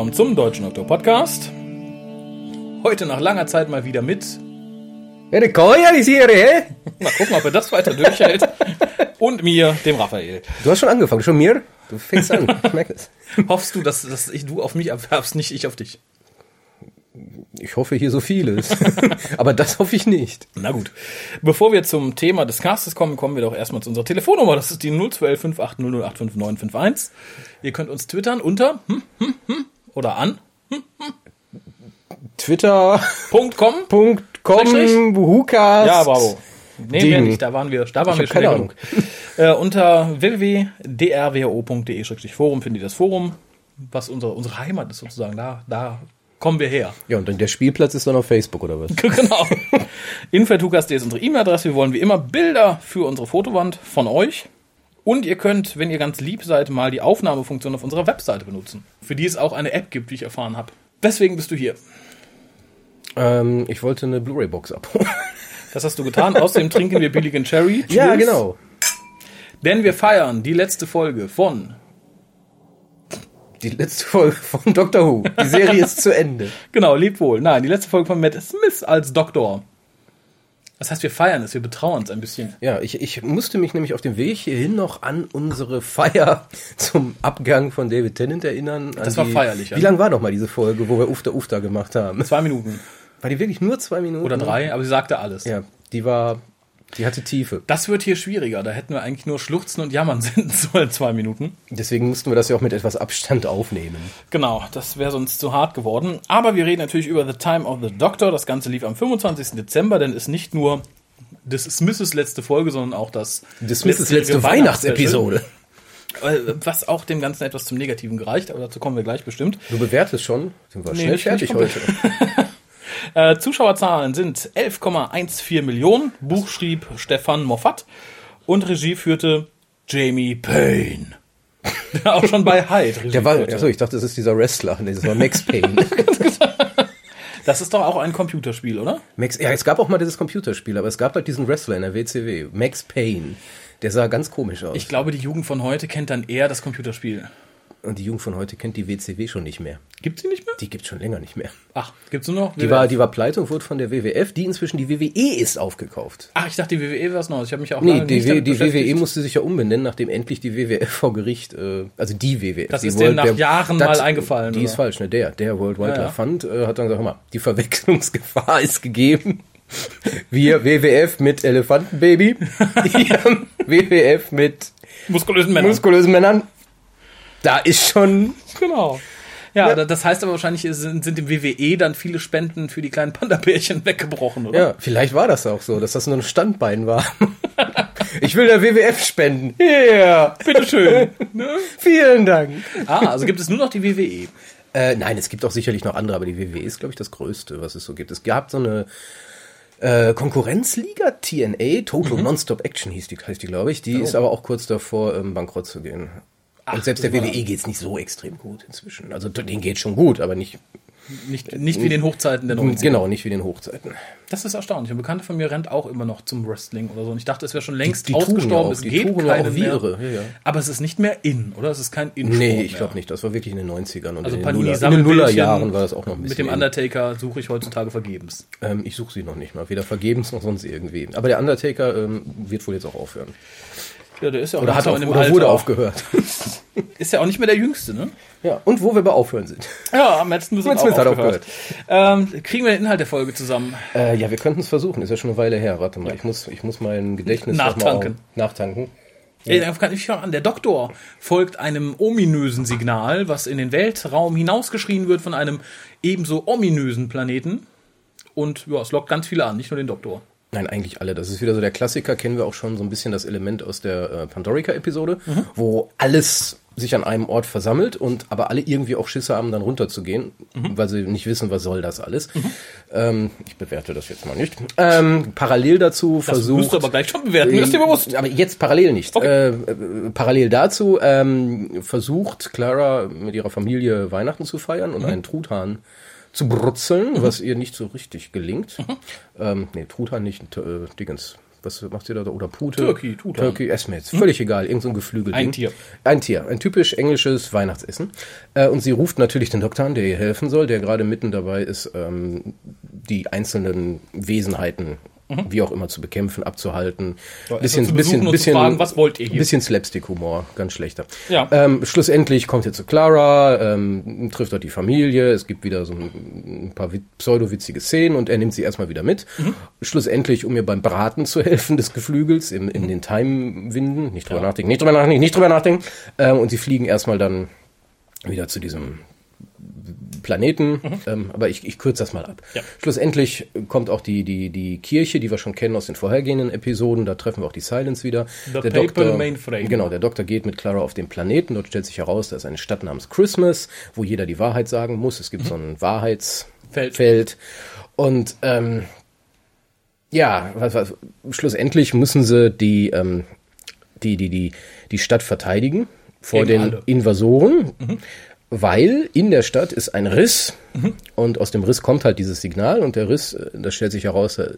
Willkommen zum Deutschen Doktor Podcast. Heute nach langer Zeit mal wieder mit. Die Serie, Mal gucken, ob er das weiter durchhält. Und mir, dem Raphael. Du hast schon angefangen, schon mir? Du fängst an, ich merke es. Hoffst du, dass, dass ich, du auf mich abwerbst, nicht ich auf dich? Ich hoffe hier so vieles. Aber das hoffe ich nicht. Na gut. Bevor wir zum Thema des Castes kommen, kommen wir doch erstmal zu unserer Telefonnummer. Das ist die 012 580085951. Ihr könnt uns twittern unter hm, hm, hm, oder an Twitter.com, Punkt com. Buhukas. Ja, bravo. Nee, Ding. nicht. Da waren wir, da waren wir hab keine schnell genug. Äh, unter www.drwo.de-forum findet ihr das Forum, was unsere, unsere Heimat ist sozusagen. Da, da kommen wir her. Ja, und dann der Spielplatz ist dann auf Facebook, oder was? genau. Info.tukas.de ist unsere E-Mail-Adresse. Wir wollen wie immer Bilder für unsere Fotowand von euch. Und ihr könnt, wenn ihr ganz lieb seid, mal die Aufnahmefunktion auf unserer Webseite benutzen. Für die es auch eine App gibt, wie ich erfahren habe. Weswegen bist du hier? Ähm, ich wollte eine Blu-ray-Box abholen. Das hast du getan. Außerdem trinken wir billigen Cherry. Ja, Cheers. genau. Denn wir feiern die letzte Folge von Die letzte Folge von Doctor Who. Die Serie ist zu Ende. Genau, lebt wohl. Nein, die letzte Folge von Matt Smith als Doktor. Das heißt, wir feiern es, wir betrauern es ein bisschen. Ja, ich, ich musste mich nämlich auf dem Weg hierhin noch an unsere Feier zum Abgang von David Tennant erinnern. Das war die, feierlich, Wie ja. lang war noch mal diese Folge, wo wir Ufta Ufta gemacht haben? Zwei Minuten War die wirklich nur zwei Minuten? oder drei, aber sie sagte alles. Ja, die war, die hatte Tiefe. Das wird hier schwieriger. Da hätten wir eigentlich nur Schluchzen und Jammern senden sollen, zwei Minuten. Deswegen mussten wir das ja auch mit etwas Abstand aufnehmen. Genau, das wäre sonst zu hart geworden. Aber wir reden natürlich über The Time of the Doctor. Das Ganze lief am 25. Dezember, denn ist nicht nur des Smiths letzte Folge, sondern auch das Das ist letzte Weihnachtsepisode. Äh, Was auch dem Ganzen etwas zum Negativen gereicht, aber dazu kommen wir gleich bestimmt. Du bewertest schon. Sind wir Nee, schnell fertig heute. Äh, Zuschauerzahlen sind 11,14 Millionen. Buch schrieb Stefan Moffat und Regie führte Jamie Payne. Der auch schon bei Hyde Regie Der war, führte. achso, ich dachte, das ist dieser Wrestler. Nee, das war Max Payne. Das ist doch auch ein Computerspiel, oder? Max, ja, es gab auch mal dieses Computerspiel, aber es gab halt diesen Wrestler in der WCW. Max Payne. Der sah ganz komisch aus. Ich glaube, die Jugend von heute kennt dann eher das Computerspiel. Und die Jugend von heute kennt die WCW schon nicht mehr. Gibt sie nicht mehr? Die gibt's schon länger nicht mehr. Ach, gibt's nur noch? Die war, die war pleite und wurde von der WWF, die inzwischen die WWE ist, aufgekauft. Ach, ich dachte, die WWE wäre was Neues. Ich habe mich auch Nee, die, w damit die. WWE musste sich ja umbenennen, nachdem endlich die WWF vor Gericht, äh, also die WWF. Das die ist denen nach Jahren das- mal eingefallen, Die oder? ist falsch, ne? Der, der World Ja, Wildlife ja. Fund äh, hat dann gesagt, hör mal, die Verwechslungsgefahr ist gegeben. Wir WWF mit Elefantenbaby, WWF mit muskulösen Männern. muskulösen Männern. Da ist schon genau. Ja, da- das heißt aber wahrscheinlich sind, sind dem WWE dann viele Spenden für die kleinen Panda-Bärchen weggebrochen, oder? Ja, vielleicht war das auch so, dass das nur ein Standbein war. Ich will der WWF spenden. Hier, Bitteschön. vielen Dank. ah, also gibt es nur noch die WWE. Äh, nein, es gibt auch sicherlich noch andere, aber die WWE ist, glaube ich, das Größte, was es so gibt. Es gab so eine äh, Konkurrenzliga, TNA, Total Mhm. Non-Stop Action hieß die, heißt die, glaube ich. Die ist aber auch kurz davor, ähm, bankrott zu gehen. Und selbst der WWE geht's nicht so extrem gut inzwischen. Also denen geht schon gut, aber nicht Nicht, nicht wie den Hochzeiten der 90er. genau nicht wie den Hochzeiten. Das ist erstaunlich. Ein Bekannter von mir rennt auch immer noch zum Wrestling oder so. Und ich dachte, es wäre schon längst die touren ausgestorben. auch. es Die geht keine mehr. irre. Ja, ja. Aber es ist nicht mehr in, oder? Es ist kein in Nee, ich glaube nicht. Das war wirklich in den 90ern und Also in, den Nuller, in den Nullerjahren war das auch noch ein Mit bisschen. dem Undertaker suche ich heutzutage vergebens. ähm, ich suche sie noch nicht mal, weder vergebens noch sonst irgendwie. Aber der Undertaker ähm, wird wohl jetzt auch aufhören. Ja, der ist ja auch Oder, hat auf, in dem oder Alter. wurde aufgehört. Ist ja auch nicht mehr der Jüngste, ne? ja, und wo wir bei Aufhören sind. Ja, am letzten müssen Matt auch Smith hat aufgehört. Ähm, kriegen wir den Inhalt der Folge zusammen? Äh, ja, wir könnten es versuchen. Ist ja schon eine Weile her. Warte mal, ich muss, ich muss mein Gedächtnis Nachtanken. Nachtanken. Ja. Darauf kann ich an. Der Doktor folgt einem ominösen Signal, was in den Weltraum hinausgeschrien wird von einem ebenso ominösen Planeten. Und ja, es lockt ganz viele an, nicht nur den Doktor. Nein, eigentlich alle. Das ist wieder so der Klassiker. Kennen wir auch schon so ein bisschen das Element aus der äh, Pandorica-Episode, wo alles sich an einem Ort versammelt und aber alle irgendwie auch Schisse haben, dann runterzugehen, weil sie nicht wissen, was soll das alles. Ähm, ich bewerte das jetzt mal nicht. Ähm, parallel dazu Das versucht. musst du aber gleich schon bewerten, ist dir bewusst. Aber jetzt parallel nicht. Okay. Äh, äh, parallel dazu ähm, versucht Clara mit ihrer Familie Weihnachten zu feiern Mhm. und einen Truthahn zu brutzeln, was ihr nicht so richtig gelingt. Ähm, nee, Truthahn nicht, äh, Dingens. Was macht ihr da? Oder Pute? Turkey, Tutan. Turkey, Esmets. Völlig egal. Irgend so ein Geflügel. Ein Tier. Ein Tier. Ein typisch englisches Weihnachtsessen. Äh, und sie ruft natürlich den Doktor an, der ihr helfen soll, der gerade mitten dabei ist, ähm, die einzelnen Wesenheiten wie auch immer zu bekämpfen, abzuhalten. Ja, bisschen, zu bisschen, bisschen, fragen, was wollt ihr hier? Bisschen Slapstick-Humor, ganz schlechter. Ja. Ähm, schlussendlich kommt er zu Clara, ähm, trifft dort die Familie, es gibt wieder so ein, ein paar wit- pseudo-witzige Szenen und er nimmt sie erstmal wieder mit. Mhm. Schlussendlich, um ihr beim Braten zu helfen des Geflügels in, Mhm. in den Time-Winden, nicht drüber nachdenken, nicht drüber nachdenken, nicht drüber nachdenken. Ähm, und sie fliegen erstmal dann wieder zu diesem Planeten, ähm, aber ich, ich kürze das mal ab. Mhm. Ja. Schlussendlich kommt auch die, die, die Kirche, die wir schon kennen aus den vorhergehenden Episoden, da treffen wir auch die Silence wieder. The Papal Mainframe. Genau, der Doktor geht mit Clara auf den Planeten, dort stellt sich heraus, da ist eine Stadt namens Christmas, wo jeder die Wahrheit sagen muss. Es gibt so ein Wahrheitsfeld. Feld. Und ähm, ja, was, was, schlussendlich müssen sie die, ähm, die, die, die, die Stadt verteidigen vor Gegen den alle. Invasoren, weil in der Stadt ist ein Riss und aus dem Riss kommt halt dieses Signal und der Riss, äh, das stellt sich heraus, äh,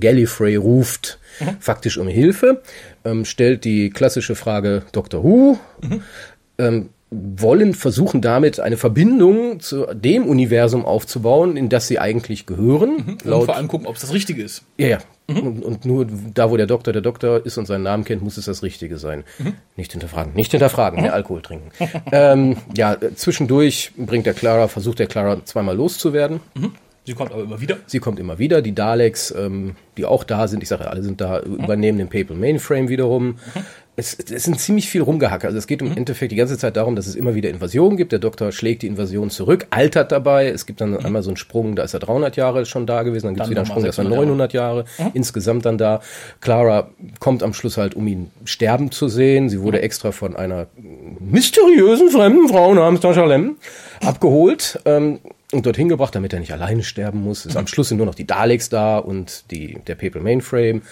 Gallifrey ruft faktisch um Hilfe, ähm, stellt die klassische Frage Dr. Who, ähm, wollen versuchen damit eine Verbindung zu dem Universum aufzubauen, in das sie eigentlich gehören. Und vor allem gucken, ob es das Richtige ist. Ja, ja. Und, und nur da, wo der Doktor der Doktor ist und seinen Namen kennt, muss es das Richtige sein. Nicht hinterfragen, nicht hinterfragen, mehr Alkohol trinken. ähm, ja, äh, zwischendurch bringt der Clara, versucht der Clara zweimal loszuwerden. Sie kommt aber immer wieder. Sie kommt immer wieder. Die Daleks, ähm, die auch da sind, ich sage, alle sind da, übernehmen den Papal Mainframe wiederum. Es, es sind ziemlich viel rumgehackt. Also es geht im Endeffekt die ganze Zeit darum, dass es immer wieder Invasionen gibt. Der Doktor schlägt die Invasion zurück, altert dabei. Es gibt dann einmal so einen Sprung, da ist er 300 Jahre schon da gewesen. Dann gibt es wieder einen Sprung, da ist er 600 900 Jahre. Insgesamt dann da. Clara kommt am Schluss halt, um ihn sterben zu sehen. Sie wurde extra von einer mysteriösen fremden Frau namens Tasha Lem abgeholt. Ähm, und dorthin gebracht, damit er nicht alleine sterben muss. Ist am Schluss sind nur noch die Daleks da und die, der Papal Mainframe.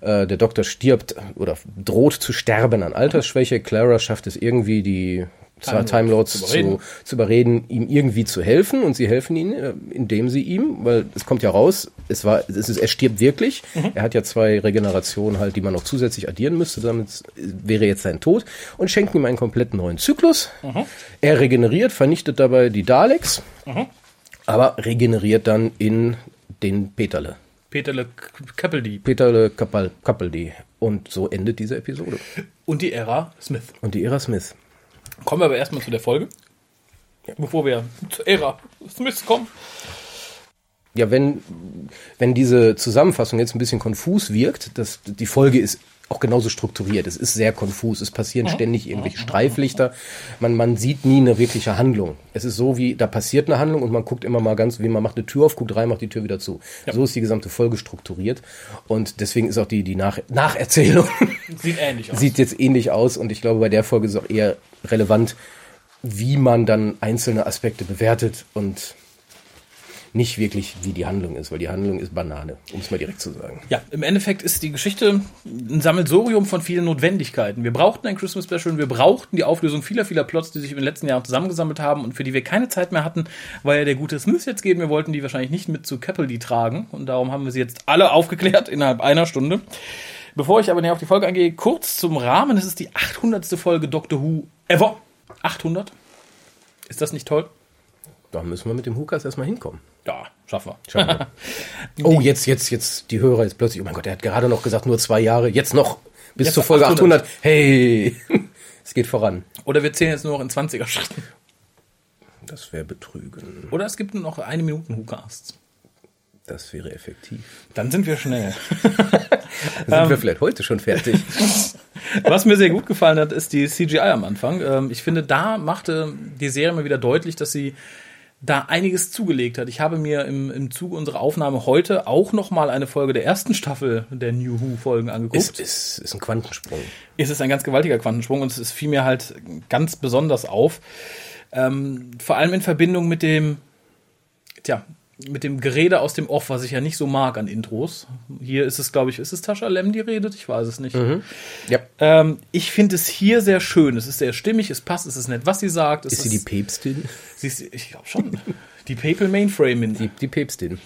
Äh, der Doktor stirbt oder droht zu sterben an Altersschwäche. Clara schafft es irgendwie, die Time Time Lords zu, zu überreden. zu überreden, ihm irgendwie zu helfen. Und sie helfen ihm, äh, indem sie ihm, weil es kommt ja raus, es war, es ist, er stirbt wirklich. Er hat ja zwei Regenerationen halt, die man noch zusätzlich addieren müsste, damit wäre jetzt sein Tod. Und schenken ihm einen komplett neuen Zyklus. Er regeneriert, vernichtet dabei die Daleks aber regeneriert dann in den Peterle. Peterle Capaldi. Peterle Kappel, Kappeldi. Und so endet diese Episode. Und die Ära Smith. Und die Ära Smith. Kommen wir aber erstmal zu der Folge. Bevor wir zur Ära Smith kommen. Ja, wenn, wenn diese Zusammenfassung jetzt ein bisschen konfus wirkt, dass die Folge ist auch genauso strukturiert. Es ist sehr konfus. Es passieren ständig irgendwelche Streiflichter. Man, man sieht nie eine wirkliche Handlung. Es ist so wie, da passiert eine Handlung und man guckt immer mal ganz, wie man macht eine Tür auf, guckt rein, macht die Tür wieder zu. So ist die gesamte Folge strukturiert. Und deswegen ist auch die, die Nach Nacherzählung Sieht ähnlich aus. sieht jetzt ähnlich aus und ich glaube, bei der Folge ist auch eher relevant, wie man dann einzelne Aspekte bewertet und nicht wirklich, wie die Handlung ist, weil die Handlung ist Banane, um es mal direkt zu sagen. Ja, im Endeffekt ist die Geschichte ein Sammelsurium von vielen Notwendigkeiten. Wir brauchten ein Christmas Special und wir brauchten die Auflösung vieler, vieler Plots, die sich in den letzten Jahren zusammengesammelt haben und für die wir keine Zeit mehr hatten, weil ja der gute Smith jetzt geht. Wir wollten die wahrscheinlich nicht mit zu Capaldi tragen und darum haben wir sie jetzt alle aufgeklärt innerhalb einer Stunde. Bevor ich aber näher auf die Folge eingehe, kurz zum Rahmen. Es ist die 800. Folge Doctor Who ever. 800? Ist das nicht toll? Da müssen wir mit dem Hukas erstmal hinkommen. Ja, schaffen wir. Schauen wir. oh, jetzt, jetzt, jetzt, die Hörer jetzt plötzlich, oh mein Gott, er hat gerade noch gesagt, nur zwei Jahre, jetzt noch bis Jetzt zur Folge 800. 800. Hey, es geht voran. Oder wir zählen jetzt nur noch in 20er Schritten. Das wäre betrügen. Oder es gibt nur noch eine Minuten Whocasts. Das wäre effektiv. Dann sind wir schnell. Dann Ähm. sind wir vielleicht heute schon fertig. Was mir sehr gut gefallen hat, ist die CGI am Anfang. Ähm, Ich finde, da machte die Serie mal wieder deutlich, dass sie da einiges zugelegt hat. Ich habe mir im, im Zuge unserer Aufnahme heute auch noch mal eine Folge der ersten Staffel der New Who-Folgen angeguckt. ist, ist, ist ein Quantensprung. es ist ein ganz gewaltiger Quantensprung und es fiel mir halt ganz besonders auf. Ähm, vor allem in Verbindung mit dem, tja, mit dem Gerede aus dem Off, was ich ja nicht so mag an Intros. Hier ist es, glaube ich, ist es Tascha Lem, die redet? Ich weiß es nicht. Ja. Ähm, ich finde es hier sehr schön. Es ist sehr stimmig, es passt, es ist nett, was sie sagt. Es Ist sie die Päpstin? Sie ist, ich glaube schon. Die Papal Mainframe. Die, die Päpstin.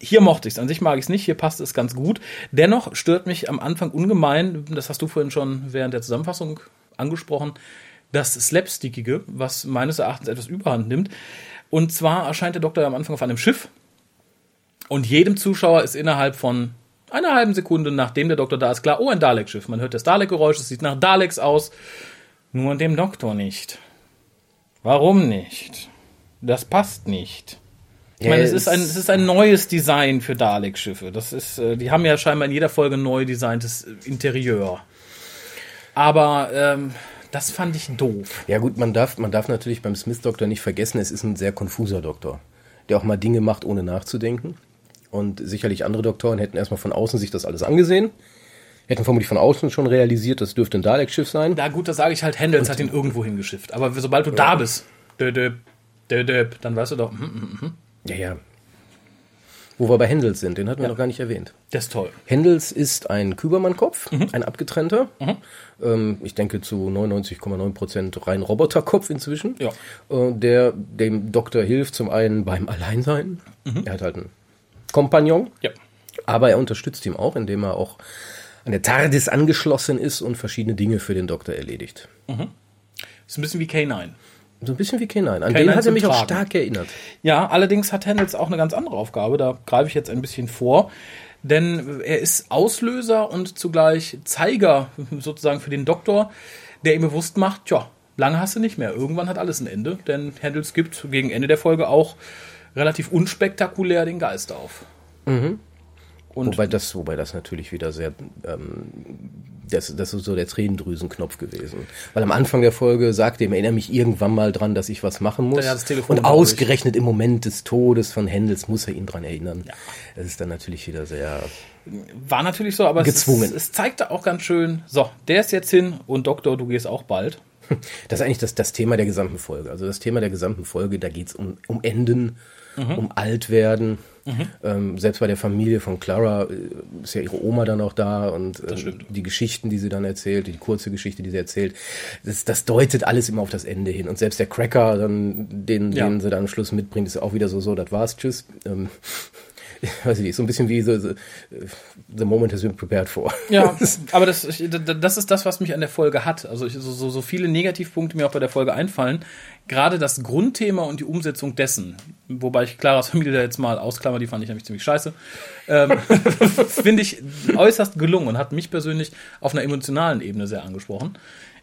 Hier mochte ich es. An sich mag ich es nicht. Hier passt es ganz gut. Dennoch stört mich am Anfang ungemein, das hast du vorhin schon während der Zusammenfassung angesprochen, das Slapstickige, was meines Erachtens etwas überhand nimmt. Und zwar erscheint der Doktor am Anfang auf einem Schiff und jedem Zuschauer ist innerhalb von einer halben Sekunde, nachdem der Doktor da ist, klar, oh, ein Dalek-Schiff. Man hört das Dalek-Geräusch, es sieht nach Daleks aus. Nur dem Doktor nicht. Warum nicht? Das passt nicht. Ich meine, es ist ein, es ist ein neues Design für Dalek-Schiffe. Das ist, äh, die haben ja scheinbar in jeder Folge neu designtes Interieur. Aber ähm, das fand ich doof. Ja gut, man darf, man darf natürlich beim Smith-Doktor nicht vergessen, es ist ein sehr konfuser Doktor, der auch mal Dinge macht, ohne nachzudenken. Und sicherlich andere Doktoren hätten erstmal von außen sich das alles angesehen. Hätten vermutlich von außen schon realisiert, das dürfte ein Dalek-Schiff sein. Na gut, das sage ich halt, Handels hat ihn irgendwo hingeschifft. Aber sobald du ja. da bist, dö, dö, dö, dann weißt du doch, hm, hm, hm. Ja, ja. Wo wir bei Händels sind, den hatten wir Ja. noch gar nicht erwähnt. Das ist toll. Händels ist ein Kübermann-Kopf, Mhm. ein abgetrennter. Ähm, ich denke zu 99,9 Prozent rein Roboterkopf inzwischen. Ja. Äh, der dem Doktor hilft zum einen beim Alleinsein. Mhm. Er hat halt einen Kompagnon. Ja. Aber er unterstützt ihn auch, indem er auch an der TARDIS angeschlossen ist und verschiedene Dinge für den Doktor erledigt. Ist ein bisschen wie K9. So ein bisschen wie K9. An K9 den hat er mich auch Tragen. stark erinnert. Ja, allerdings hat Handels auch eine ganz andere Aufgabe. Da greife ich jetzt ein bisschen vor. Denn er ist Auslöser und zugleich Zeiger sozusagen für den Doktor, der ihm bewusst macht, tja, lange hast du nicht mehr. Irgendwann hat alles ein Ende. Denn Handels gibt gegen Ende der Folge auch relativ unspektakulär den Geist auf. Und Wobei das, wobei das natürlich wieder sehr, ähm, das, das ist so der Tränendrüsenknopf gewesen. Weil am Anfang der Folge sagte er, erinnere mich irgendwann mal dran, dass ich was machen muss. Ja, Und ausgerechnet im Moment des Todes von Händels muss er ihn dran erinnern. Das ist dann natürlich wieder sehr, war natürlich so, aber es, Gezwungen. es, es zeigte auch ganz schön, so, der ist jetzt hin und Doktor, du gehst auch bald. das ist eigentlich das, das Thema der gesamten Folge. Also das Thema der gesamten Folge, da geht's um, um Enden, Mhm. um Altwerden. Ähm, selbst bei der Familie von Clara äh, ist ja ihre Oma dann auch da und ähm, die Geschichten, die sie dann erzählt, die kurze Geschichte, die sie erzählt, das, das deutet alles immer auf das Ende hin. Und selbst der Cracker, dann, den, Ja. den sie dann am Schluss mitbringt, ist auch wieder so, so, das war's, tschüss. Ähm, ich weiß nicht, so ein bisschen wie so, äh, The Moment has been prepared for. Ja, aber das, ich, das ist das, was mich an der Folge hat. Also ich, so, so, so viele Negativpunkte mir auch bei der Folge einfallen. Gerade das Grundthema und die Umsetzung dessen, wobei ich Claras Familie da jetzt mal ausklammer, die fand ich nämlich ziemlich scheiße, ähm, finde ich äußerst gelungen und hat mich persönlich auf einer emotionalen Ebene sehr angesprochen.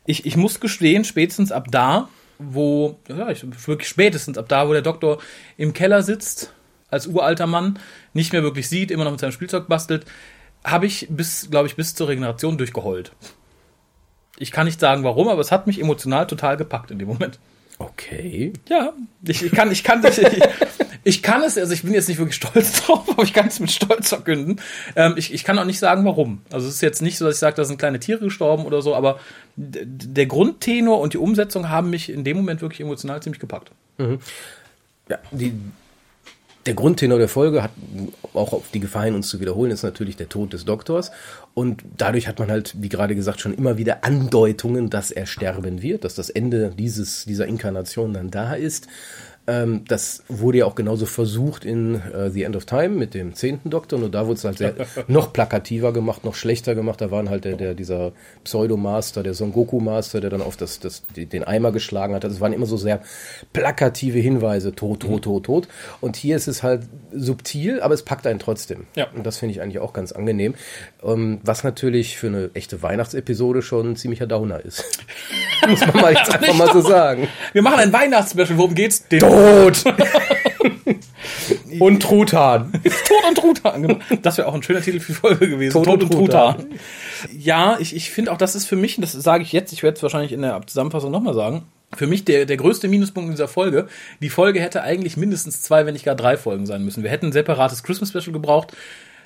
Ich, ich muss gestehen, spätestens ab da, wo, ja, ich, wirklich spätestens ab da, wo der Doktor im Keller sitzt, als uralter Mann, nicht mehr wirklich sieht, immer noch mit seinem Spielzeug bastelt, habe ich bis, glaube ich, bis zur Regeneration durchgeheult. Ich kann nicht sagen warum, aber es hat mich emotional total gepackt in dem Moment. Okay. Ja, ich, ich kann, ich kann, ich, ich, kann es, also ich bin jetzt nicht wirklich stolz drauf, aber ich kann es mit Stolz verkünden. Ähm, ich, ich kann auch nicht sagen, warum. Also es ist jetzt nicht so, dass ich sage, da sind kleine Tiere gestorben oder so, aber der Grundtenor und die Umsetzung haben mich in dem Moment wirklich emotional ziemlich gepackt. Ja, die, der Grundtenor der Folge hat auch auf die Gefahr hin, uns zu wiederholen, ist natürlich der Tod des Doktors. Und dadurch hat man halt, wie gerade gesagt, schon immer wieder Andeutungen, dass er sterben wird, dass das Ende dieses, dieser Inkarnation dann da ist. Ähm, das wurde ja auch genauso versucht in äh, The End of Time mit dem zehnten Doktor, nur da wurde es halt sehr, noch plakativer gemacht, noch schlechter gemacht. Da waren halt der, der dieser Pseudo-Master, der Son Goku-Master, der dann auf das, das, den Eimer geschlagen hat. Also es waren immer so sehr plakative Hinweise, tot, tot, tot, tot. Und hier ist es halt subtil, aber es packt einen trotzdem. Ja. Und das finde ich eigentlich auch ganz angenehm. Ähm, was natürlich für eine echte Weihnachtsepisode schon ein ziemlicher Downer ist. Muss man mal jetzt einfach mal so sagen. Wir machen ein Weihnachtsspecial, worum geht's? Den Tod! und Truthahn. Tod und Truthahn. genau. Das wäre auch ein schöner Titel für die Folge gewesen. Tod und Truthahn. Ja, ich, ich finde auch, das ist für mich, und das sage ich jetzt, ich werde es wahrscheinlich in der Zusammenfassung nochmal sagen, für mich der, der größte Minuspunkt in dieser Folge. Die Folge hätte eigentlich mindestens zwei, wenn nicht gar drei Folgen sein müssen. Wir hätten ein separates Christmas-Special gebraucht.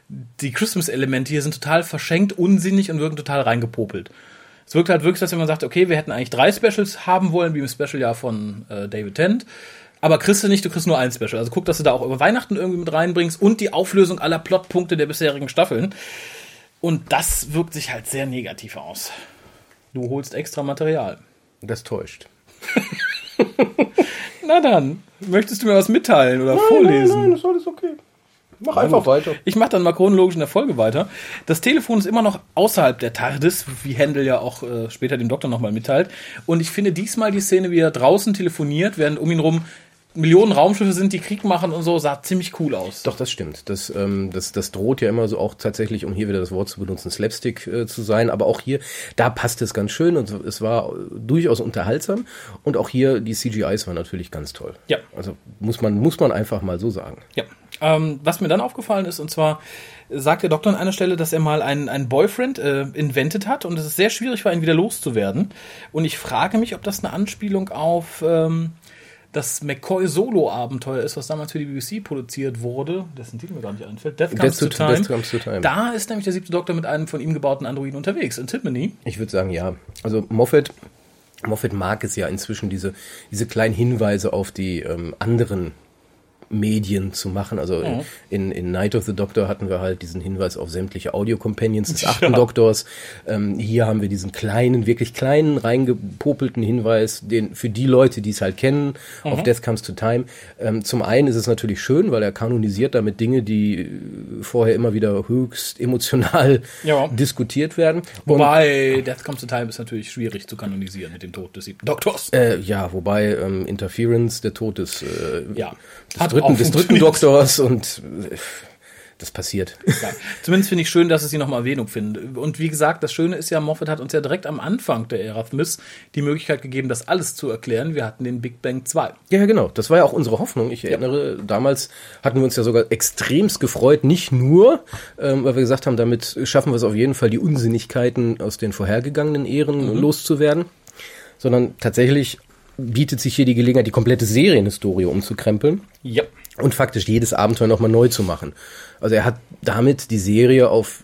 Die Christmas-Elemente hier sind total verschenkt, unsinnig und wirken total reingepopelt. Es wirkt halt wirklich, als wenn man sagt, okay, wir hätten eigentlich drei Specials haben wollen, wie im Special-Jahr von äh, David Tennant. Aber kriegst du nicht, du kriegst nur ein Special. Also guck, dass du da auch über Weihnachten irgendwie mit reinbringst und die Auflösung aller Plotpunkte der bisherigen Staffeln. Und das wirkt sich halt sehr negativ aus. Du holst extra Material. Das täuscht. Na dann, möchtest du mir was mitteilen oder vorlesen? ist alles okay. Mach einfach weiter. Ich mache dann mal chronologisch in der Folge weiter. Das Telefon ist immer noch außerhalb der TARDIS, wie Händel ja auch äh, später dem Doktor nochmal mitteilt. Und ich finde diesmal die Szene, wie er draußen telefoniert, während um ihn rum Millionen Raumschiffe sind, die Krieg machen und so, sah ziemlich cool aus. Doch, das stimmt. Das, ähm, das, das droht ja immer so auch tatsächlich, um hier wieder das Wort zu benutzen, Slapstick äh, zu sein. Aber auch hier, da passt es ganz schön und es war durchaus unterhaltsam. Und auch hier, die CGIs waren natürlich ganz toll. Ja. Also muss man, muss man einfach mal so sagen. Ja. Ähm, was mir dann aufgefallen ist, und zwar sagt der Doktor an einer Stelle, dass er mal einen, einen Boyfriend äh, invented hat und es ist sehr schwierig war, ihn wieder loszuwerden. Und ich frage mich, ob das eine Anspielung auf ähm, das McCoy-Solo-Abenteuer ist, was damals für die BBC produziert wurde, dessen Titel mir gar nicht einfällt, Death Comes, to, time. Death Comes to Time. Da ist nämlich der siebte Doktor mit einem von ihm gebauten Androiden unterwegs, in Tiffany. Ich würde sagen, ja. Also Moffat Moffat mag es ja inzwischen diese, diese kleinen Hinweise auf die ähm, anderen Medien zu machen. Also mhm. in, in Night of the Doctor hatten wir halt diesen Hinweis auf sämtliche Audio-Companions des achten ja. Doktors. Ähm, hier haben wir diesen kleinen, wirklich kleinen, reingepopelten Hinweis, den für die Leute, die es halt kennen, mhm. auf Death Comes to Time. Ähm, zum einen ist es natürlich schön, weil er kanonisiert damit Dinge, die äh, vorher immer wieder höchst emotional ja. diskutiert werden. Wobei Death Comes to Time ist natürlich schwierig zu kanonisieren mit dem Tod des siebten Doktors. Äh, ja, wobei ähm, Interference, der Tod des, äh, ja. Des dritten, des dritten Doktors und äh, das passiert. Ja, zumindest finde ich schön, dass es sie nochmal Erwähnung findet. Und wie gesagt, das Schöne ist ja, Moffat hat uns ja direkt am Anfang der Ära Smith die Möglichkeit gegeben, das alles zu erklären. Wir hatten den Big Bang 2. Ja, genau. Das war ja auch unsere Hoffnung. Ich erinnere, ja. damals hatten wir uns ja sogar extremst gefreut. Nicht nur, ähm, weil wir gesagt haben, damit schaffen wir es auf jeden Fall, die Unsinnigkeiten aus den vorhergegangenen Ehren mhm. loszuwerden, sondern tatsächlich bietet sich hier die Gelegenheit, die komplette Serienhistorie umzukrempeln. Ja. Und faktisch jedes Abenteuer nochmal neu zu machen. Also er hat damit die Serie auf,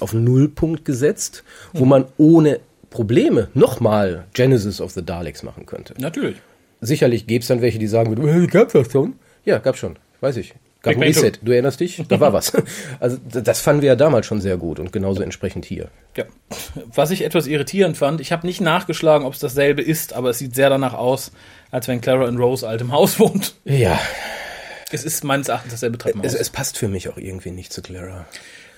auf Nullpunkt gesetzt, wo mhm. man ohne Probleme nochmal Genesis of the Daleks machen könnte. Natürlich. Sicherlich gäbe es dann welche, die sagen würden, hey, gab's das schon? Ja, gab's schon. Weiß ich. Gab ein Reset. Du erinnerst dich? Da war was. Also das fanden wir ja damals schon sehr gut und genauso entsprechend hier. Ja. Was ich etwas irritierend fand, ich habe nicht nachgeschlagen, ob es dasselbe ist, aber es sieht sehr danach aus, als wenn Clara in Rose altem Haus wohnt. Ja. Es ist meines Erachtens dasselbe Treppenhaus. Es, es passt für mich auch irgendwie nicht zu Clara.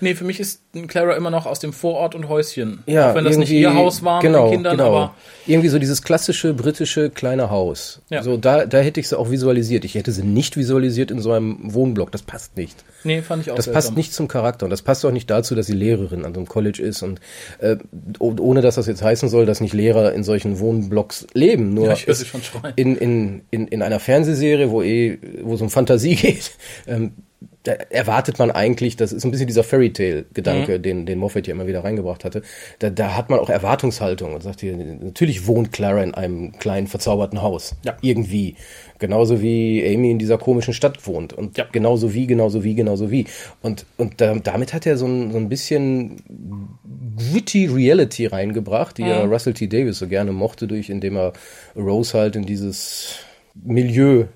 Nee, für mich ist Clara immer noch aus dem Vorort und Häuschen. Ja, auch wenn das nicht ihr Haus war genau, mit den Kindern, genau. aber irgendwie so dieses klassische britische kleine Haus. Ja. So da da hätte ich sie auch visualisiert. Ich hätte sie nicht visualisiert in so einem Wohnblock, das passt nicht. Nee, fand ich auch Das seltsam. passt nicht zum Charakter und das passt auch nicht dazu, dass sie Lehrerin an so einem College ist und äh, ohne dass das jetzt heißen soll, dass nicht Lehrer in solchen Wohnblocks leben, nur ja, ich es schon in, in, in, in einer Fernsehserie, wo eh wo es um Fantasie geht, ähm, erwartet man eigentlich, das ist ein bisschen dieser Fairy Tale Gedanke, mhm. den, den Moffat ja immer wieder reingebracht hatte. Da, da hat man auch Erwartungshaltung und sagt hier, natürlich wohnt Clara in einem kleinen verzauberten Haus. Ja. Irgendwie. Genauso wie Amy in dieser komischen Stadt wohnt. Und ja. genauso wie, genauso wie, genauso wie. Und, und da, damit hat er so ein, so ein bisschen gritty Reality reingebracht, die mhm. ja Russell T. Davis so gerne mochte, durch, indem er Rose halt in dieses Milieu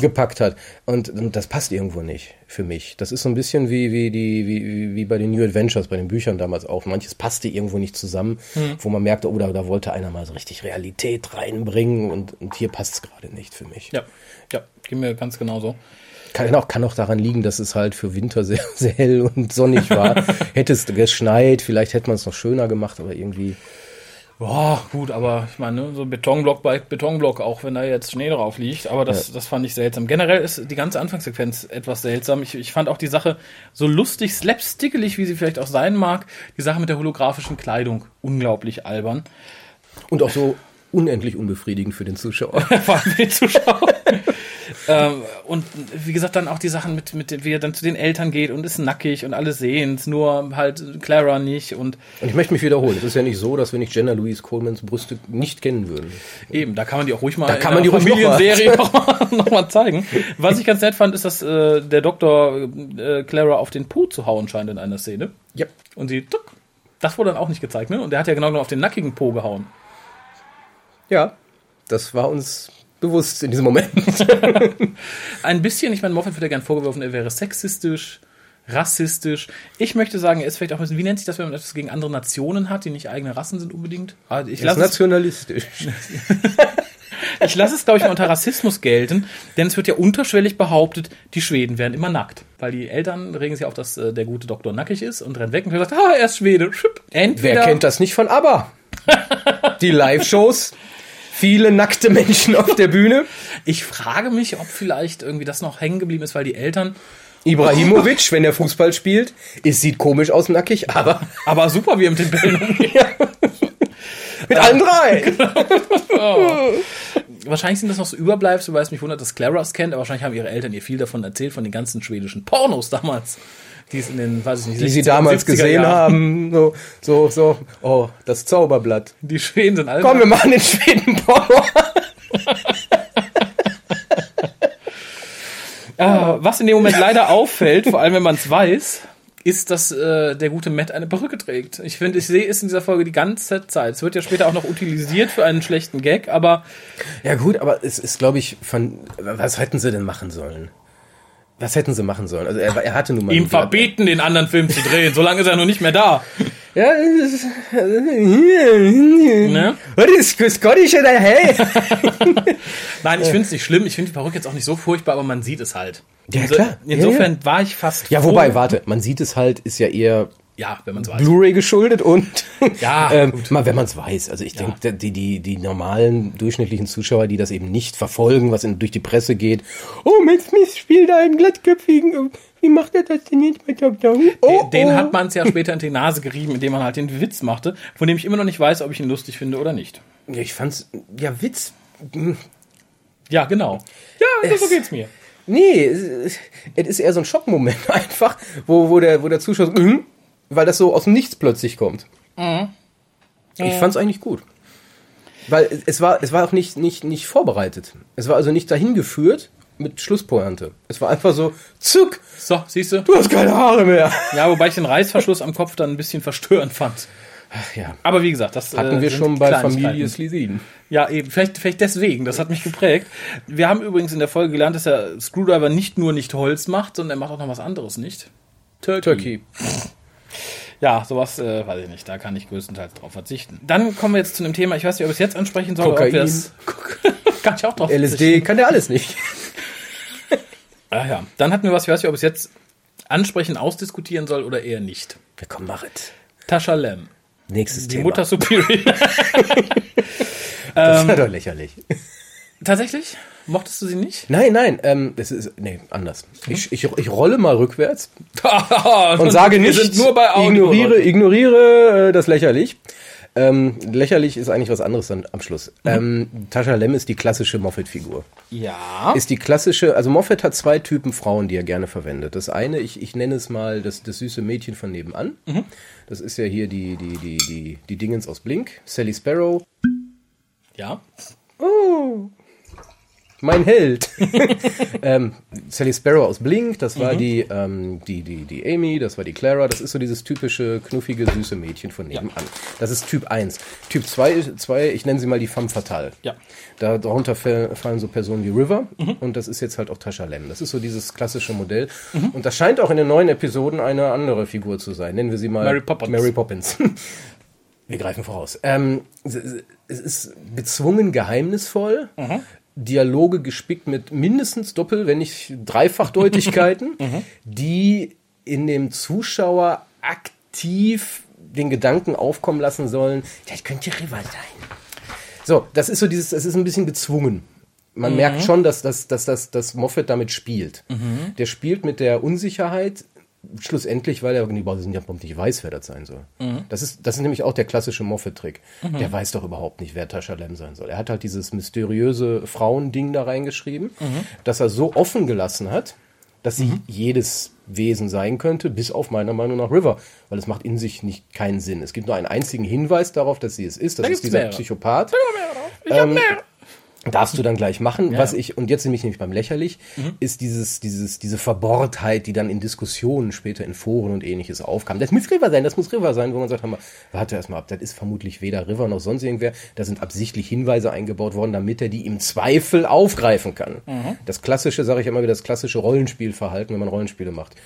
gepackt hat. Und, und, das passt irgendwo nicht für mich. Das ist so ein bisschen wie, wie, die, wie, wie bei den New Adventures, bei den Büchern damals auch. Manches passte irgendwo nicht zusammen, hm. wo man merkte, oh, da, da wollte einer mal so richtig Realität reinbringen und, und hier passt es gerade nicht für mich. Ja, ja, geht mir ganz genauso. Kann auch, kann auch daran liegen, dass es halt für Winter sehr, sehr hell und sonnig war. hätte es geschneit, vielleicht hätte man es noch schöner gemacht, aber irgendwie Boah, gut, aber ich meine, so Betonblock bei Betonblock, auch wenn da jetzt Schnee drauf liegt, aber das, ja. das fand ich seltsam. Generell ist die ganze Anfangssequenz etwas seltsam. Ich, ich fand auch die Sache so lustig, slapstickelig, wie sie vielleicht auch sein mag, die Sache mit der holographischen Kleidung unglaublich albern. Und auch so unendlich unbefriedigend für den Zuschauer. Vor allem für den Zuschauer. ähm, und wie gesagt, dann auch die Sachen mit, mit, wie er dann zu den Eltern geht und ist nackig und alle sehen es, nur halt Clara nicht. Und, und ich möchte mich wiederholen. Es ist ja nicht so, dass wir nicht Jenna Louise Colemans Brüste nicht kennen würden. Eben, da kann man die auch ruhig mal da kann man die Familienserie noch, mal, noch mal zeigen. Was ich ganz nett fand, ist, dass äh, der Doktor äh, Clara auf den Po zu hauen scheint in einer Szene. Ja. Und sie, tuck, das wurde dann auch nicht gezeigt, ne? Und der hat ja genau auf den nackigen Po gehauen. Ja, das war uns bewusst in diesem Moment. Ein bisschen, ich meine, Moffat wird ja gern vorgeworfen, er wäre sexistisch, rassistisch. Ich möchte sagen, er ist vielleicht auch ein bisschen, wie nennt sich das, wenn man etwas gegen andere Nationen hat, die nicht eigene Rassen sind unbedingt? Ah, ich er ist nationalistisch. Ich lasse es, glaube ich, mal unter Rassismus gelten, denn es wird ja unterschwellig behauptet, die Schweden wären immer nackt. Weil die Eltern regen sich auf, dass äh, der gute Doktor nackig ist und rennt weg und sagt, ah, er ist Schwede. Entweder, Wer kennt das nicht von ABBA? Die Live-Shows, viele nackte Menschen auf der Bühne. Ich frage mich, ob vielleicht irgendwie das noch hängen geblieben ist, weil die Eltern, Ibrahimovic, wenn er Fußball spielt, es sieht komisch aus nackig, aber aber super, wie er mit den Bällen umgeht. mit allen drei. Wahrscheinlich sind das noch so Überbleibsel, weil es mich wundert, dass Clara es kennt, aber wahrscheinlich haben ihre Eltern ihr viel davon erzählt, von den ganzen schwedischen Pornos damals, die es in den, weiß ich nicht, Die sie 60er, damals 70er gesehen Jahren- haben. So, so, so, oh, das Zauberblatt. Die Schweden sind alle. Komm, wir machen den Schweden Porno. Ah, was in dem Moment leider auffällt, vor allem wenn man es weiß, ist, dass äh, der gute Matt eine Perücke trägt. Ich finde, ich sehe es in dieser Folge die ganze Zeit. Es wird ja später auch noch utilisiert für einen schlechten Gag, aber Ja gut, aber es ist, glaube ich, von, was hätten sie denn machen sollen? Was hätten sie machen sollen? Also er, er hatte nun mal... ihm verbieten, den anderen Film zu drehen. Solange ist er noch nicht mehr da. Ja, Ne? Was ist das Scottish oder hey? Nein, ich finde es nicht schlimm. Ich finde die Perücke jetzt auch nicht so furchtbar, aber man sieht es halt. Ja, Inso- klar. Ja, Insofern war ich fast. Ja, froh. wobei, warte, man sieht es halt, ist ja eher Ja, wenn man es weiß. Blu-ray geschuldet und Ja, ähm, mal, wenn man es weiß. Also ich Ja. denke, die, die, die normalen durchschnittlichen Zuschauer, die das eben nicht verfolgen, was in, durch die Presse geht, oh, Matt Smith spielt einen glattköpfigen, wie macht er das denn jetzt mit? Oh, Den oh. hat man es ja später in die Nase gerieben, indem man halt den Witz machte, von dem ich immer noch nicht weiß, ob ich ihn lustig finde oder nicht. Ja, ich fand's, ja, Witz. Ja, genau. Ja, Es- so geht's mir. Nee, es ist eher so ein Schockmoment einfach, wo, wo, der, wo der Zuschauer, so, mhm, weil das so aus dem Nichts plötzlich kommt. Ich fand's eigentlich gut. Weil es war, es war auch nicht, nicht, nicht vorbereitet. Es war also nicht dahin geführt mit Schlusspointe. Es war einfach so, zuck, So, siehst du? du hast keine Haare mehr. Ja, wobei ich den Reißverschluss am Kopf dann ein bisschen verstörend fand. Ach ja. Aber wie gesagt, das Hatten äh, wir schon bei. Familie Slisin. Ja, eben. Vielleicht, vielleicht deswegen. Das hat mich geprägt. Wir haben übrigens in der Folge gelernt, dass der Screwdriver nicht nur nicht Holz macht, sondern er macht auch noch was anderes nicht. Turkey. Turkey. Ja, sowas äh, weiß ich nicht. Da kann ich größtenteils drauf verzichten. Dann kommen wir jetzt zu einem Thema. Ich weiß nicht, ob ich es jetzt ansprechen soll. oder Ob wir Kokain. es kann ich auch drauf LSD kann der alles nicht. Ah ja. Dann hatten wir was, ich weiß nicht, ob ich es jetzt ansprechen, ausdiskutieren soll oder eher nicht. Ja, komm, mach es. Tasha Lem, Nächstes die Thema. Mutter Superior. das war doch lächerlich. Tatsächlich? Mochtest du sie nicht? Nein, nein, ähm, das ist, nee, anders. Ich, ich, ich rolle mal rückwärts und und sage nicht, wir sind nur bei Audio. ignoriere, ignoriere äh, das lächerlich. Ähm, lächerlich ist eigentlich was anderes dann am Schluss. Mhm. Ähm, Tasha Lem ist die klassische Moffat-Figur. Ja. Ist die klassische, also Moffat hat zwei Typen Frauen, die er gerne verwendet. Das eine, ich, ich nenne es mal das, das süße Mädchen von nebenan. Mhm. Das ist ja hier die, die, die, die, die Dingens aus Blink, Sally Sparrow. Ja. Oh, mein Held. ähm, Sally Sparrow aus Blink, das war die, ähm, die, die, die Amy, das war die Clara, das ist so dieses typische, knuffige, süße Mädchen von nebenan. Das ist Typ 1. Typ 2, zwei, ich nenne sie mal die Femme Fatale. Ja. Da, darunter fa- fallen so Personen wie River und das ist jetzt halt auch Tasha Lem. Das ist so dieses klassische Modell. Und das scheint auch in den neuen Episoden eine andere Figur zu sein. Nennen wir sie mal Mary Poppins. Mary Poppins. Wir greifen voraus. Ähm, es- ist bezwungen geheimnisvoll. Dialoge gespickt mit mindestens Doppel, wenn nicht Dreifachdeutigkeiten, die in dem Zuschauer aktiv den Gedanken aufkommen lassen sollen, das könnte River sein. So, das ist so dieses, es ist ein bisschen gezwungen. Man merkt schon, dass, dass, dass, dass, dass Moffat damit spielt. Der spielt mit der Unsicherheit, schlussendlich, weil er überhaupt nicht weiß, wer das sein soll. Das, ist, das ist nämlich auch der klassische Moffat-Trick. Der weiß doch überhaupt nicht, wer Tasha Lem sein soll. Er hat halt dieses mysteriöse Frauending da reingeschrieben, das er so offen gelassen hat, dass sie jedes Wesen sein könnte, bis auf meiner Meinung nach River, weil es macht in sich nicht keinen Sinn. Es gibt nur einen einzigen Hinweis darauf, dass sie es ist. Das Da ist dieser mehrere. Psychopath. Ich hab Ähm, mehr. Darfst du dann gleich machen. Ja. Was ich, und jetzt nämlich nämlich beim lächerlich, ist dieses, dieses, diese Verbohrtheit, die dann in Diskussionen später in Foren und ähnliches aufkam. Das muss River sein, das muss River sein, wo man sagt, mal, warte erst mal ab, das ist vermutlich weder River noch sonst irgendwer. Da sind absichtlich Hinweise eingebaut worden, damit er die im Zweifel aufgreifen kann. Das klassische, sage ich immer wieder, das klassische Rollenspielverhalten, wenn man Rollenspiele macht.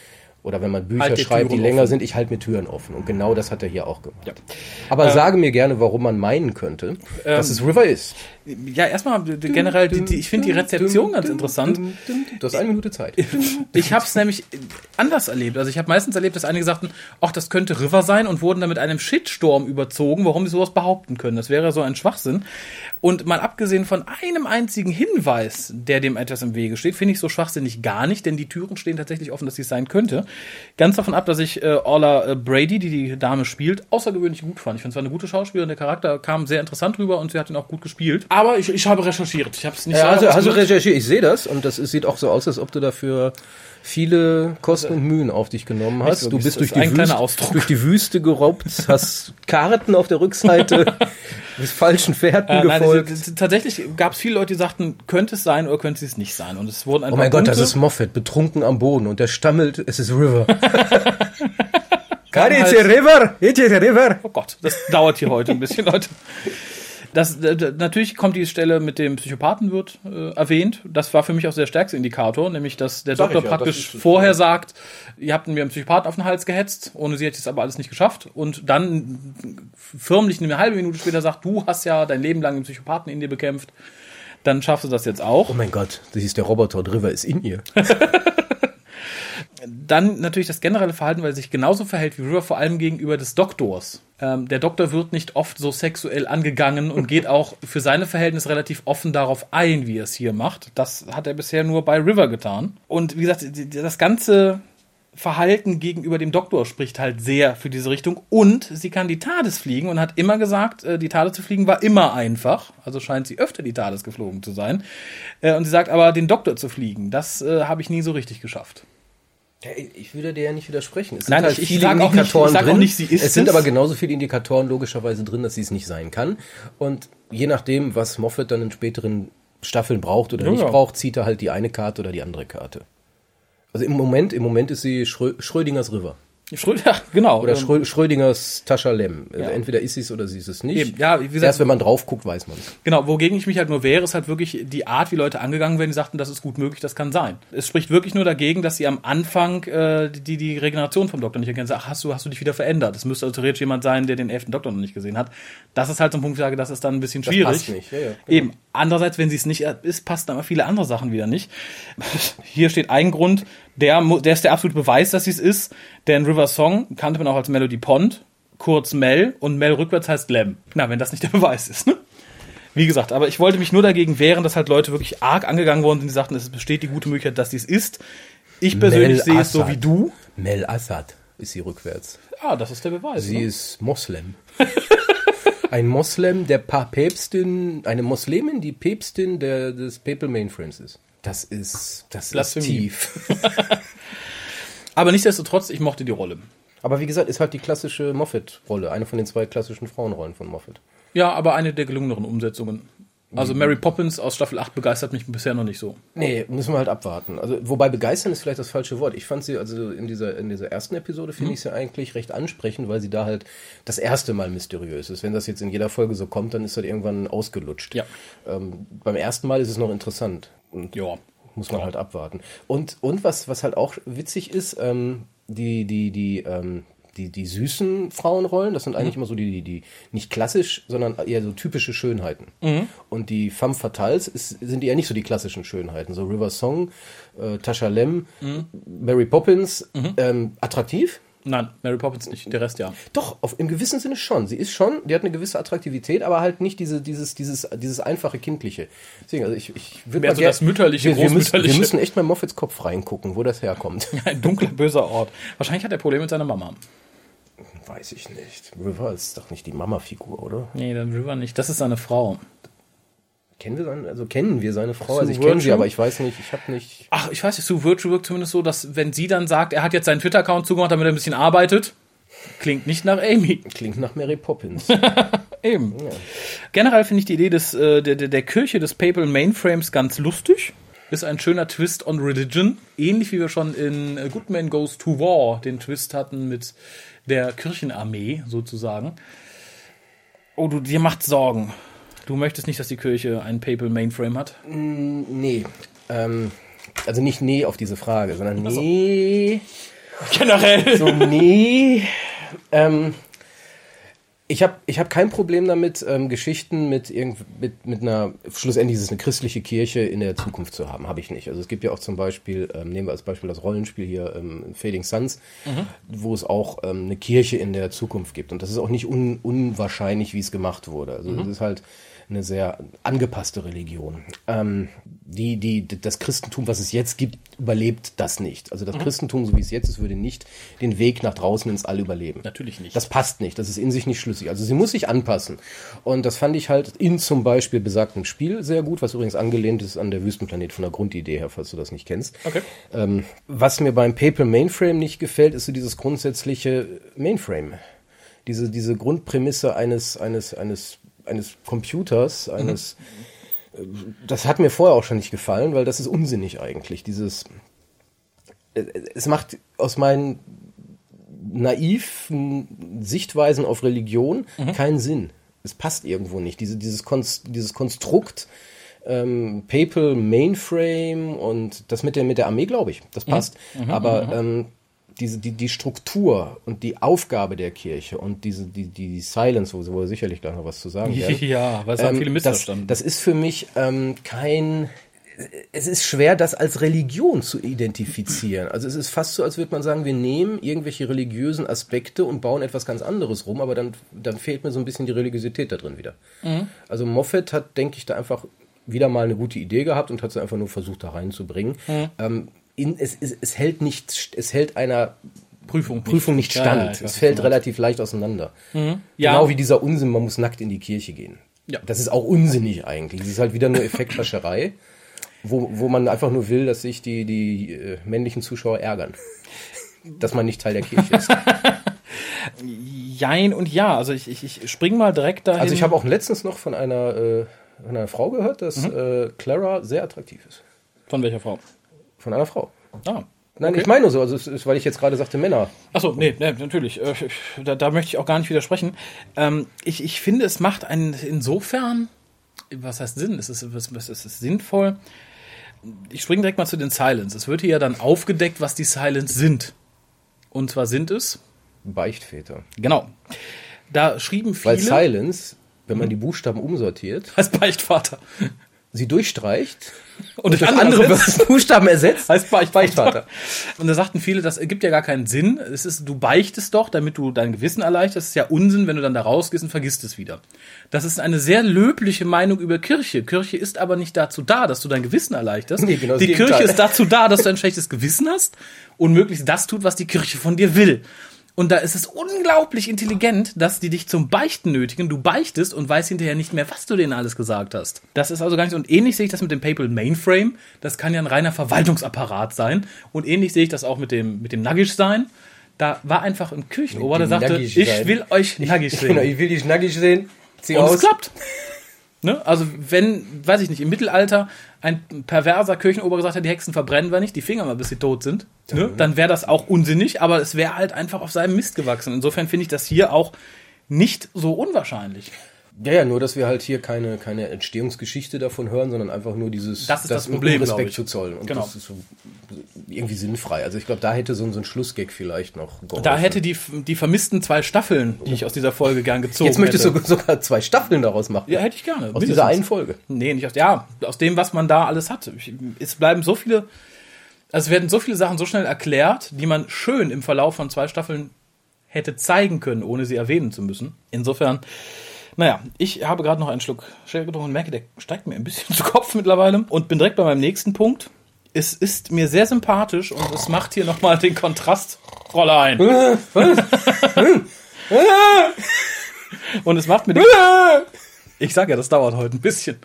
Oder wenn man Bücher Halt die schreibt, die länger offen. sind, ich halte mir Türen offen. Und genau das hat er hier auch gemacht. Ja. Aber sage mir gerne, warum man meinen könnte, dass es River ist. Ja, erstmal generell, die, die, ich finde die Rezeption ganz interessant. Du hast eine Minute Zeit. Ich habe es nämlich anders erlebt. Also ich habe meistens erlebt, dass einige sagten, ach, das könnte River sein und wurden dann mit einem Shitstorm überzogen, warum sie sowas behaupten können. Das wäre so ein Schwachsinn. Und mal abgesehen von einem einzigen Hinweis, der dem etwas im Wege steht, finde ich so schwachsinnig gar nicht, denn die Türen stehen tatsächlich offen, dass sie es sein könnte. Ganz davon ab, dass ich äh, Orla äh, Brady, die die Dame spielt, außergewöhnlich gut fand. Ich finde es war eine gute Schauspielerin, der Charakter kam sehr interessant rüber und sie hat ihn auch gut gespielt. Aber ich, ich habe recherchiert. Ich habe es nicht Ja, also, selber also recherchiert, ich sehe das und das ist, sieht auch so aus, als ob du dafür viele Kosten und Mühen auf dich genommen hast. Du bist durch die, Wüste, durch die Wüste gerobbt, hast Karten auf der Rückseite, bist falschen Fährten Äh, nein, gefolgt. es- es- tatsächlich gab es viele Leute, die sagten, könnte es sein oder könnte es nicht sein. Und es wurden einfach Oh mein Gott, das ist Moffat, betrunken am Boden und der stammelt, es ist River. Kann it's halt- a river, it's a river. Oh Gott, das dauert hier heute ein bisschen, Leute. Das, d- natürlich kommt die Stelle mit dem Psychopathen wird äh, erwähnt. Das war für mich auch der stärkste Indikator, nämlich dass der Sag Doktor ja, praktisch vorher sagt, ihr habt mir einen Psychopathen auf den Hals gehetzt, ohne sie hätte ich es aber alles nicht geschafft. Und dann förmlich eine halbe Minute später sagt, du hast ja dein Leben lang den Psychopathen in dir bekämpft. Dann schaffst du das jetzt auch. Oh mein Gott, das ist der Roboter und River ist in ihr. Dann natürlich das generelle Verhalten, weil er sich genauso verhält wie River, vor allem gegenüber des Doktors. Ähm, der Doktor wird nicht oft so sexuell angegangen und geht auch für seine Verhältnisse relativ offen darauf ein, wie er es hier macht. Das hat er bisher nur bei River getan. Und wie gesagt, das ganze Verhalten gegenüber dem Doktor spricht halt sehr für diese Richtung. Und sie kann die TARDIS fliegen und hat immer gesagt, äh, die TARDIS zu fliegen war immer einfach. Also scheint sie öfter die TARDIS geflogen zu sein. Äh, Und sie sagt aber, den Doktor zu fliegen, das äh, habe ich nie so richtig geschafft. Ich würde dir ja nicht widersprechen. Es Nein, sind halt ich- viele sag auch nicht- Indikatoren ich sag drin. nicht, sie ist es sind es. aber genauso viele Indikatoren logischerweise drin, dass sie es nicht sein kann. Und je nachdem, was Moffat dann in späteren Staffeln braucht oder Ja, nicht ja. braucht, zieht er halt die eine Karte oder die andere Karte. Also im Moment, im Moment ist sie Schrö Schrödingers River. Schröder, genau. Oder Ähm, Schrö Schrödingers Tascha Lem. Also Ja. entweder ist sie es oder sie ist es nicht. Eben, ja, wie gesagt- Erst wenn man drauf guckt, weiß man es. Genau, wogegen ich mich halt nur wehre, ist halt wirklich die Art, wie Leute angegangen werden, die sagten, das ist gut möglich, das kann sein. Es spricht wirklich nur dagegen, dass sie am Anfang äh, die, die Regeneration vom Doktor nicht erkennen. Ach, hast du, hast du dich wieder verändert? Das müsste also theoretisch jemand sein, der den elften Doktor noch nicht gesehen hat. Das ist halt so ein Punkt, wo ich sage, das ist dann ein bisschen schwierig. passt nicht, ja, ja, genau. Eben. Andererseits, wenn sie es nicht ist, passt dann aber viele andere Sachen wieder nicht. Hier steht ein Grund, der, der ist der absolute Beweis, dass sie es ist. Denn River Song kannte man auch als Melody Pond, kurz Mel, und Mel rückwärts heißt Lem. Na, wenn das nicht der Beweis ist, ne? Wie gesagt, aber ich wollte mich nur dagegen wehren, dass halt Leute wirklich arg angegangen wurden und die sagten, es besteht die gute Möglichkeit, dass dies ist. Ich persönlich Mel sehe es so wie du. Mel Assad ist sie rückwärts. Ah, das ist der Beweis. Sie ne? ist Moslem. Ein Moslem, der Päpstin, eine Moslemin, die Päpstin der, des Papal Mainframes ist. Das ist, das ist tief. Aber nichtsdestotrotz, ich mochte die Rolle. Aber wie gesagt, ist halt die klassische Moffat-Rolle, eine von den zwei klassischen Frauenrollen von Moffat. Ja, aber eine der gelungeneren Umsetzungen. Also Mary Poppins aus Staffel 8 begeistert mich bisher noch nicht so. Nee, müssen wir halt abwarten. Also, wobei begeistern ist vielleicht das falsche Wort. Ich fand sie, also in dieser, in dieser ersten Episode finde ich sie eigentlich recht ansprechend, weil sie da halt das erste Mal mysteriös ist. Wenn das jetzt in jeder Folge so kommt, dann ist das irgendwann ausgelutscht. Ja. Ähm, beim ersten Mal ist es noch interessant. Und Ja. muss man Ja. halt abwarten. Und, und was, was halt auch witzig ist, ähm, die, die, die, ähm, die, die süßen Frauenrollen, das sind eigentlich immer so die, die, die nicht klassisch, sondern eher so typische Schönheiten. Und die femme fatales ist, sind eher nicht so die klassischen Schönheiten. So River Song, äh, Tasha Lem, Mary Poppins, ähm, attraktiv. Nein, Mary Poppins nicht, der Rest ja. Doch, auf, im gewissen Sinne schon. Sie ist schon, die hat eine gewisse Attraktivität, aber halt nicht diese, dieses, dieses, dieses einfache Kindliche. Deswegen, also ich, ich würde Mehr so das mütterliche, wir, wir, müssen, wir müssen echt mal Moffats Kopf reingucken, wo das herkommt. Ein dunkler, böser Ort. Wahrscheinlich hat er Probleme mit seiner Mama. Weiß ich nicht. River ist doch nicht die Mama-Figur, oder? Nee, der River nicht. Das ist seine Frau. Kennen wir seine, also kennen wir seine Frau? Sue Also ich kenne sie, aber ich weiß nicht, ich habe nicht. Ach, ich weiß nicht, Sue Virtue wirkt zumindest so, dass wenn sie dann sagt, er hat jetzt seinen Twitter-Account zugemacht, damit er ein bisschen arbeitet, klingt nicht nach Amy. Klingt nach Mary Poppins. Eben. Generell finde ich die Idee des, äh, der, der, der Kirche des Papal Mainframes ganz lustig. Ist ein schöner Twist on Religion. Ähnlich wie wir schon in äh, Good Man Goes to War den Twist hatten mit der Kirchenarmee sozusagen. Oh, du, dir macht Sorgen. Du möchtest nicht, dass die Kirche einen Papal Mainframe hat? nee. Ähm, also nicht nee auf diese Frage, sondern nee. Generell. So nee. Ähm, Ich habe ich hab kein Problem damit, ähm, Geschichten mit, irgend, mit, mit einer, schlussendlich ist es eine christliche Kirche in der Zukunft zu haben. Habe ich nicht. Also es gibt ja auch zum Beispiel, ähm, nehmen wir als Beispiel das Rollenspiel hier, ähm, Fading Suns, mhm. wo es auch ähm, eine Kirche in der Zukunft gibt. Und das ist auch nicht un, unwahrscheinlich, wie es gemacht wurde. Also es mhm. ist halt eine sehr angepasste Religion. Ähm, die, die, das Christentum, was es jetzt gibt, überlebt das nicht. Also das mhm. Christentum, so wie es jetzt ist, würde nicht den Weg nach draußen ins All überleben. Natürlich nicht. Das passt nicht. Das ist in sich nicht schlüssig. Also sie muss sich anpassen. Und das fand ich halt in zum Beispiel besagtem Spiel sehr gut, was übrigens angelehnt ist an der Wüstenplanet von der Grundidee her, falls du das nicht kennst. Okay. Ähm, was mir beim Paper Mainframe nicht gefällt, ist so dieses grundsätzliche Mainframe. Diese, diese Grundprämisse eines, eines, eines eines Computers, eines. Mhm. Das hat mir vorher auch schon nicht gefallen, weil das ist unsinnig eigentlich. Dieses. Es macht aus meinen naiven Sichtweisen auf Religion mhm. keinen Sinn. Es passt irgendwo nicht. Diese, dieses, Konst, dieses Konstrukt ähm, Papal Mainframe und das mit der, mit der Armee, glaube ich, das mhm. passt. Mhm. Aber mhm. ähm, diese, die, die Struktur und die Aufgabe der Kirche und diese, die, die Silence, wo, wo sicherlich gleich noch was zu sagen werden. Ja, weil es haben ähm, viele missverstanden. Das, das ist für mich ähm, kein, es ist schwer, das als Religion zu identifizieren. Also es ist fast so, als würde man sagen, wir nehmen irgendwelche religiösen Aspekte und bauen etwas ganz anderes rum, aber dann, dann fehlt mir so ein bisschen die Religiosität da drin wieder. Mhm. Also Moffat hat, denke ich, da einfach wieder mal eine gute Idee gehabt und hat sie einfach nur versucht, da reinzubringen. Mhm. Ähm, in, es, es, es hält nicht, es hält einer Prüfung, Prüfung nicht, nicht stand. Ja, ja, es fällt relativ leicht auseinander. Mhm. Ja. Genau wie dieser Unsinn, man muss nackt in die Kirche gehen. Ja. Das ist auch unsinnig eigentlich. Das ist halt wieder nur Effekthascherei, wo, wo man einfach nur will, dass sich die, die äh, männlichen Zuschauer ärgern. dass man nicht Teil der Kirche ist. Jein und ja. Also ich, ich, ich spring mal direkt dahin. Also ich habe auch letztens noch von einer, äh, einer Frau gehört, dass mhm. äh, Clara sehr attraktiv ist. Von welcher Frau? Von einer Frau. Ah. Nein, okay. ich meine nur so, also es ist, weil ich jetzt gerade sagte Männer. Achso, nee, nee, natürlich. Äh, da, da möchte ich auch gar nicht widersprechen. Ähm, ich, ich finde, es macht einen insofern, was heißt Sinn? Es ist, was, was ist sinnvoll. Ich springe direkt mal zu den Silence. Es wird hier ja dann aufgedeckt, was die Silence sind. Und zwar sind es Beichtväter. Genau. Da schrieben viele. Weil Silence, wenn man die Buchstaben umsortiert, heißt Beichtvater sie durchstreicht und, und durch andere, andere Buchstaben ersetzt. Heißt Beichtvater. Und da sagten viele, das ergibt ja gar keinen Sinn. Es ist, du beichtest doch, damit du dein Gewissen erleichterst. Das ist ja Unsinn, wenn du dann da rausgehst und vergisst es wieder. Das ist eine sehr löbliche Meinung über Kirche. Kirche ist aber nicht dazu da, dass du dein Gewissen erleichterst. Nee, genau die Kirche ist dazu da, dass du ein schlechtes Gewissen hast und möglichst das tut, was die Kirche von dir will. Und da ist es unglaublich intelligent, dass die dich zum Beichten nötigen. Du beichtest und weißt hinterher nicht mehr, was du denen alles gesagt hast. Das ist also gar nicht so. Und ähnlich sehe ich das mit dem PayPal Mainframe. Das kann ja ein reiner Verwaltungsapparat sein. Und ähnlich sehe ich das auch mit dem, mit dem Nuggish sein. Da war einfach ein Kirchenober, der sagte, ich will euch nackig sehen. Genau, ich will dich nackig sehen. Zieh und aus. es klappt. Ne? Also wenn, weiß ich nicht, im Mittelalter ein perverser Kirchenober gesagt hat, die Hexen verbrennen wir nicht, die Finger mal, bis sie tot sind, ne? dann wäre das auch unsinnig, aber es wäre halt einfach auf seinem Mist gewachsen. Insofern finde ich das hier auch nicht so unwahrscheinlich. Ja, ja, nur, dass wir halt hier keine, keine Entstehungsgeschichte davon hören, sondern einfach nur dieses das ist das, das Problem, Respekt zu zollen. Und genau. das ist so irgendwie sinnfrei. Also ich glaube, da hätte so, ein, so ein Schlussgag vielleicht noch geholfen. Da hätte die, die vermissten zwei Staffeln, die ich aus dieser Folge gern gezogen Jetzt möchtest hätte. du sogar zwei Staffeln daraus machen. Ja, hätte ich gerne. Aus mindestens. dieser einen Folge. Nee, nicht aus, ja, aus dem, was man da alles hat. Es bleiben so viele, also es werden so viele Sachen so schnell erklärt, die man schön im Verlauf von zwei Staffeln hätte zeigen können, ohne sie erwähnen zu müssen. Insofern, naja, ich habe gerade noch einen Schluck Sherry getrunken und merke, der steigt mir ein bisschen zu Kopf mittlerweile und bin direkt bei meinem nächsten Punkt. Es ist mir sehr sympathisch und es macht hier nochmal den Kontrast. Rolle ein. und es macht mir den, Ich sag ja, das dauert heute ein bisschen.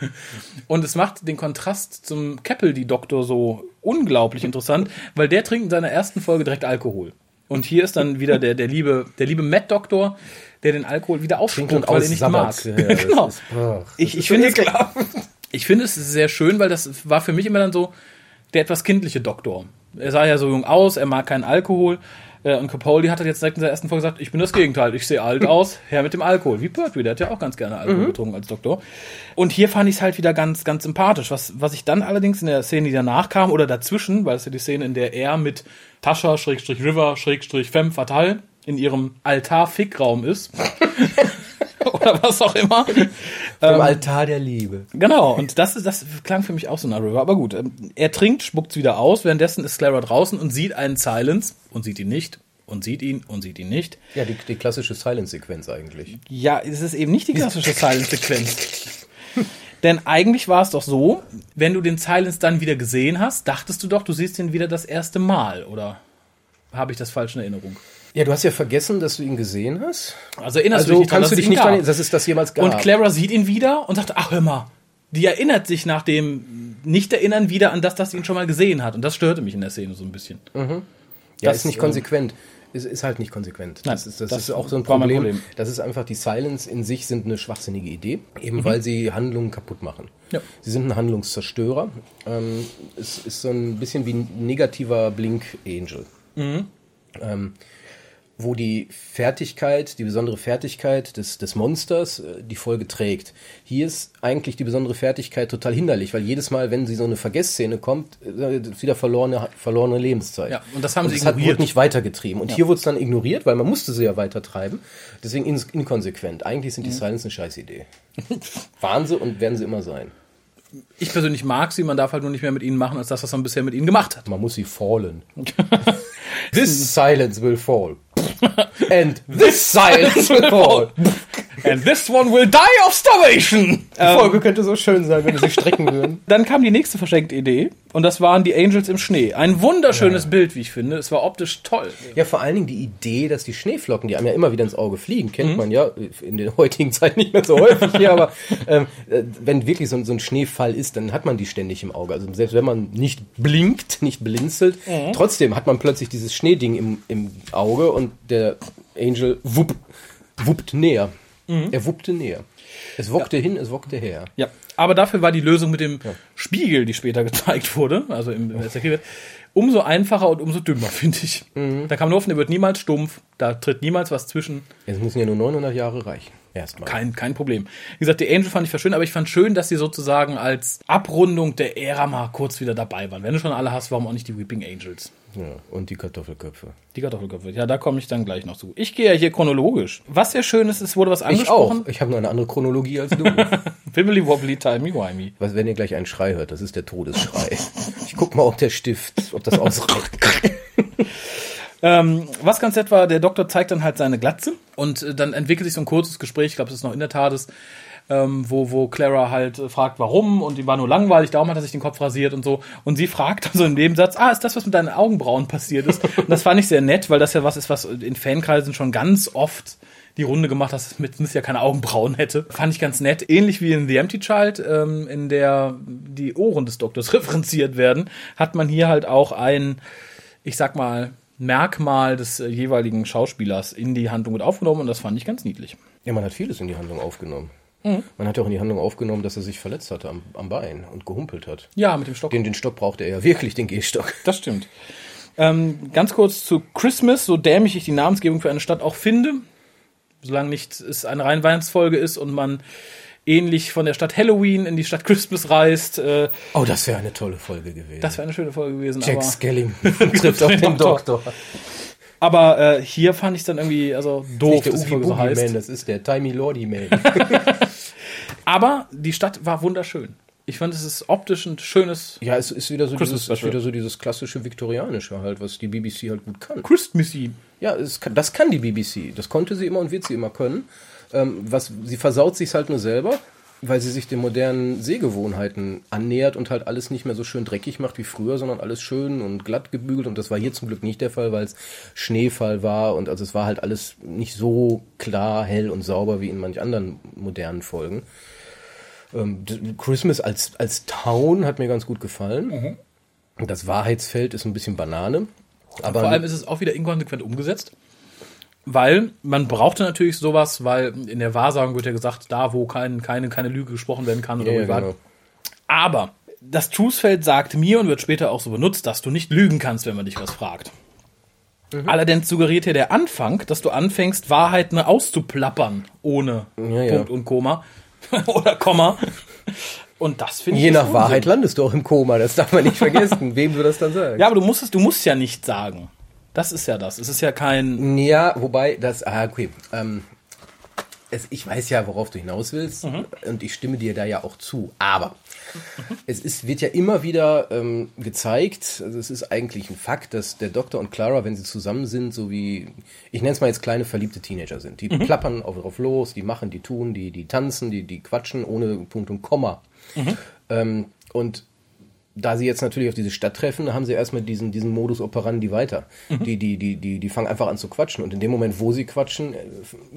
Und es macht den Kontrast zum Capaldi-Doktor so unglaublich interessant, weil der trinkt in seiner ersten Folge direkt Alkohol. Und hier ist dann wieder der, der liebe, der liebe Matt-Doktor, der den Alkohol wieder aufspuckt, weil er nicht mag. Ja, genau. Ist, oh, ich, ich finde es, ich finde es sehr schön, weil das war für mich immer dann so der etwas kindliche Doktor. Er sah ja so jung aus, er mag keinen Alkohol. Äh, und Capaldi hat jetzt direkt in der ersten Folge gesagt, ich bin das Gegenteil, ich sehe alt aus, her mit dem Alkohol. Wie Pertwee, der hat ja auch ganz gerne Alkohol mhm. getrunken als Doktor. Und hier fand ich es halt wieder ganz, ganz sympathisch. Was, was ich dann allerdings in der Szene, die danach kam, oder dazwischen, weil es ja die Szene, in der er mit Tascha, Schrägstrich River, Schrägstrich Femme Fatale in ihrem Altar-Fickraum ist. oder was auch immer. Im Ähm, Altar der Liebe. Genau, und das, ist, das klang für mich auch so nach River. Aber gut, ähm, er trinkt, spuckt's wieder aus. Währenddessen ist Clara draußen und sieht einen Silence und sieht ihn nicht und sieht ihn und sieht ihn nicht. Ja, die, die klassische Silence-Sequenz eigentlich. Ja, es ist eben nicht die klassische Silence-Sequenz. Denn eigentlich war es doch so, wenn du den Silence dann wieder gesehen hast, dachtest du doch, du siehst ihn wieder das erste Mal, oder habe ich das falsch in Erinnerung? Ja, du hast ja vergessen, dass du ihn gesehen hast. Also erinnerst Also du dich kannst du dass dich nicht daran, dass es das jemals gab. Und Clara sieht ihn wieder und sagt, ach hör mal, die erinnert sich nach dem Nicht-Erinnern wieder an das, dass sie ihn schon mal gesehen hat. Und das störte mich in der Szene so ein bisschen. ja, das, ist nicht ähm, konsequent. Ist, ist halt nicht konsequent. Nein, das ist, das das ist auch so ein Problem. Problem. Das ist einfach, die Silence in sich sind eine schwachsinnige Idee, eben weil sie Handlungen kaputt machen. Ja. Sie sind ein Handlungszerstörer. Ähm, es ist so ein bisschen wie ein negativer Blink-Angel. Ähm, wo die Fertigkeit, die besondere Fertigkeit des, des Monsters äh, die Folge trägt. Hier ist eigentlich die besondere Fertigkeit total hinderlich, weil jedes Mal, wenn sie so eine Vergessszene kommt, äh, ist wieder verlorene, verlorene Lebenszeit. Ja, und das haben sie das hat, ignoriert. wurde nicht weitergetrieben. Und hier wurde es dann ignoriert, weil man musste sie ja weiter treiben. Deswegen ins- inkonsequent. Eigentlich sind die Mhm. Silence eine Scheißidee. Waren sie und werden sie immer sein. Ich persönlich mag sie, man darf halt nur nicht mehr mit ihnen machen, als das, was man bisher mit ihnen gemacht hat. Man muss sie fallen. This silence will fall. And this silence will fall. And this one will die of starvation! Die Folge könnte so schön sein, wenn wir sie strecken würden. Dann kam die nächste verschenkte Idee und das waren die Angels im Schnee. Ein wunderschönes Bild, wie ich finde. Es war optisch toll. Ja, vor allen Dingen die Idee, dass die Schneeflocken, die einem ja immer wieder ins Auge fliegen, kennt man ja in der heutigen Zeit nicht mehr so häufig hier, aber ähm, äh, wenn wirklich so, ein- so ein Schneefall ist, dann hat man die ständig im Auge. Also selbst wenn man nicht blinkt, nicht blinzelt, trotzdem hat man plötzlich dieses Schneeding im, im Auge und der Angel wupp, wuppt näher. Er wuppte näher. Es wockte hin, es wockte her. Ja, aber dafür war die Lösung mit dem Spiegel, die später gezeigt wurde, also im, im SRK, umso einfacher und umso dümmer, finde ich. Da kann man hoffen, der wird niemals stumpf, da tritt niemals was zwischen. Es müssen ja nur 900 Jahre reichen. Erstmal. Kein, kein Problem. Wie gesagt, die Angel fand ich schön, aber ich fand schön, dass sie sozusagen als Abrundung der Ära mal kurz wieder dabei waren. Wenn du schon alle hast, warum auch nicht die Weeping Angels? Ja, und die Kartoffelköpfe. Die Kartoffelköpfe. Ja, da komme ich dann gleich noch zu. Ich gehe ja hier chronologisch. Was sehr schön ist, es wurde was Ich angesprochen. auch. Ich habe nur eine andere Chronologie als du. Wibbly wobbly timey wimey. Was, wenn ihr gleich einen Schrei hört, das ist der Todesschrei. Ich guck mal, ob der Stift, ob das ausreicht. Ähm, was ganz nett war, der Doktor zeigt dann halt seine Glatze und äh, dann entwickelt sich so ein kurzes Gespräch, ich glaube, das ist noch in der TARDIS, ähm, wo, wo Clara halt äh, fragt, warum und die war nur langweilig, darum hat er sich den Kopf rasiert und so. Und sie fragt dann so im Nebensatz, ah, ist das, was mit deinen Augenbrauen passiert ist? Und das fand ich sehr nett, weil das ja was ist, was in Fankreisen schon ganz oft die Runde gemacht, dass es mit ja keine Augenbrauen hätte. Fand ich ganz nett. Ähnlich wie in The Empty Child, ähm, in der die Ohren des Doktors referenziert werden, hat man hier halt auch ein, ich sag mal, Merkmal des äh, jeweiligen Schauspielers in die Handlung mit aufgenommen und das fand ich ganz niedlich. Ja, man hat vieles in die Handlung aufgenommen. Man hat ja auch in die Handlung aufgenommen, dass er sich verletzt hatte am, am Bein und gehumpelt hat. Ja, mit dem Stock. Den, den Stock brauchte er ja wirklich, den Gehstock. Das stimmt. Ähm, ganz kurz zu Christmas, so dämlich ich die Namensgebung für eine Stadt auch finde, solange nicht es eine rein Weihnachtsfolge ist und man ähnlich von der Stadt Halloween in die Stadt Christmas reist, äh, Oh, das wäre eine tolle Folge gewesen. das wäre eine schöne Folge gewesen. Jack aber Skelling trifft auf den Doktor. Aber äh, hier fand ich es dann irgendwie also doof, Nicht der dass die Folge so heißt. Man, das ist der Timey Lordy Man. Aber die Stadt war wunderschön. Ich fand, es ist optisch ein schönes ja, es ist wieder so, dieses, ist wieder so dieses klassische Viktorianische halt, was die BBC halt gut kann. Christmassy. Ja, kann, das kann die BBC. Das konnte sie immer und wird sie immer können. Ähm, was, sie versaut sich halt nur selber, weil sie sich den modernen Sehgewohnheiten annähert und halt alles nicht mehr so schön dreckig macht wie früher, sondern alles schön und glatt gebügelt. Und das war hier zum Glück nicht der Fall, weil es Schneefall war und also es war halt alles nicht so klar, hell und sauber wie in manch anderen modernen Folgen. Ähm, Christmas als, als Town hat mir ganz gut gefallen. Das Wahrheitsfeld ist ein bisschen Banane. Aber Vor allem ist es auch wieder inkonsequent umgesetzt. Weil man brauchte natürlich sowas, weil in der Wahrsagung wird ja gesagt, da wo kein, keine, keine Lüge gesprochen werden kann oder Ja, genau. Aber das Truthfeld sagt mir und wird später auch so benutzt, dass du nicht lügen kannst, wenn man dich was fragt. Mhm. Allerdings suggeriert ja der Anfang, dass du anfängst, Wahrheiten auszuplappern, ohne Ja, ja. Punkt und Komma oder Komma. Und das finde ich Je nach Unsinn. Wahrheit landest du auch im Koma, das darf man nicht vergessen, wem du das dann sagst. Ja, aber du musst es, du musst ja nicht sagen. Das ist ja das. Es ist ja kein. Ja, wobei, das, ah, okay. Ähm, es, ich weiß ja, worauf du hinaus willst mhm. und ich stimme dir da ja auch zu. Aber. es ist, wird ja immer wieder ähm, gezeigt, also es ist eigentlich ein Fakt, dass der Doktor und Clara, wenn sie zusammen sind, so wie, ich nenne es mal jetzt kleine verliebte Teenager sind. Die mhm. plappern auf, auf los, die machen, die tun, die, die tanzen, die, die quatschen ohne Punkt und Komma. Mhm. Ähm, und da sie jetzt natürlich auf diese Stadt treffen, haben sie erstmal diesen, diesen Modus operandi weiter. Mhm. Die, die, die, die, die fangen einfach an zu quatschen. Und in dem Moment, wo sie quatschen, äh,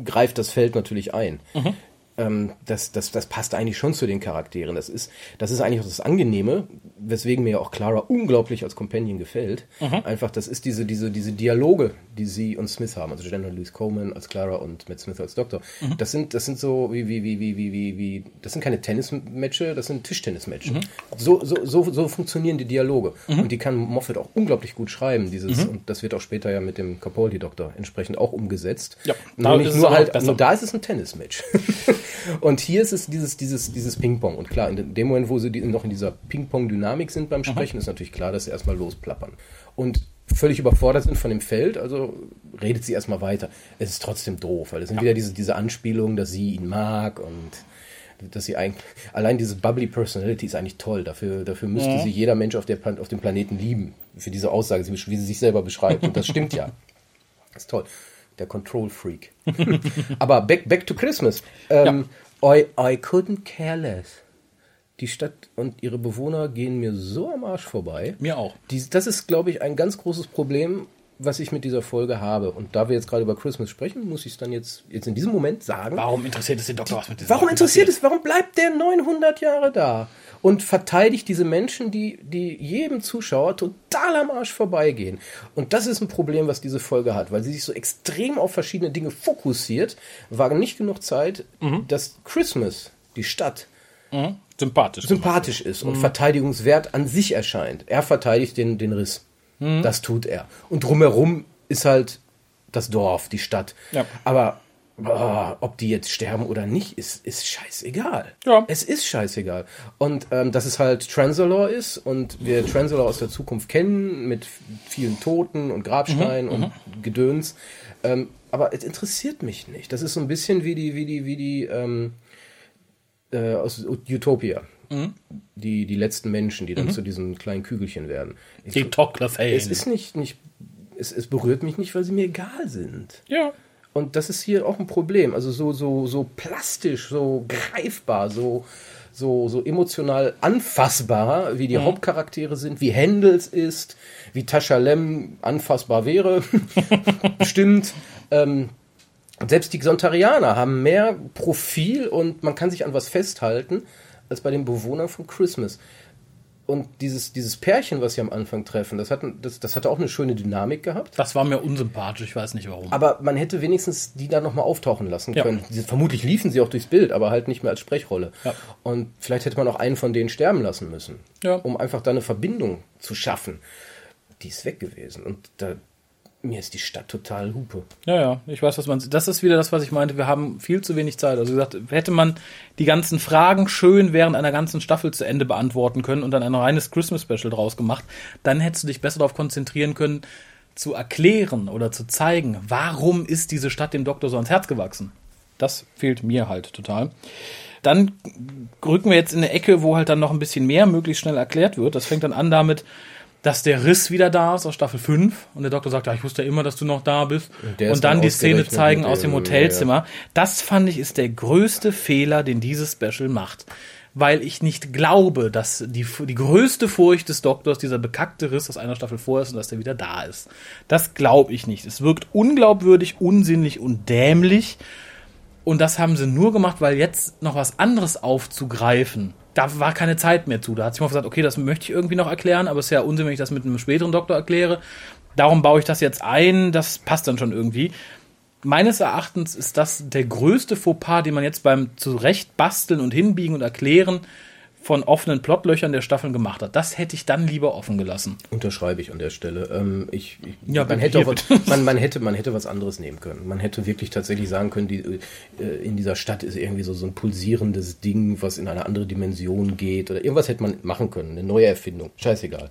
greift das Feld natürlich ein. Mhm ähm, das, das, das passt eigentlich schon zu den Charakteren. Das ist, das ist eigentlich auch das Angenehme, weswegen mir auch Clara unglaublich als Companion gefällt. Mhm. Einfach, das ist diese, diese, diese Dialoge, die sie und Smith haben. Also Jennifer Louise Coleman als Clara und Matt Smith als Doktor. Mhm. Das sind, das sind so wie, wie, wie, wie, wie, wie, wie, das sind keine Tennismatches, das sind Tischtennismatches. Mhm. So, so, so, so funktionieren die Dialoge. Mhm. Und die kann Moffat auch unglaublich gut schreiben, dieses, mhm. und das wird auch später ja mit dem Capaldi-Doktor entsprechend auch umgesetzt. Ja, da nur, nicht, nur halt, nur da ist es ein Tennismatch. Und hier ist es dieses, dieses, dieses Ping-Pong. Und klar, in dem Moment, wo sie noch in dieser Ping-Pong-Dynamik sind beim Sprechen, Aha. ist natürlich klar, dass sie erstmal losplappern. Und völlig überfordert sind von dem Feld, also redet sie erstmal weiter. Es ist trotzdem doof, weil es sind ja. wieder diese, diese Anspielungen, dass sie ihn mag und dass sie eigentlich, allein diese bubbly Personality ist eigentlich toll. Dafür, dafür müsste ja. sie jeder Mensch auf, der, auf dem Planeten lieben. Für diese Aussage, wie sie sich selber beschreibt. Und das stimmt ja. Das ist toll der Control Freak. Aber back, back to Christmas. Ähm, ja. I, I couldn't care less. Die Stadt und ihre Bewohner gehen mir so am Arsch vorbei. Mir auch. Die, das ist, glaube ich, ein ganz großes Problem, was ich mit dieser Folge habe. Und da wir jetzt gerade über Christmas sprechen, muss ich es dann jetzt, jetzt in diesem Moment sagen. Warum interessiert es den Doktor was mit diesem Warum interessiert es? Warum bleibt der 900 Jahre da? Und verteidigt diese Menschen, die, die jedem Zuschauer total am Arsch vorbeigehen. Und das ist ein Problem, was diese Folge hat, weil sie sich so extrem auf verschiedene Dinge fokussiert, war nicht genug Zeit, mhm. dass Christmas, die Stadt, mhm. sympathisch, sympathisch ist und mhm. verteidigungswert an sich erscheint. Er verteidigt den, den Riss. Mhm. Das tut er. Und drumherum ist halt das Dorf, die Stadt. Ja. Aber Oh, ob die jetzt sterben oder nicht, ist, ist scheißegal. Ja. Es ist scheißegal. Und ähm, dass es halt Transalore ist und wir Transalore aus der Zukunft kennen mit vielen Toten und Grabsteinen mhm, und mhm. Gedöns. Ähm, aber es interessiert mich nicht. Das ist so ein bisschen wie die, wie die, wie die ähm, äh, aus Utopia. Mhm. Die, die letzten Menschen, die dann mhm. zu diesen kleinen Kügelchen werden. Die Tocklefane. Es ist nicht, nicht es, es berührt mich nicht, weil sie mir egal sind. Ja. Und das ist hier auch ein Problem. Also so, so, so plastisch, so greifbar, so, so, so emotional anfassbar, wie die mhm. Hauptcharaktere sind, wie Händels ist, wie Tascha Lem anfassbar wäre. Stimmt. Ähm, selbst die Xontarianer haben mehr Profil und man kann sich an was festhalten als bei den Bewohnern von Christmas und dieses, dieses Pärchen, was sie am Anfang treffen, das, hat, das, das hatte auch eine schöne Dynamik gehabt. Das war mir unsympathisch, ich weiß nicht warum. Aber man hätte wenigstens die da nochmal auftauchen lassen können. Ja. Vermutlich liefen sie auch durchs Bild, aber halt nicht mehr als Sprechrolle. Ja. Und vielleicht hätte man auch einen von denen sterben lassen müssen, ja. um einfach da eine Verbindung zu schaffen. Die ist weg gewesen. Und da, mir ist die Stadt total Hupe. Ja, ja, ich weiß, was man. Das ist wieder das, was ich meinte. Wir haben viel zu wenig Zeit. Also gesagt, hätte man die ganzen Fragen schön während einer ganzen Staffel zu Ende beantworten können und dann ein reines Christmas Special draus gemacht, dann hättest du dich besser darauf konzentrieren können, zu erklären oder zu zeigen, warum ist diese Stadt dem Doktor so ans Herz gewachsen. Das fehlt mir halt total. Dann rücken wir jetzt in eine Ecke, wo halt dann noch ein bisschen mehr möglichst schnell erklärt wird. Das fängt dann an damit, dass der Riss wieder da ist aus Staffel 5 und der Doktor sagt, ja, ich wusste ja immer, dass du noch da bist. Und, und dann die Szene zeigen aus dem Hotelzimmer. Ja. Das fand ich ist der größte Fehler, den dieses Special macht. Weil ich nicht glaube, dass die, die größte Furcht des Doktors dieser bekackte Riss aus einer Staffel vor ist und dass der wieder da ist. Das glaube ich nicht. Es wirkt unglaubwürdig, unsinnlich und dämlich. Und das haben sie nur gemacht, weil jetzt noch was anderes aufzugreifen da war keine Zeit mehr zu. Da hat sich mal gesagt, okay, das möchte ich irgendwie noch erklären, aber es ist ja Unsinn, wenn ich das mit einem späteren Doktor erkläre. Darum baue ich das jetzt ein, das passt dann schon irgendwie. Meines Erachtens ist das der größte Fauxpas, den man jetzt beim Zurechtbasteln und Hinbiegen und Erklären von offenen Plotlöchern der Staffeln gemacht hat. Das hätte ich dann lieber offen gelassen. Unterschreibe ich an der Stelle. Ähm, ich, ich, Ja, man, hätte was, man, man, hätte, man hätte was anderes nehmen können. Man hätte wirklich tatsächlich sagen können, die, äh, in dieser Stadt ist irgendwie so, so ein pulsierendes Ding, was in eine andere Dimension geht. Oder irgendwas hätte man machen können. Eine neue Erfindung. Scheißegal.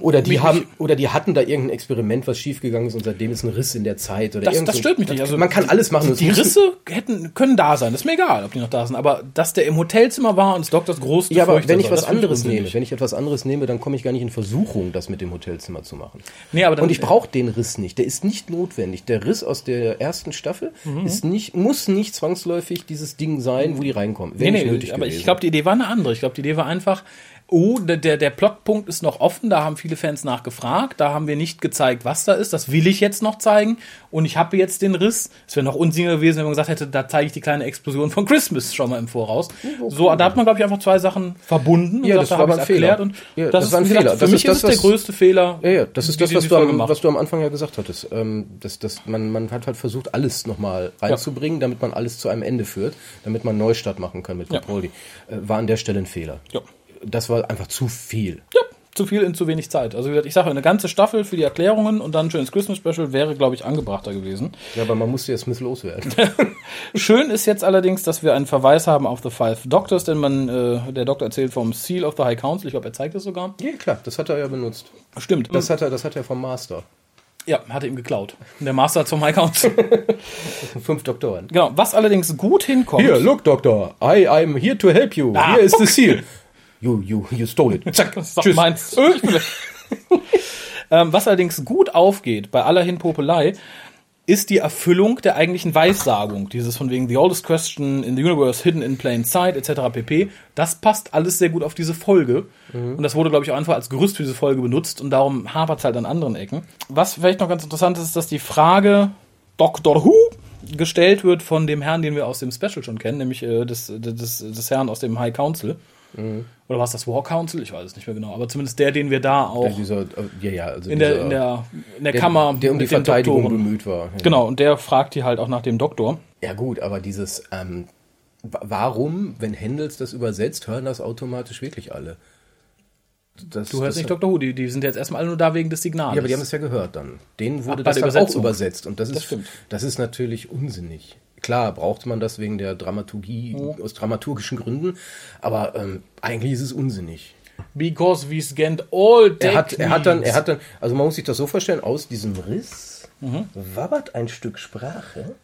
Oder die haben, oder die hatten da irgendein Experiment, was schiefgegangen ist und seitdem ist ein Riss in der Zeit. Oder Das- das stört mich nicht. Also, man kann alles machen. Die muss- Risse hätten, können da sein. Das ist mir egal, ob die noch da sind. Aber dass der im Hotelzimmer war und das Doktors groß Ja, aber wenn ich was anderes unsinnig. nehme, wenn ich etwas anderes nehme, dann komme ich gar nicht in Versuchung, das mit dem Hotelzimmer zu machen. Nee, aber dann- Und ich brauche den Riss nicht. Der ist nicht notwendig. Der Riss aus der ersten Staffel Mhm. ist nicht, muss nicht zwangsläufig dieses Ding sein, wo die reinkommen. Nee, nee, aber gewesen. ich glaube, die Idee war eine andere. Ich glaube, die Idee war einfach, oh, der, der, der Plotpunkt ist noch offen, da haben viele Fans nachgefragt, da haben wir nicht gezeigt, was da ist, das will ich jetzt noch zeigen und ich habe jetzt den Riss. Es wäre noch unsinniger gewesen, wenn man gesagt hätte, da zeige ich die kleine Explosion von Christmas schon mal im Voraus. So, da hat man, glaube ich, einfach zwei Sachen verbunden und Ja, das da war ich's ein Fehler. Und Ja, das, das ein ist, gesagt, Fehler. Für Das mich ist ist, das, es der größte Fehler. Ja, ja, das ist das, was du, am, was du am Anfang ja gesagt hattest. Ähm, das, das, man, man hat halt versucht, alles nochmal reinzubringen, damit man alles zu einem Ende führt, damit man Neustart machen kann mit Ja. Capaldi. Äh, war an der Stelle ein Fehler. Ja. Das war einfach zu viel. Ja, zu viel in zu wenig Zeit. Also ich sage, eine ganze Staffel für die Erklärungen und dann ein schönes Christmas Special wäre, glaube ich, angebrachter gewesen. Ja, aber man musste ja Smith loswerden. Schön ist jetzt allerdings, dass wir einen Verweis haben auf The Five Doctors, denn man, äh, der Doktor erzählt vom Seal of the High Council. Ich glaube, er zeigt es sogar. ja, klar, das hat er ja benutzt. Stimmt. Das hat er, das hat er vom Master. ja, hat er ihm geklaut. Der Master zum High Council. Fünf Doktoren. genau. Was allerdings gut hinkommt. Here, look, Doctor. I, I'm here to help you. Ah, here is the seal. You, you, you stole it. Zack. Das ist doch meins. ähm, was allerdings gut aufgeht bei aller Hinpopelei, ist die Erfüllung der eigentlichen Weissagung. Dieses von wegen The oldest question in the universe hidden in plain sight etc. pp. Das passt alles sehr gut auf diese Folge. Und das wurde, glaube ich, auch einfach als Gerüst für diese Folge benutzt und darum hapert es halt an anderen Ecken. Was vielleicht noch ganz interessant ist, ist, dass die Frage Doctor Who gestellt wird von dem Herrn, den wir aus dem Special schon kennen, nämlich äh, des, des, des Herrn aus dem High Council. Oder war es das War Council? Ich weiß es nicht mehr genau. Aber zumindest der, den wir da auch Ja, dieser, äh, ja, ja, also in, der, dieser- in, der, in der der, Kammer der um die Verteidigung Doktoren. bemüht war. Genau, und der fragt die halt auch nach dem Doktor. Ja gut, aber dieses, ähm, wa- warum, wenn Händels das übersetzt, hören das automatisch wirklich alle? Das, Du hörst nicht Doktor Who, die, die sind jetzt erstmal alle nur da wegen des Signals. Ja, aber die haben es ja gehört dann. Denen wurde Ach, das der dann auch übersetzt. Und das ist, Das stimmt. das ist natürlich unsinnig. Klar, braucht man das wegen der Dramaturgie, aus dramaturgischen Gründen, aber ähm, eigentlich ist es unsinnig. Because we scanned all Er hat, er hat dann, er techniques. hat dann, also man muss sich das so vorstellen, aus diesem Riss Mhm. wabbert ein Stück Sprache,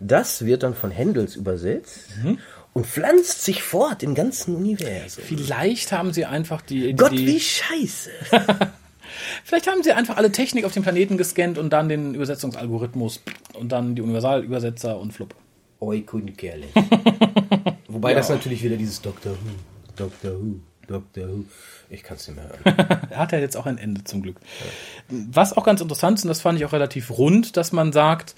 das wird dann von Händels übersetzt Mhm. und pflanzt sich fort im ganzen Universum. Vielleicht haben sie einfach die, Gott, die wie scheiße. Vielleicht haben sie einfach alle Technik auf dem Planeten gescannt und dann den Übersetzungsalgorithmus und dann die Universalübersetzer und flupp. Oi, Kunkerle. Wobei das natürlich wieder dieses Doctor Who, Doctor Who, Doctor Who. Ich kann es nicht mehr hören. Er hat ja jetzt auch ein Ende zum Glück. Was auch ganz interessant ist, und das fand ich auch relativ rund, dass man sagt,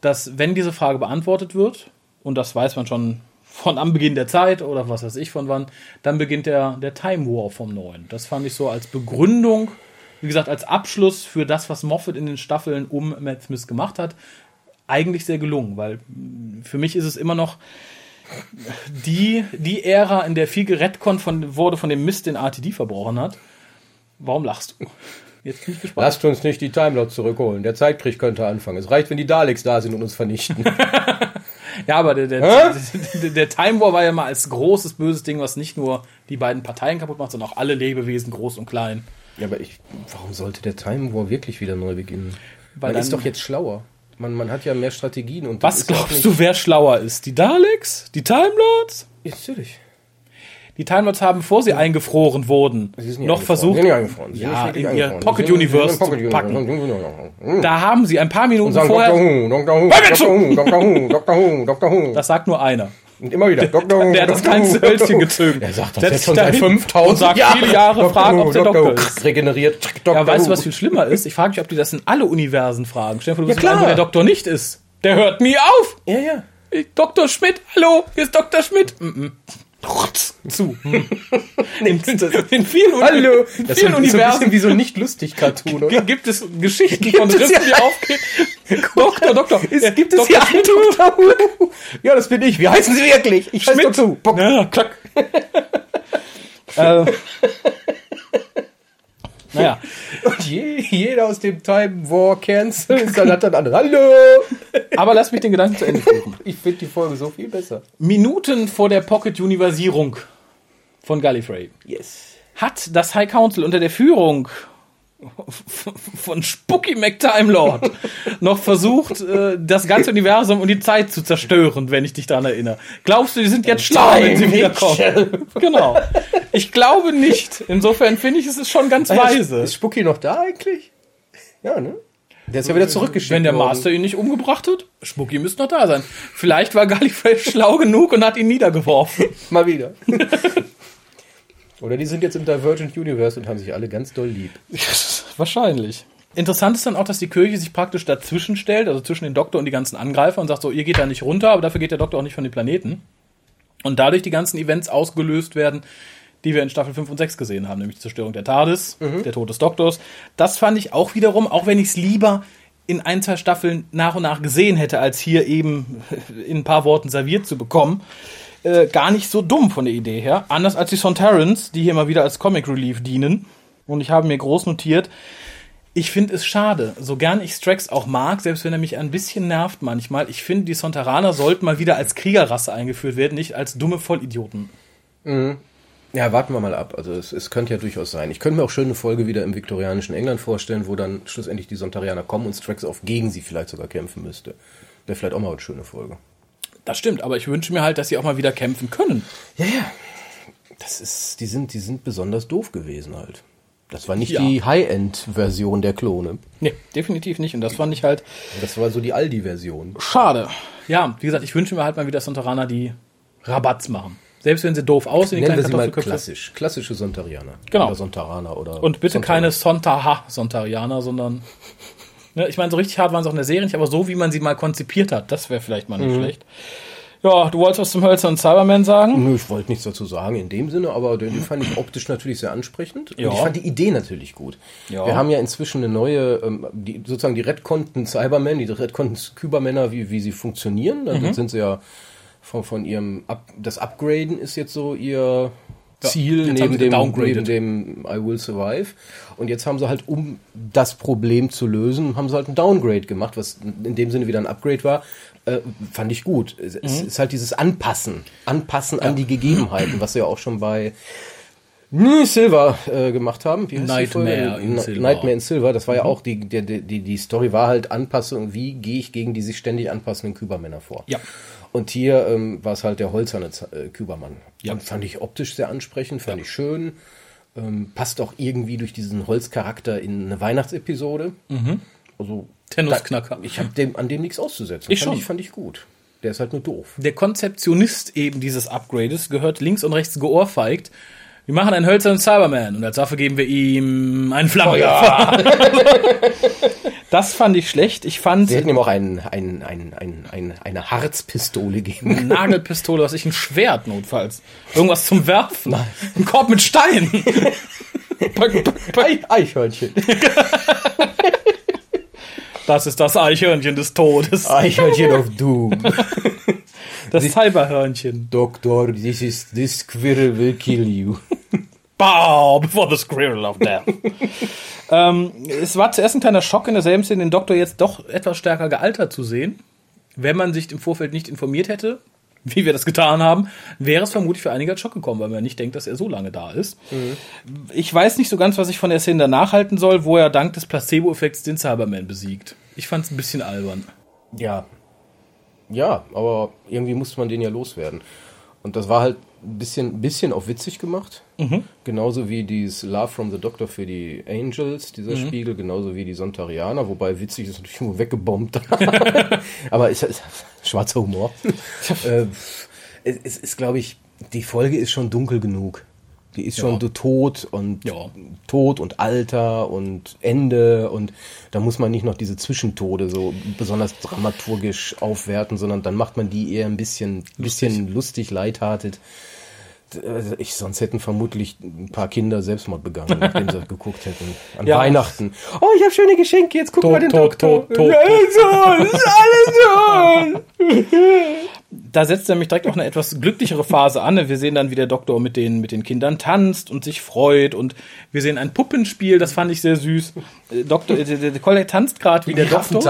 dass wenn diese Frage beantwortet wird, und das weiß man schon von am Beginn der Zeit oder was weiß ich von wann, dann beginnt der, der Time War vom Neuen. Das fand ich so als Begründung, wie gesagt, als Abschluss für das, was Moffat in den Staffeln um Matt Smith gemacht hat, eigentlich sehr gelungen, weil mh, für mich ist es immer noch die, die Ära, in der viel gerettet von, wurde von dem Mist, den RTD verbrochen hat. Warum lachst du? Jetzt bin ich gespannt. Lasst uns nicht die Timelot zurückholen. Der Zeitkrieg könnte anfangen. Es reicht, wenn die Daleks da sind und uns vernichten. Ja, aber der, der, der, der Time War war ja mal als großes, böses Ding, was nicht nur die beiden Parteien kaputt macht, sondern auch alle Lebewesen, groß und klein. Ja, aber ich, warum sollte der Time War wirklich wieder neu beginnen? Weil man ist doch jetzt schlauer. Man, man hat ja mehr Strategien und Was glaubst du, wer schlauer ist? Die Daleks? Die Time Lords? Ja, natürlich. Die Time Lords haben, bevor sie eingefroren wurden, noch versucht, ja, in ihr. Pocket Universe zu packen. Da haben sie ein paar Minuten vorher, das sagt nur einer. Und immer wieder, Dr. Who, Der hat das kleinste Hölzchen gezogen. Er sagt das Setzt jetzt schon seit dahin 5000 und sagt Jahren. viele Jahre, Dr. fragen, ob der. Doktor ist. Regeneriert. Dr. Ja, weißt du, was viel schlimmer ist? Ich frage mich, ob die das in alle Universen fragen. Stell dir vor, du bist Ja, wo klar. der Doktor nicht ist. Der hört nie auf. Ja, ja. Dr. Schmidt, hallo, hier ist Dr. Schmidt. Mm -mm. Rotz, zu. in, in vielen, Hallo. in Das ist vielen so bisschen Universen wie so ein Nicht-Lustig-Cartoon, oder? gibt es Geschichten von es Rissen, die aufgehen. Doktor, Doktor. Es gibt es hier einen. Who. Ja, das bin ich. Wie heißen Sie wirklich? Ich heiße. Who. Ja, klack. äh, naja, Und je, jeder aus dem Time War Cancel, dann hat dann an, hallo! aber lass mich den Gedanken zu Ende führen. Ich finde die Folge so viel besser. Minuten vor der Pocket-Universierung von Gallifrey Yes. hat das High Council unter der Führung von Spooky McTimelord noch versucht, äh, das ganze Universum und die Zeit zu zerstören, wenn ich dich daran erinnere. Glaubst du, die sind jetzt schlau, wenn sie wiederkommen? Genau. Ich glaube nicht. Insofern finde ich, es ist schon ganz weise. Ist Spucky noch da eigentlich? Ja, ne? Der ist ja wieder zurückgeschickt Wenn der. Master ihn nicht umgebracht hat, Spooky müsste noch da sein. Vielleicht war Gallifrey schlau genug und hat ihn niedergeworfen. Mal wieder. Oder die sind jetzt im Divergent Universe und haben sich alle ganz doll lieb. Wahrscheinlich. Interessant ist dann auch, dass die Kirche sich praktisch dazwischen stellt, also zwischen den Doktor und die ganzen Angreifer und sagt so, ihr geht da nicht runter, aber dafür geht der Doktor auch nicht von den Planeten. Und dadurch die ganzen Events ausgelöst werden, die wir in Staffel 5 und 6 gesehen haben, nämlich die Zerstörung der TARDIS, der Tod des Doktors. Das fand ich auch wiederum, auch wenn ich es lieber in ein, zwei Staffeln nach und nach gesehen hätte, als hier eben in ein paar Worten serviert zu bekommen, äh, gar nicht so dumm von der Idee her. Anders als die Sontarans, die hier mal wieder als Comic Relief dienen. Und ich habe mir groß notiert, ich finde es schade, so gern ich Strax auch mag, selbst wenn er mich ein bisschen nervt manchmal. Ich finde, die Sontaraner sollten mal wieder als Kriegerrasse eingeführt werden, nicht als dumme Vollidioten. Ja, warten wir mal ab. Also es, es könnte ja durchaus sein. Ich könnte mir auch schön eine Folge wieder im viktorianischen England vorstellen, wo dann schlussendlich die Sontarianer kommen und Strax auf gegen sie vielleicht sogar kämpfen müsste. Wäre vielleicht auch mal eine schöne Folge. Das stimmt, aber ich wünsche mir halt, dass sie auch mal wieder kämpfen können. Ja, ja. Das ist, die sind, die sind besonders doof gewesen halt. Das war nicht Ja. die High-End-Version der Klone. Nee, definitiv nicht. Und das fand ich halt Das war so die Aldi-Version. schade. Ja, wie gesagt, ich wünsche mir halt mal wieder Sontaraner, die Rabatz machen. Selbst wenn sie doof aussehen, die Nennen wir kleinen sie mal klassisch. Klassische Sontarianer. Genau. Oder Sontaraner oder. Und bitte Sontaraner. keine Sontaha-Sontarianer, sondern. Ne, ich meine, so richtig hart waren sie auch in der Serie nicht, aber so wie man sie mal konzipiert hat, das wäre vielleicht mal nicht Mhm. schlecht. Ja, du wolltest was zum Hölzer und Cyberman sagen? Nö, ich wollte nichts dazu sagen in dem Sinne, aber den, fand ich optisch natürlich sehr ansprechend. Und Ja. ich fand die Idee natürlich gut. Ja. Wir haben ja inzwischen eine neue, ähm, die, sozusagen die Redconten Cybermen, die Redconten Kybermänner, wie, wie sie funktionieren. Mhm. Dann sind sie ja von, von ihrem, Up, das Upgraden ist jetzt so ihr Ziel neben dem, neben dem I Will Survive. Und jetzt haben sie halt, um das Problem zu lösen, haben sie halt ein Downgrade gemacht, was in dem Sinne wieder ein Upgrade war. Äh, fand ich gut. Es, es Mhm. ist halt dieses Anpassen. Anpassen an die Gegebenheiten, was sie ja auch schon bei Silver äh, gemacht haben. Nightmare in Silver. Nightmare in Silver. Das war ja auch die, die, die, die Story war halt Anpassung. Wie gehe ich gegen die sich ständig anpassenden Kübermänner vor? Ja. Und hier ähm, war es halt der holzerne Z- äh, Kübermann. Ja. Und fand ich optisch sehr ansprechend, fand ich schön. Ähm, passt auch irgendwie durch diesen Holzcharakter in eine Weihnachtsepisode. Also Da- Ich habe dem an dem nichts auszusetzen. Ich fand schon. ich fand ich gut. Der ist halt nur doof. Der Konzeptionist eben dieses Upgrades gehört links und rechts geohrfeigt. Wir machen einen hölzernen Cyberman und als Waffe geben wir ihm einen Flammenwerfer. das fand ich schlecht. Ich fand Sie hätten ihm auch ein, ein, ein, ein, ein, eine Harzpistole geben eine Nagelpistole, was ich ein Schwert notfalls. Irgendwas zum Werfen. Ein Korb mit Steinen. Eichhörnchen. Das ist das Eichhörnchen des Todes. Eichhörnchen of Doom. Das Cyberhörnchen. Doktor, this is this squirrel will kill you. Bow before the squirrel of death. ähm, es war zuerst ein kleiner Schock in derselben Szene, den Doktor jetzt doch etwas stärker gealtert zu sehen. Wenn man sich im Vorfeld nicht informiert hätte, wie wir das getan haben, wäre es vermutlich für einige als Schock gekommen, weil man nicht denkt, dass er so lange da ist. Ich weiß nicht so ganz, was ich von der Szene danach halten soll, wo er dank des Placebo-Effekts den Cyberman besiegt. Ich fand es ein bisschen albern. Ja. Ja, aber irgendwie musste man den ja loswerden. Und das war halt ein bisschen, bisschen auf witzig gemacht. Genauso wie dieses Love from the Doctor für die Angels, dieser Spiegel, genauso wie die Sontarianer, wobei witzig ist natürlich nur weggebombt. aber ist, ist schwarzer Humor. äh, es, es ist, glaube ich, die Folge ist schon dunkel genug. Die ist schon Ja. so tot und Ja. Tod und Alter und Ende und da muss man nicht noch diese Zwischentode so besonders dramaturgisch aufwerten, sondern dann macht man die eher ein bisschen lustig, bisschen lustig lighthearted. Also ich, sonst hätten vermutlich ein paar Kinder Selbstmord begangen, nachdem sie geguckt hätten. An Ja. Weihnachten. Oh, ich habe schöne Geschenke, jetzt guck Tot, mal den tot, Doktor. tot, tot, alles alles. Da setzt nämlich direkt auch eine etwas glücklichere Phase an. Wir sehen dann, wie der Doktor mit den, mit den Kindern tanzt und sich freut. Und wir sehen ein Puppenspiel, das fand ich sehr süß. Äh, Doktor, äh, der, der, der Colette tanzt gerade wie der Doktor.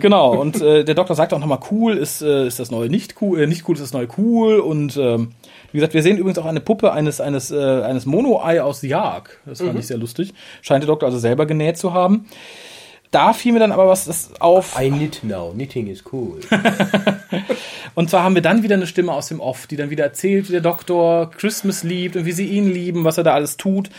Genau, und äh, der Doktor sagt auch nochmal, cool ist, äh, ist das neue nicht cool, äh, nicht cool ist das neue cool. Und ähm, wie gesagt, wir sehen übrigens auch eine Puppe eines, eines, äh, eines Mono-Ei aus Jagd. Das fand ich sehr lustig. Scheint der Doktor also selber genäht zu haben. Da fiel mir dann aber was das auf. I knit now. Knitting is cool. Und zwar haben wir dann wieder eine Stimme aus dem Off, die dann wieder erzählt, wie der Doktor Christmas liebt und wie sie ihn lieben, was er da alles tut.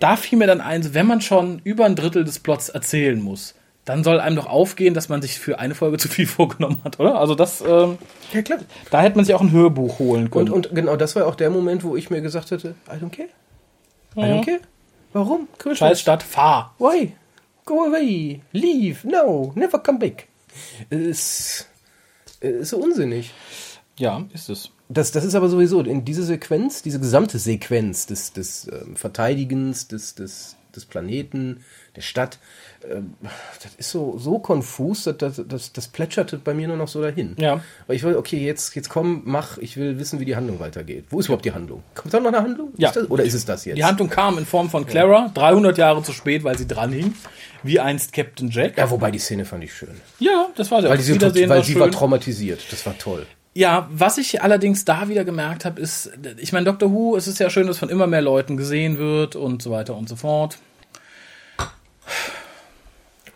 Da fiel mir dann ein, wenn man schon über ein Drittel des Plots erzählen muss, dann soll einem doch aufgehen, dass man sich für eine Folge zu viel vorgenommen hat, oder? Also das, ähm, ja, klar. da hätte man sich auch ein Hörbuch holen können. Und, und genau, das war auch der Moment, wo ich mir gesagt hätte, I don't care. I don't care. Warum? Christmas. Scheiß Stadt, fahr. Why? Go away. Leave. No. Never come back. Ist, ist so unsinnig. Ja, ist es. Das, das ist aber sowieso in diese Sequenz, diese gesamte Sequenz des, des ähm, Verteidigens, des, des, des Planeten, der Stadt, das ist so, so konfus, dass das, das, das plätscherte bei mir nur noch so dahin. Ja. Weil ich will, okay, jetzt, jetzt komm, mach, ich will wissen, wie die Handlung weitergeht. Wo ist überhaupt die Handlung? Kommt da noch eine Handlung? Ja. Ist das, oder ist es das jetzt? Die Handlung kam in Form von Clara, 300 Jahre zu spät, weil sie dran hing, wie einst Captain Jack. Ja, wobei die Szene fand ich schön. Ja, das war sehr Weil, Wiedersehen weil war sie war traumatisiert. Das war toll. Ja, was ich allerdings da wieder gemerkt habe, ist, ich meine, Doctor Who, es ist ja schön, dass von immer mehr Leuten gesehen wird und so weiter und so fort.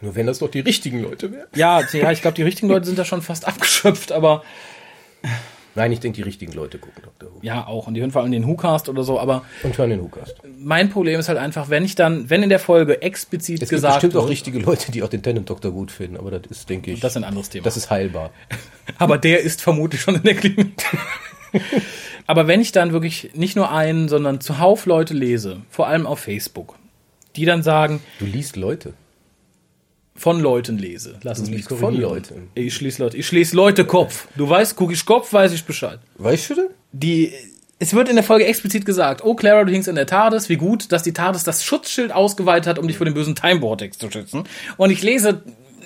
Nur wenn das doch die richtigen Leute wären. Ja, ja ich glaube, die richtigen Leute sind da schon fast abgeschöpft, aber Nein, ich denke, die richtigen Leute gucken Dr. Who. ja auch. Und die hören vor allem den WhoCast oder so, aber Und hören den Whocast. mein Problem ist halt einfach, wenn ich dann, wenn in der Folge explizit Es gibt gesagt bestimmt wird, auch richtige Leute, die auch den Tenant Doktor gut finden, aber das ist, denke ich, das ist ein anderes Thema. das ist heilbar. Aber der ist vermutlich schon in der Klinik. Aber wenn ich dann wirklich nicht nur einen, sondern zuhauf Leute lese, vor allem auf Facebook, die dann sagen, Du liest Leute. Von Leuten lese. Lass liest mich von korrigieren. Leuten. Ich schließe Leute. Ich schließe Leute Kopf. Du weißt, guck ich Kopf, weiß ich Bescheid. Weißt du das? Die, es wird in der Folge explizit gesagt, oh Clara, du hingst in der TARDIS, wie gut, dass die TARDIS das Schutzschild ausgeweitet hat, um dich vor dem bösen Time Vortex zu schützen. Und ich lese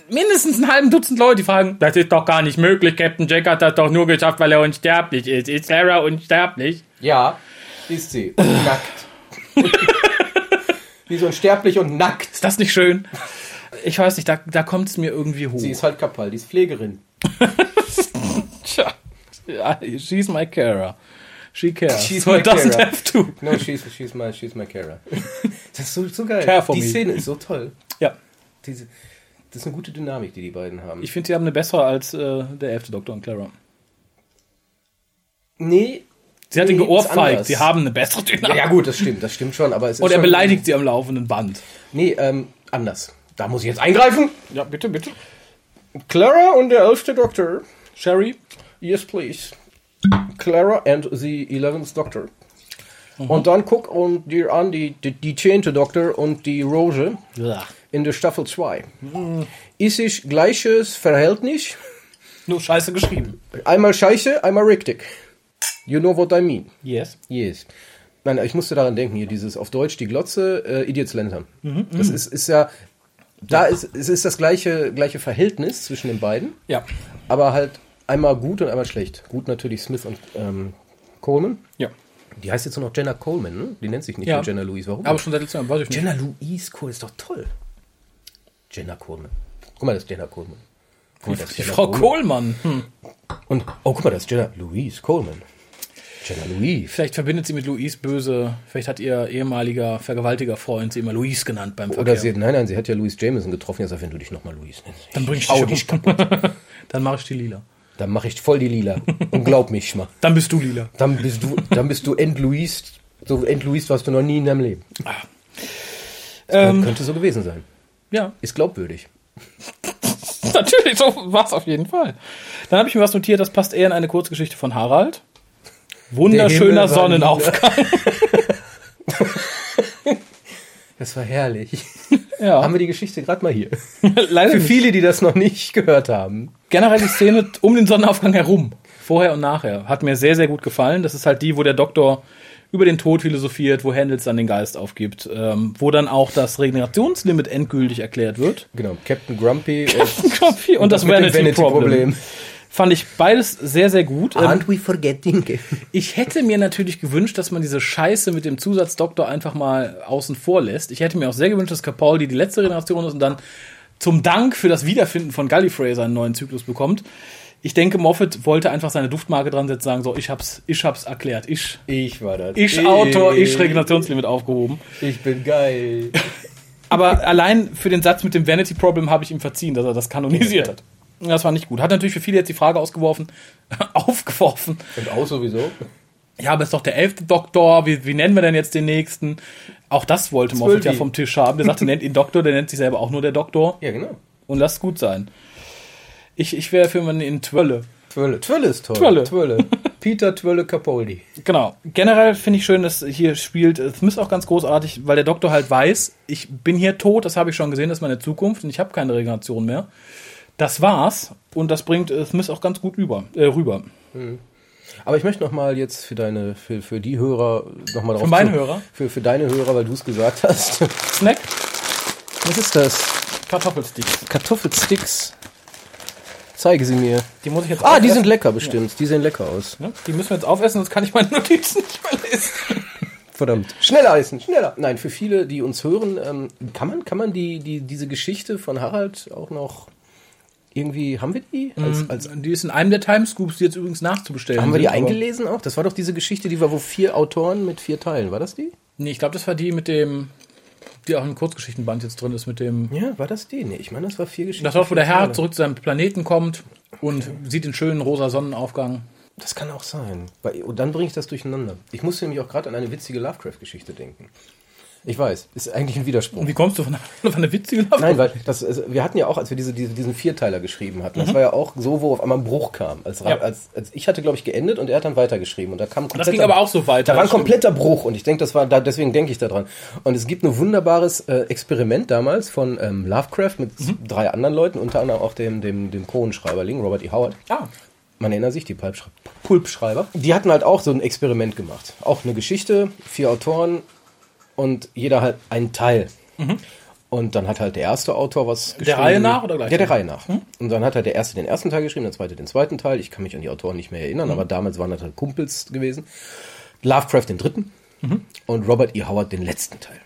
mindestens einen halben Dutzend Leute, die fragen, das ist doch gar nicht möglich, Captain Jack hat das doch nur geschafft, weil er unsterblich ist. Ist Clara unsterblich? Ja, ist sie. Und nackt. Wie so unsterblich und nackt. Ist das nicht schön? Ich weiß nicht, da, da kommt es mir irgendwie hoch. Sie ist halt Kapal, die ist Pflegerin. Tja, ja, she's my Clara. She cares. She's so my doesn't Clara. have to. No, she's, she's, my, she's my Kara. Das ist so, so geil. Care for die me. Szene ist so toll. Ja, Diese, das ist eine gute Dynamik, die die beiden haben. ich finde, sie haben eine bessere als äh, der elfte Doktor und Clara. nee. Sie hat ihn nee, ist geohrfeigt. Sie haben eine bessere Ja, Dynamik. ja, gut, das stimmt, das stimmt schon, aber es ist Und er beleidigt sie am laufenden Band. Nee, ähm, anders. Da muss ich jetzt eingreifen. Ja, bitte, bitte. Clara und der elfte Doktor. Sherry? Yes, please. Clara and the eleventh Doctor. Und dann guck und dir an die, die, die zehnte Doktor und die Rose Ja. in der Staffel 2. Ist es gleiches Verhältnis? Nur scheiße geschrieben. Einmal scheiße, einmal richtig. You know what I mean. Yes. Yes. Nein, ich musste daran denken, hier dieses auf Deutsch die Glotze, äh, Idiots Lantern. das ist, ist ja, da ist, es ist das gleiche, gleiche Verhältnis zwischen den beiden, Ja. aber halt einmal gut und einmal schlecht. Gut natürlich Smith und ähm, Coleman. Ja. Die heißt jetzt nur noch Jenna Coleman, ne? Die nennt sich nicht Ja. mehr Jenna Louise. Warum? Aber schon seit letztem Jahr, weiß ich nicht. Jenna Louise Coleman ist doch toll. Jenna Coleman. Guck mal, das ist Jenna Coleman. Guck mal, das ist Jenna Frau Kohlmann. Hm. Und, oh, guck mal, das ist Jenna Louise Coleman. Jenna Louise. Vielleicht verbindet sie mit Louise böse. Vielleicht hat ihr ehemaliger vergewaltiger Freund sie immer Louise genannt beim Verkehr. Oder sie, nein, nein, sie hat ja Louise Jameson getroffen. Ja, sag, wenn du dich nochmal Louise nennst. Dann bring ich dich dich kaputt. Dann mache ich die lila. Dann mache ich voll die Lila. Und glaub mich mal. Dann bist du lila. Dann bist du, dann bist du entluist. So entluist warst du noch nie in deinem Leben. Ähm, Könnte so gewesen sein. ja, Ist glaubwürdig. natürlich, so war es auf jeden Fall. Dann habe ich mir was notiert, das passt eher in eine Kurzgeschichte von Harald. Der Wunderschöner Sonnenaufgang. Das war herrlich. Ja. Haben wir die Geschichte gerade mal hier. Leider Für nicht. viele, die das noch nicht gehört haben. generell die Szene um den Sonnenaufgang herum, vorher und nachher, hat mir sehr, sehr gut gefallen. Das ist halt die, wo der Doktor über den Tod philosophiert, wo Handels dann den Geist aufgibt, ähm, wo dann auch das Regenerationslimit endgültig erklärt wird. Genau, Captain Grumpy äh, und, das mit dem Vanity-Problem. Vanity-Problem. Fand ich beides sehr, sehr gut. Ähm, Aren't we forgetting? Ich hätte mir natürlich gewünscht, dass man diese Scheiße mit dem Zusatzdoktor einfach mal außen vor lässt. Ich hätte mir auch sehr gewünscht, dass Capaldi die letzte Generation ist und dann zum Dank für das Wiederfinden von Gallifrey seinen neuen Zyklus bekommt. Ich denke, Moffat wollte einfach seine Duftmarke dran setzen, sagen so, ich hab's, ich hab's erklärt. Ich, Ich war das. ich Autor, ich Regenerationslimit aufgehoben. Ich bin geil. Aber allein für den Satz mit dem Vanity Problem habe ich ihm verziehen, dass er das kanonisiert hat. Das war nicht gut. Hat natürlich für viele jetzt die Frage ausgeworfen, aufgeworfen. Und auch sowieso. Ja, aber ist doch der elfte Doktor. Wie, wie nennen wir denn jetzt den nächsten? Auch das wollte Moffat ja vom Tisch haben. Der sagte, nennt ihn Doktor, der nennt sich selber auch nur der Doktor. Ja, genau. Und lasst gut sein. Ich, ich wäre für man in Twölle. Twölle. Twölle ist toll. Twölle. Twölle. Peter Twölle Capaldi. Genau. Generell finde ich schön, dass hier spielt äh, Smith auch ganz großartig, weil der Doktor halt weiß, ich bin hier tot, das habe ich schon gesehen, das ist meine Zukunft und ich habe keine Regeneration mehr. Das war's und das bringt äh, Smith auch ganz gut über, äh, rüber. Aber ich möchte noch mal jetzt für deine, für, für die Hörer noch mal drauf meine zu- Hörer? Für, für deine Hörer, weil du es gesagt hast. Snack, Was ist das? Kartoffelsticks. Kartoffelsticks. Zeige sie mir. Die muss ich jetzt Ah, die aufessen. sind lecker bestimmt. Die sehen lecker aus. Ne? Die müssen wir jetzt aufessen, sonst kann ich meine Notizen nicht mehr lesen. Verdammt. Schneller essen, schneller. Nein, für viele, die uns hören, ähm, kann man, kann man die, die, diese Geschichte von Harald auch noch irgendwie, haben wir die? Als, als, Die ist in einem der Timescoops, die jetzt übrigens nachzubestellen haben wir die sind, eingelesen auch? Das war doch diese Geschichte, die war, wo vier Autoren mit vier Teilen, war das die? Nee, ich glaube, das war die mit dem, die auch im Kurzgeschichtenband jetzt drin ist, mit dem. Ja, war das die? Nee, ich meine, das war vier Geschichten. Das war, wo der Herr Teile. zurück zu seinem Planeten kommt und sieht den schönen rosa Sonnenaufgang. Das kann auch sein. Und dann bringe ich das durcheinander. Ich musste nämlich auch gerade an eine witzige Lovecraft-Geschichte denken. Ich weiß, ist eigentlich ein Widerspruch. Und wie kommst du von einer, von einer witzigen Lovecraft? Nein, weil das, wir hatten ja auch, als wir diese, diese, diesen Vierteiler geschrieben hatten, das war ja auch so, wo auf einmal ein Bruch kam. Als, Mhm. Ja. als, als ich hatte, glaube ich, geendet und er hat dann weitergeschrieben und da kam ein Das ging aber auch so weiter. Da war ein kompletter Bruch und ich denke, das war da, deswegen denke ich daran. Und es gibt ein wunderbares äh, Experiment damals von ähm, Lovecraft mit Mhm. drei anderen Leuten, unter anderem auch dem, dem, dem Kronenschreiberling, Robert E. Howard. Ah, Man erinnert sich, die Pulpschre- Pulpschreiber. Die hatten halt auch so ein Experiment gemacht. Auch eine Geschichte, vier Autoren und jeder halt einen Teil. Und dann hat halt der erste Autor was geschrieben. Mhm. Reihe nach oder gleich? Mhm. Ja, der Reihe nach. Und dann hat halt der erste den ersten Teil geschrieben, der zweite den zweiten Teil. Ich kann mich an die Autoren nicht mehr erinnern, Mhm. aber damals waren das halt Kumpels gewesen. Lovecraft den dritten Mhm. und Robert E. Howard den letzten Teil.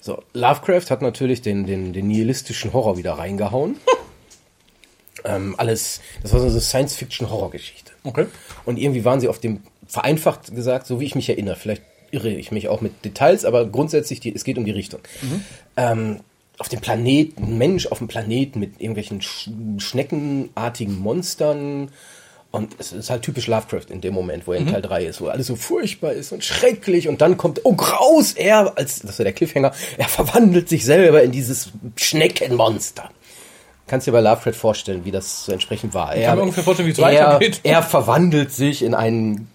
So, Lovecraft hat natürlich den, den, den nihilistischen Horror wieder reingehauen. ähm, alles, das war so eine Science-Fiction-Horrorgeschichte. okay. Und irgendwie waren sie auf dem, vereinfacht gesagt, so wie ich mich erinnere, vielleicht irre ich mich auch mit Details, aber grundsätzlich, die, es geht um die Richtung. Ähm, auf dem Planeten, ein Mensch auf dem Planeten mit irgendwelchen Sch schneckenartigen Monstern. Und es ist halt typisch Lovecraft in dem Moment, wo er in Teil 3 ist, wo alles so furchtbar ist und schrecklich. Und dann kommt, oh Graus, er, als, das war der Cliffhanger, er verwandelt sich selber in dieses Schneckenmonster. Kannst dir bei Lovecraft vorstellen, wie das so entsprechend war. Er, mir ungefähr vorstellen, wie es er, weitergeht. er verwandelt sich in ein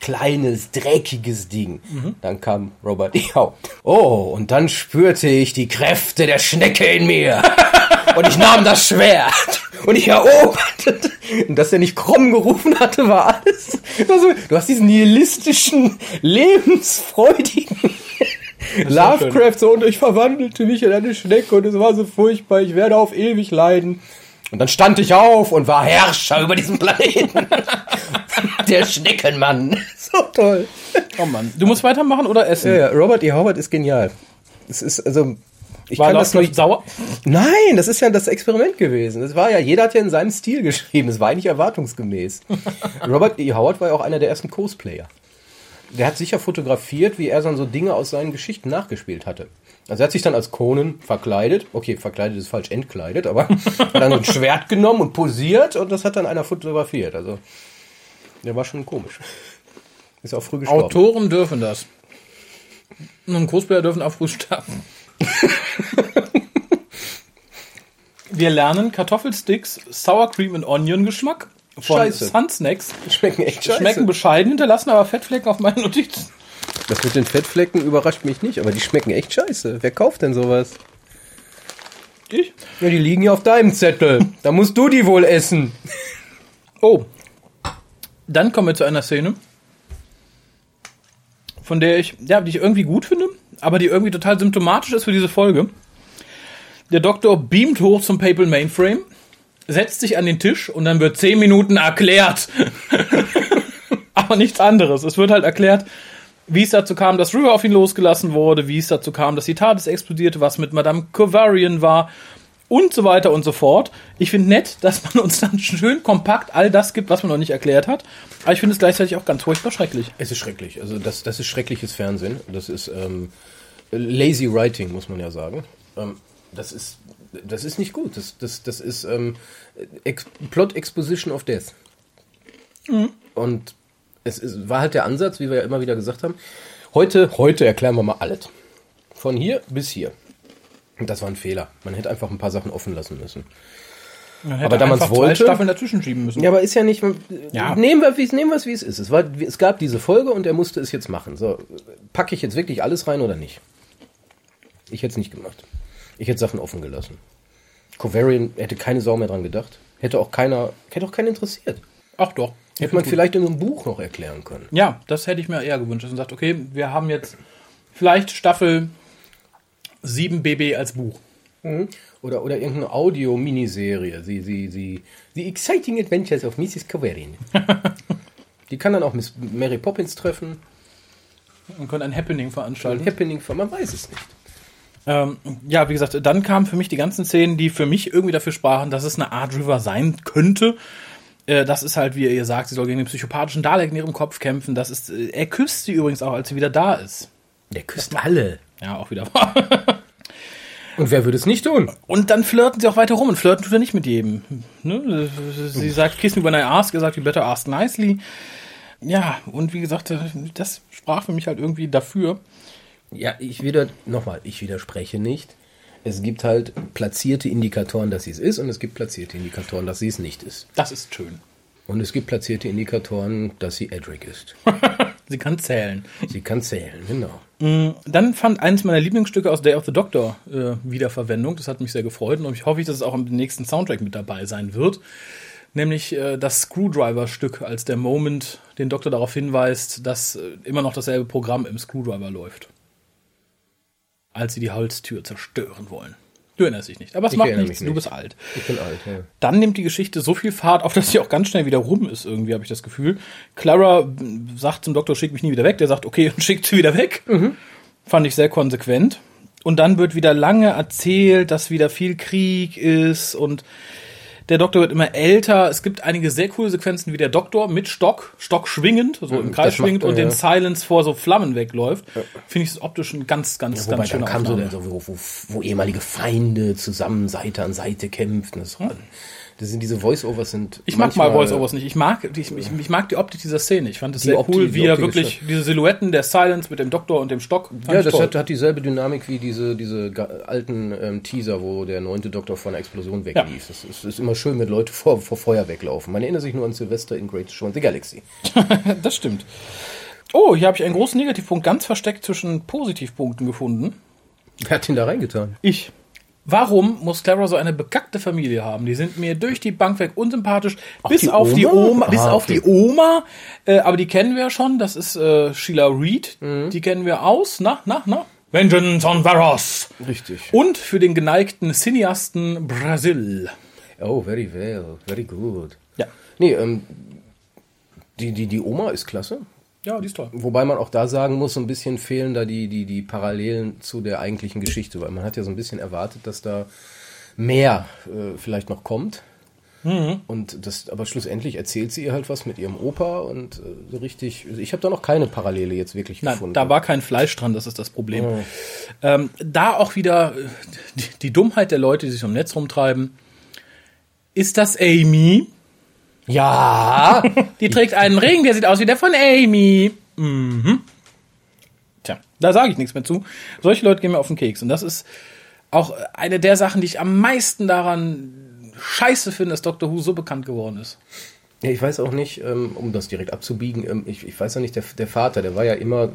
kleines, dreckiges Ding. Mhm. Dann kam Robert E. Howard. Oh, und dann spürte ich die Kräfte der Schnecke in mir. Und ich nahm das Schwert. Und ich eroberte. Und dass er nicht krumm gerufen hatte, war alles. Also, du hast diesen nihilistischen, lebensfreudigen Lovecraft so und ich verwandelte mich in eine Schnecke und es war so furchtbar, ich werde auf ewig leiden. Und dann stand ich auf und war Herrscher über diesen Planeten. Der Schneckenmann. So toll. Oh Mann. Du musst weitermachen oder essen? Ja, ja, Robert E. Howard ist genial. Es ist, also, ich War kann das nicht. sauer? Nein, das ist ja das Experiment gewesen. Das war ja, jeder hat ja in seinem Stil geschrieben. Es war eigentlich erwartungsgemäß. Robert E. Howard war ja auch einer der ersten Cosplayer. Der hat sicher fotografiert, wie er dann so Dinge aus seinen Geschichten nachgespielt hatte. Also er hat sich dann als Conan verkleidet. Okay, verkleidet ist falsch, entkleidet, aber hat dann ein Schwert genommen und posiert und das hat dann einer fotografiert. Also der war schon komisch. Ist auch früh gestorben. Autoren dürfen das. Und Cosplayer dürfen auch früh sterben. Wir lernen Kartoffelsticks, Sour Cream und Onion Geschmack von Scheiße. Sun Snacks. Schmecken echt scheiße. Schmecken bescheiden, hinterlassen aber Fettflecken auf meinen Notizen. Das mit den Fettflecken überrascht mich nicht, aber die schmecken echt scheiße. Wer kauft denn sowas? Ich? Ja, die liegen ja auf deinem Zettel. Da musst du die wohl essen. Oh. Dann kommen wir zu einer Szene, von der ich, ja, die ich irgendwie gut finde, aber die irgendwie total symptomatisch ist für diese Folge. Der Doktor beamt hoch zum Papal Mainframe setzt sich an den Tisch und dann wird zehn Minuten erklärt. Aber nichts anderes. Es wird halt erklärt, wie es dazu kam, dass River auf ihn losgelassen wurde, wie es dazu kam, dass die TARDIS explodierte, was mit Madame Kovarian war und so weiter und so fort. Ich finde nett, dass man uns dann schön kompakt all das gibt, was man noch nicht erklärt hat. Aber ich finde es gleichzeitig auch ganz furchtbar schrecklich. Es ist schrecklich. Also das, das ist schreckliches Fernsehen. Das ist ähm, lazy writing, muss man ja sagen. Ähm, das ist das ist nicht gut. Das, das, das ist ähm, Ex Plot Exposition of Death. Mhm. Und es ist, war halt der Ansatz, wie wir ja immer wieder gesagt haben. Heute, heute erklären wir mal alles. Von hier bis hier. Und das war ein Fehler. Man hätte einfach ein paar Sachen offen lassen müssen. aber da man es wollte. Staffeln dazwischen schieben müssen. Ja, aber ist ja nicht. Ja. Nehmen wir es, nehmen wir es, wie es ist. Es, war, es gab diese Folge und er musste es jetzt machen. So, packe ich jetzt wirklich alles rein oder nicht? Ich hätte es nicht gemacht. Ich hätte Sachen offen gelassen. Covarian hätte keine Sau mehr dran gedacht. Hätte auch keiner, hätte auch keinen interessiert. Ach doch. Hätte man vielleicht in einem Buch noch erklären können. Ja, das hätte ich mir eher gewünscht. Dass man sagt, okay, wir haben jetzt vielleicht Staffel 7 BB als Buch. Mhm. Oder, oder irgendeine Audio-Miniserie. Sie, sie, sie, The Exciting Adventures of Mrs. Covarian. Die kann dann auch Miss Mary Poppins treffen. Und können ein Happening veranstalten. Ein Happening, man weiß es nicht. Ähm, ja, wie gesagt, dann kamen für mich die ganzen Szenen, die für mich irgendwie dafür sprachen, dass es eine Art River sein könnte. Äh, das ist halt, wie ihr sagt, sie soll gegen den psychopathischen Dalek in ihrem Kopf kämpfen. Das ist, äh, er küsst sie übrigens auch, als sie wieder da ist. Der küsst alle. Ja, auch wieder. Und wer würde es nicht tun? Und dann flirten sie auch weiter rum und flirten tut er nicht mit jedem. Ne? Sie sagt, kiss me when I ask, er sagt, you better ask nicely. Ja, und wie gesagt, das sprach für mich halt irgendwie dafür. Ja, ich wieder, nochmal, ich widerspreche nicht. Es gibt halt platzierte Indikatoren, dass sie es ist, und es gibt platzierte Indikatoren, dass sie es nicht ist. Das ist schön. Und es gibt platzierte Indikatoren, dass sie Edric ist. sie kann zählen. Sie kann zählen, genau. Mm, dann fand eines meiner Lieblingsstücke aus Day of the Doctor äh, Wiederverwendung. Das hat mich sehr gefreut und ich hoffe, dass es auch im nächsten Soundtrack mit dabei sein wird. Nämlich äh, das Screwdriver-Stück, als der Moment den Doktor darauf hinweist, dass äh, immer noch dasselbe Programm im Screwdriver läuft als sie die Holztür zerstören wollen. Du erinnerst dich nicht, aber es ich macht nichts, nicht. du bist alt. Ich bin alt, ja. Dann nimmt die Geschichte so viel Fahrt auf, dass sie auch ganz schnell wieder rum ist, irgendwie, habe ich das Gefühl. Clara sagt zum Doktor, schick mich nie wieder weg. Der sagt, okay, und schickt sie wieder weg. Mhm. Fand ich sehr konsequent. Und dann wird wieder lange erzählt, dass wieder viel Krieg ist und der Doktor wird immer älter. Es gibt einige sehr coole Sequenzen, wie der Doktor mit Stock, Stock schwingend, so im Kreis schwingend und den Silence vor so Flammen wegläuft. Finde ich es optisch ein ganz, ganz, ja, ganz schöner kam so, wo, wo, wo, ehemalige Feinde zusammen Seite an Seite kämpften. Das war, hm? Das sind diese Voice-Overs sind. Ich mag mal Voice-Overs nicht. Ich mag, ich, ich, ich, mag die Optik dieser Szene. Ich fand es sehr Optik, cool, wie er wirklich diese Silhouetten der Silence mit dem Doktor und dem Stock. Ja, das hat, hat, dieselbe Dynamik wie diese, diese alten ähm, Teaser, wo der neunte Doktor vor einer Explosion weglief. Es ja. ist, ist, immer schön, wenn Leute vor, vor Feuer weglaufen. Man erinnert sich nur an Sylvester in Great Show in the Galaxy. das stimmt. Oh, hier habe ich einen großen Negativpunkt ganz versteckt zwischen Positivpunkten gefunden. Wer hat ihn da reingetan? Ich. Warum muss Clara so eine bekackte Familie haben? Die sind mir durch die Bank weg unsympathisch, Ach, bis, die auf die Oma, bis ah, auf die Oma. Äh, aber die kennen wir ja schon. Das ist äh, Sheila Reed. Mhm. Die kennen wir aus. Na, na, na. Vengeance on Varos. Richtig. Und für den geneigten Cineasten Brasil. Oh, very well. Very good. Ja. Nee, ähm, die, die, die Oma ist klasse. Ja, die ist toll. Wobei man auch da sagen muss, so ein bisschen fehlen da die, die, die Parallelen zu der eigentlichen Geschichte, weil man hat ja so ein bisschen erwartet, dass da mehr äh, vielleicht noch kommt. Mhm. Und das, aber schlussendlich erzählt sie ihr halt was mit ihrem Opa und äh, so richtig. Also ich habe da noch keine Parallele jetzt wirklich Nein, gefunden. Da war kein Fleisch dran, das ist das Problem. Mhm. Ähm, da auch wieder äh, die, die Dummheit der Leute, die sich im Netz rumtreiben. Ist das Amy? Ja. Die trägt einen Ring, der sieht aus wie der von Amy. Mhm. Tja, da sage ich nichts mehr zu. Solche Leute gehen mir auf den Keks. Und das ist auch eine der Sachen, die ich am meisten daran scheiße finde, dass Doctor Who so bekannt geworden ist. Ja, ich weiß auch nicht, ähm, um das direkt abzubiegen, ähm, ich, ich weiß ja nicht, der, der Vater, der war ja immer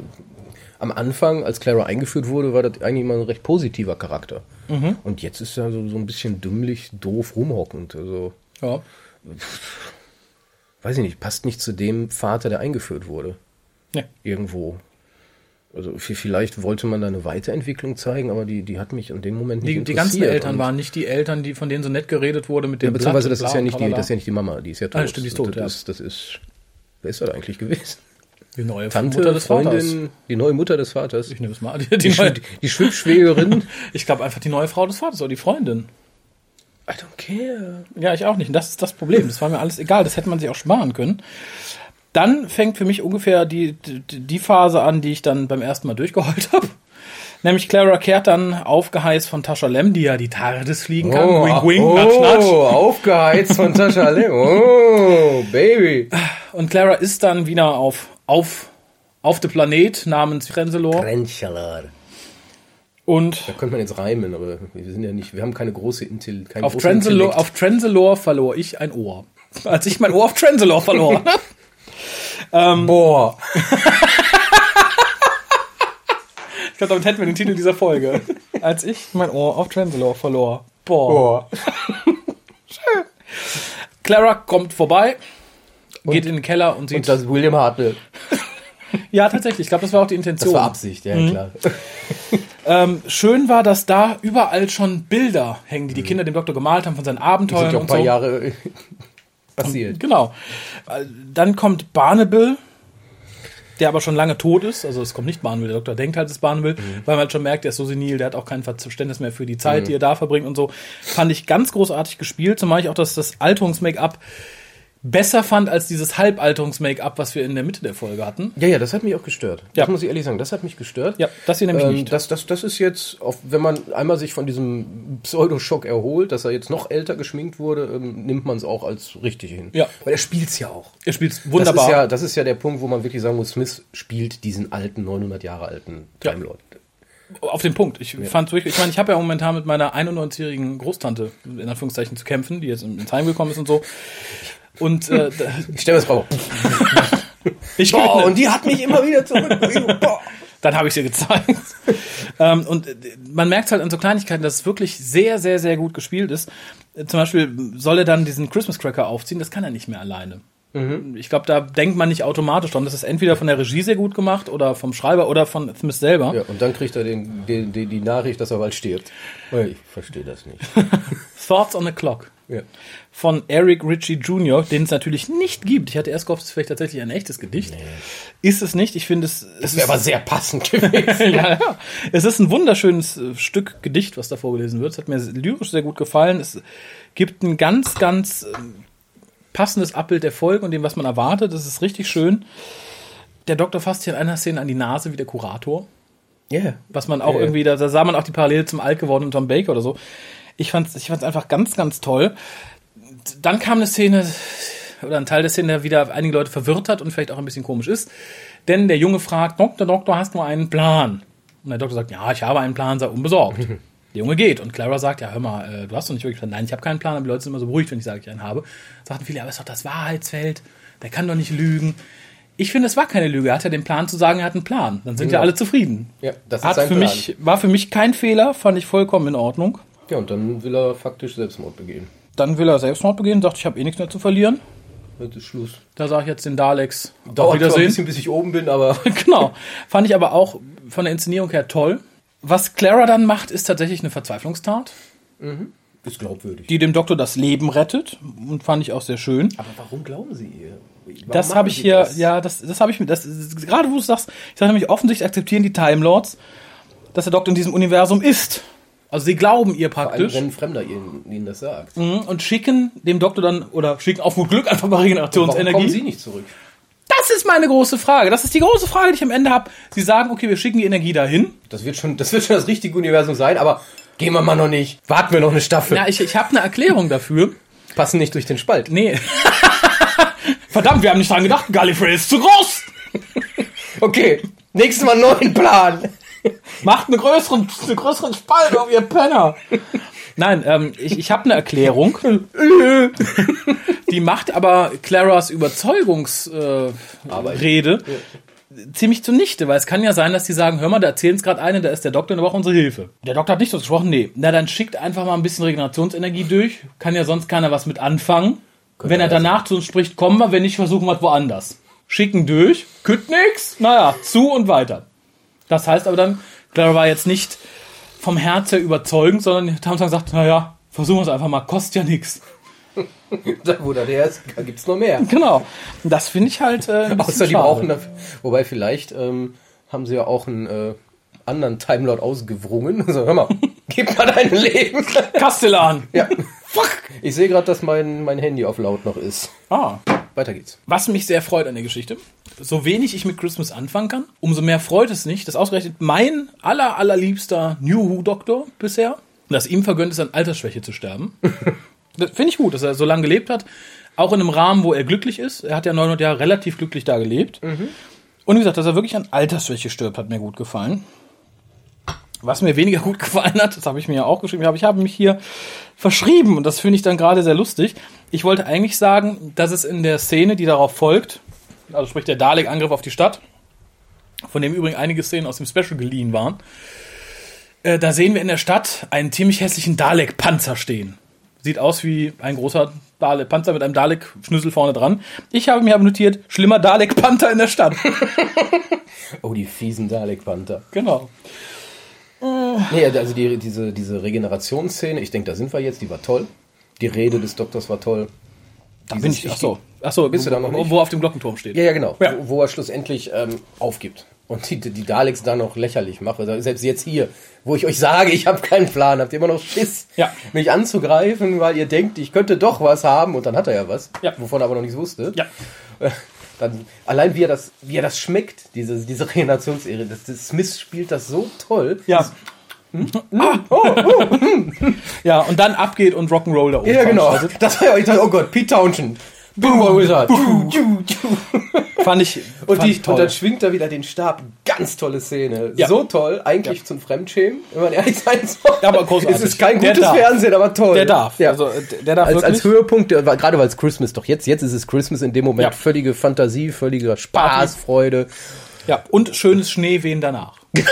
am Anfang, als Clara eingeführt wurde, war das eigentlich immer ein recht positiver Charakter. Mhm. Und jetzt ist er so, so ein bisschen dümmlich, doof, rumhockend. Also, ja weiß ich nicht, passt nicht zu dem Vater, der eingeführt wurde. Ja. Irgendwo. Also vielleicht wollte man da eine Weiterentwicklung zeigen, aber die, die hat mich in dem Moment nicht Die, die ganzen interessiert. Eltern waren nicht die Eltern, die von denen so nett geredet wurde mit dem Ja, beziehungsweise das ist ja nicht die, das ist ja nicht die Mama, die ist ja tot. Ah, stimmt, die ist tot, das ja. Ist, das ist, wer ist das eigentlich gewesen? die neue Tante, Mutter des Vaters. Freundin, die neue Mutter des Vaters. Ich nehme es mal an. Die, Die, die die Schwibschwägerin. ich glaube einfach die neue Frau des Vaters oder die Freundin. I don't care. Ja, ich auch nicht. Und das ist das Problem. Das war mir alles egal. Das hätte man sich auch sparen können. Dann fängt für mich ungefähr die, die, die Phase an, die ich dann beim ersten Mal durchgeheult habe. Nämlich Clara kehrt dann aufgeheißt von Tascha Lem, die ja die TARDIS fliegen kann. wink, wink, oh, natsch, natsch. aufgeheizt von Tascha Lem. Oh, Baby. Und Clara ist dann wieder auf, auf, auf dem Planet namens Frenzelor. Rentscheler. Und Da könnte man jetzt reimen, aber wir sind ja nicht, wir haben keine große Intelligenz. Kein auf Transalore, auf Transalore verlor ich ein Ohr. Als ich mein Ohr auf Transalore verlor. Boah. Ich glaube, damit hätten wir den Titel dieser Folge. Als ich mein Ohr auf Transalore verlor. Boah. Boah. Clara kommt vorbei, geht in den Keller und sieht. Und das ist William Hartnell. Ja, tatsächlich. Ich glaube, das war auch die Das Intention. war Absicht, ja, klar. Ähm, schön war, dass da überall schon Bilder hängen, die die Kinder dem Doktor gemalt haben von seinen Das Abenteuern sind ja auch ein paar so. Jahre passiert. Genau. Dann kommt Barnaby, der aber schon lange tot ist. Also es kommt nicht Barnaby, der Doktor denkt halt, es ist Barnaby, weil man halt schon merkt, der ist so senil, der hat auch kein Verständnis mehr für die Zeit, die er da verbringt und so. Fand ich ganz großartig gespielt, zumal ich auch das, das Alterungs-Make-up besser fand als dieses Halbalterungs-Make-up, was wir in der Mitte der Folge hatten. Ja, ja, das hat mich auch gestört. Ja. Das muss ich ehrlich sagen, das hat mich gestört. Ja, das hier nämlich Ähm, nicht. das, das, das ist jetzt, auf, wenn man einmal sich von diesem Pseudoschock erholt, dass er jetzt noch älter geschminkt wurde, ähm, nimmt man es auch als richtig hin. Ja. Weil er spielt's ja auch. er spielt Das wunderbar. ist, ja, das ist ja der Punkt, wo man wirklich sagen muss, Smith spielt diesen alten, 900 Jahre alten Ja. Time Lord. auf den Punkt. Ich fand wirklich, ich meine, ich habe ja momentan mit meiner 91-jährigen Großtante in Anführungszeichen zu kämpfen, die jetzt ins Heim gekommen ist und so. Und äh, Ich stelle mir das vor. ich Boah, und die hat mich immer wieder zurück. Boah. Dann habe ich sie gezeigt. ähm, und äh, man merkt halt an so Kleinigkeiten, dass es wirklich sehr, sehr, sehr gut gespielt ist. Zum Beispiel soll er dann diesen Christmas Cracker aufziehen, das kann er nicht mehr alleine. Ich glaube, da denkt man nicht automatisch dran. Das ist entweder von der Regie sehr gut gemacht oder vom Schreiber oder von Smith selber. Ja, und dann kriegt er den, den, die, die Nachricht, dass er bald stirbt. Ich verstehe das nicht. Thoughts on the Clock Ja. Von Eric Ritchie Jr., den es natürlich nicht gibt. Ich hatte erst gehofft, es ist vielleicht tatsächlich ein echtes Gedicht. Ist es nicht. Ich finde es. Das es wäre aber sehr passend gewesen. ja, ja. Es ist ein wunderschönes äh, Stück Gedicht, was da vorgelesen wird. Es hat mir lyrisch sehr gut gefallen. Es gibt ein ganz, ganz ähm, passendes Abbild der Folge und dem, was man erwartet. Das ist richtig schön. Der Doktor fasst hier in einer Szene an die Nase wie der Kurator. Ja. Was man auch ja. irgendwie, da, da sah man auch die Parallele zum alt gewordenen Tom Baker oder so. Ich fand's, ich fand's einfach ganz, ganz toll. Dann kam eine Szene, oder ein Teil der Szene, der wieder einige Leute verwirrt hat und vielleicht auch ein bisschen komisch ist. Denn der Junge fragt, Doktor, Doktor, hast du einen Plan? Und der Doktor sagt, ja, ich habe einen Plan, sei unbesorgt. Der Junge geht und Clara sagt, ja, hör mal, äh, du hast doch nicht wirklich einen Plan. Nein, ich habe keinen Plan, aber die Leute sind immer so beruhigt, wenn ich sage, ich einen habe. Sagten viele, aber es ist doch das Wahrheitsfeld, der kann doch nicht lügen. Ich finde, es war keine Lüge. Er hat ja den Plan zu sagen, er hat einen Plan. Dann sind ja Genau. alle zufrieden. Ja, das ist Hat sein für Plan. mich, war für mich kein Fehler, fand ich vollkommen in Ordnung. Ja, und dann will er faktisch Selbstmord begehen. Dann will er Selbstmord begehen, sagt, ich habe eh nichts mehr zu verlieren. Das ist Schluss. Da sage ich jetzt den Daleks. Dauert zwar ein bisschen, bis ich oben bin, aber genau. Fand ich aber auch von der Inszenierung her toll. Was Clara dann macht, ist tatsächlich eine Verzweiflungstat, ist glaubwürdig. die dem Doktor das Leben rettet. Und fand ich auch sehr schön. aber warum glauben Sie ihr? Warum Das habe ich hier, das? ja, das, das habe ich mir, das, gerade wo du es sagst, ich sage nämlich, offensichtlich akzeptieren die Time Lords, dass der Doktor in diesem Universum ist. Also sie glauben ihr Vor allem, praktisch. wenn ein Fremder ihnen, ihnen das sagt. Mhm, und schicken dem Doktor dann, oder schicken auf gut Glück einfach mal Warum Regenerationsenergie. kommen Sie nicht zurück? Das ist meine große Frage. Das ist die große Frage, die ich am Ende habe. Sie sagen, okay, wir schicken die Energie dahin. Das wird schon, das wird schon das richtige Universum sein, aber gehen wir mal noch nicht. Warten wir noch eine Staffel. Ja, ich, ich habe eine Erklärung dafür. Passen nicht durch den Spalt. Nee. Verdammt, wir haben nicht dran gedacht. Gallifrey ist zu groß. Okay, nächstes Mal neuen Plan. Macht einen größeren, einen größeren Spalt auf ihr Penner. Nein, ähm, ich, ich habe eine Erklärung. Die macht aber Claras Überzeugungsrede äh, ziemlich zunichte, weil es kann ja sein, dass die sagen, hör mal, da erzählen es gerade eine, da ist der Doktor und der braucht unsere Hilfe. Der Doktor hat nicht so gesprochen, nee. Na, dann schickt einfach mal ein bisschen Regenerationsenergie durch. Kann ja sonst keiner was mit anfangen. wenn er danach zu uns spricht, kommen wir, wenn nicht, versuchen wir es woanders. Schicken durch, kütt nix, naja, zu und weiter. Das heißt aber dann, Clara war jetzt nicht vom Herz her überzeugend, sondern die haben dann gesagt, naja, versuchen wir es einfach mal, kostet ja nichts. Da, wo der der ist, gibt es noch mehr. Genau. Das finde ich halt. Äh, ein Außer die brauchen dafür. Wobei vielleicht ähm, haben sie ja auch einen äh, anderen Timelord ausgewrungen. So, hör mal, gib mal dein Leben. Kastellan. ja. Fuck. Ich sehe gerade, dass mein, mein Handy auf laut noch ist. Ah. Weiter geht's. Was mich sehr freut an der Geschichte, so wenig ich mit Christmas anfangen kann, umso mehr freut es mich, dass ausgerechnet mein aller, allerliebster New Who-Doktor bisher, dass ihm vergönnt ist, an Altersschwäche zu sterben. das finde ich gut, dass er so lange gelebt hat. Auch in einem Rahmen, wo er glücklich ist. Er hat ja 900 Jahre relativ glücklich da gelebt. Und wie gesagt, dass er wirklich an Altersschwäche stirbt, hat mir gut gefallen. Was mir weniger gut gefallen hat, das habe ich mir ja auch geschrieben, aber ich habe mich hier verschrieben und das finde ich dann gerade sehr lustig. Ich wollte eigentlich sagen, dass es in der Szene, die darauf folgt, also sprich der Dalek-Angriff auf die Stadt, von dem übrigens einige Szenen aus dem Special geliehen waren, äh, da sehen wir in der Stadt einen ziemlich hässlichen Dalek-Panzer stehen. Sieht aus wie ein großer Dalek-Panzer mit einem Dalek-Schnüssel vorne dran. Ich habe mir aber notiert, schlimmer Dalek-Panther in der Stadt. Oh, die fiesen Dalek-Panther. genau. Nee, also die, diese, diese Regenerationsszene, ich denke, da sind wir jetzt, die war toll. Die Rede des Doktors war toll. Da bin ich, ach so, ach so, Bist du da noch wo, nicht? wo auf dem Glockenturm steht. Ja, ja, genau. Ja. Wo, wo er schlussendlich ähm, aufgibt. Und die, die Daleks da noch lächerlich macht. Also Selbst jetzt hier, wo ich euch sage, ich habe keinen Plan, habt ihr immer noch Schiss, Ja. mich anzugreifen, weil ihr denkt, ich könnte doch was haben. Und dann hat er ja was, Ja. wovon er aber noch nichts wusste. Ja. Dann, allein wie er das, wie er das schmeckt, diese, diese Regenerationsserie, das, das Smith spielt das so toll. Ja. Ah. Ja, und dann abgeht und Rock'n'Roll da oben. Ja, genau. Das war ja, ich dachte, oh Gott, Pete Townshend. Boom, Wizard. Fand ich. Und, fand die, ich toll. und dann schwingt er wieder den Stab. Ganz tolle Szene. Ja. So toll, eigentlich zum Fremdschämen, wenn man ehrlich sein soll. Ja, aber großartig. Es ist kein Der gutes darf. Fernsehen, aber toll. der darf. Ja. Also, der darf als, wirklich. als Höhepunkt, gerade weil es Christmas doch jetzt, jetzt ist es Christmas in dem Moment Ja. völlige Fantasie, völliger Spaß, Party. Freude. ja, und schönes Schneewehen danach.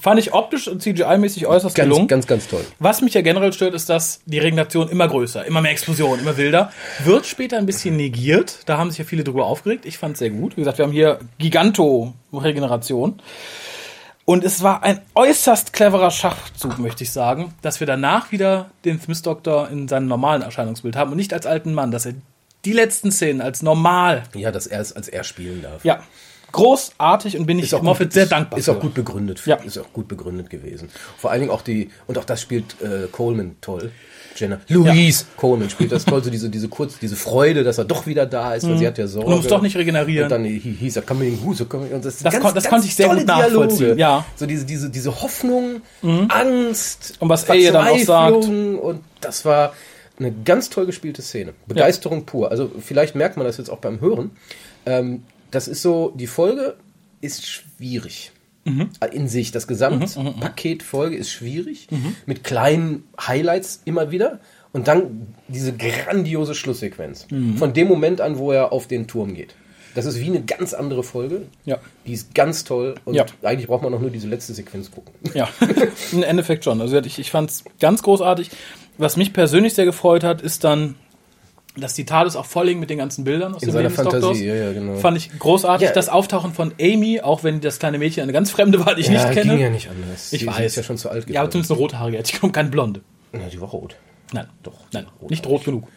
Fand ich optisch und CGI-mäßig äußerst Ganz, gelungen. ganz, ganz toll. Was mich ja generell stört, ist, dass die Regeneration immer größer, immer mehr Explosionen, immer wilder. Wird später ein bisschen negiert. Da haben sich ja viele drüber aufgeregt. Ich fand es sehr gut. Wie gesagt, wir haben hier Giganto-Regeneration. Und es war ein äußerst cleverer Schachzug, möchte ich sagen, dass wir danach wieder den Smith Doctor in seinem normalen Erscheinungsbild haben und nicht als alten Mann, dass er die letzten Szenen als normal, Ja, dass er es als er spielen darf. ja, großartig und bin ich Moffat sehr dankbar Ist für. auch gut begründet. Ja. Ist auch gut begründet gewesen. Vor allen Dingen auch die, und auch das spielt äh, Coleman toll. Jenna. Louise Coleman spielt das toll, so diese, diese kurz, diese Freude, dass er doch wieder da ist, weil sie hat ja Sorge. Und muss doch nicht regenerieren. Und dann he's a coming, who's a coming. Und das Das kon- das konnte ich sehr gut nachvollziehen, ja. So diese, diese, diese Hoffnung, Angst. Und was er dann auch Verzweiflung. Und das war eine ganz toll gespielte Szene. Begeisterung pur. Also vielleicht merkt man das jetzt auch beim Hören. Ähm, das ist so, die Folge ist schwierig. In sich. Das Gesamtpaket Folge ist schwierig. Mit kleinen Highlights immer wieder. Und dann diese grandiose Schlusssequenz. Von dem Moment an, wo er auf den Turm geht. Das ist wie eine ganz andere Folge. Ja. Die ist ganz toll. Und Ja. eigentlich braucht man noch nur diese letzte Sequenz gucken. Ja, im Endeffekt schon. Also ich, ich fand es ganz großartig. Was mich persönlich sehr gefreut hat, ist dann, dass die TARDIS auch voll hing mit den ganzen Bildern aus In dem seiner. Fantasie, ja, ja, genau. Fand ich großartig. Ja. Das Auftauchen von Amy, auch wenn das kleine Mädchen eine ganz fremde war, die ich nicht kenne. ging ja nicht anders. Ich Sie- weiß. Sie ist ja schon zu alt Ja, aber zumindest eine rothaarige. Ich komme keine blonde. Ja, die war rot. Nein, doch. Nein, nicht rot genug.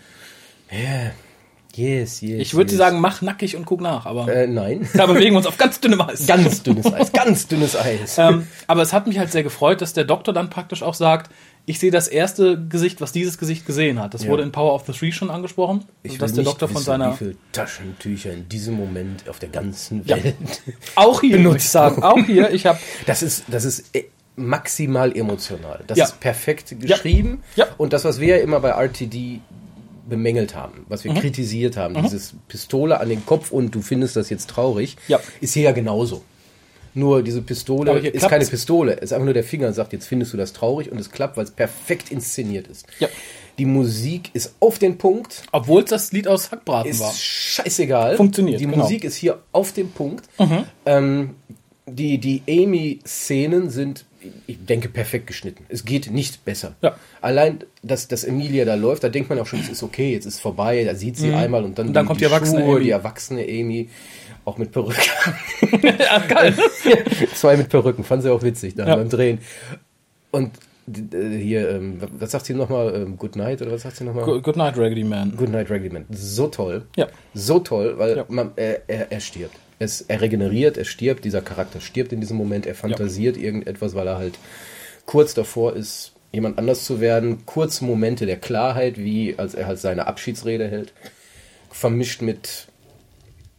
Yes, yes. Ich würde yes. sagen, mach nackig und guck nach, aber Äh, nein. da bewegen wir uns auf ganz dünnem Eis. ganz dünnes Eis. Ganz dünnes Eis. ähm, aber es hat mich halt sehr gefreut, dass der Doktor dann praktisch auch sagt, ich sehe das erste Gesicht, was dieses Gesicht gesehen hat. Das Ja. wurde in Power of the Three schon angesprochen. ich dass der nicht Doktor von wissen, seiner wie viele Taschentücher in diesem Moment auf der ganzen Ja. Welt. auch hier benutzt ich sagen, auch hier, ich habe Das ist, das ist äh, maximal emotional. Das Ja. ist perfekt geschrieben. Ja. Und das, was wir ja immer bei RTD bemängelt haben, was wir Mhm. kritisiert haben, dieses Pistole an den Kopf und du findest das jetzt traurig, Ja. ist hier ja genauso. Nur diese Pistole ist klappt's. keine Pistole, es ist einfach nur der Finger und sagt, jetzt findest du das traurig und es klappt, weil es perfekt inszeniert ist. Ja. Die Musik ist auf den Punkt, obwohl es das Lied aus Hackbraten ist war. scheißegal. Funktioniert, Die genau. Mhm. Musik ist hier auf dem Punkt. Ähm, die die Amy-Szenen sind ich denke, perfekt geschnitten. Es geht nicht besser. Ja. Allein, dass, dass Emilia da läuft, da denkt man auch schon, es ist okay, jetzt ist vorbei, da sieht sie einmal und dann, Und dann kommt die erwachsene Schuhe, Amy. die erwachsene Amy, auch mit Perücke. ja, geil. Zwei mit Perücken, fand sie auch witzig da Ja. beim Drehen. Und äh, hier, ähm, was sagt sie nochmal? Ähm, Good Night oder was sagt sie nochmal? Good good night, Raggedy Man. Good Night Raggedy Man. So toll. Ja. So toll, weil Ja. man, er, er, er stirbt. Es, er regeneriert, er stirbt, dieser Charakter stirbt in diesem Moment, er fantasiert irgendetwas, weil er halt kurz davor ist, jemand anders zu werden. Kurze Momente der Klarheit, wie als er halt seine Abschiedsrede hält, vermischt mit,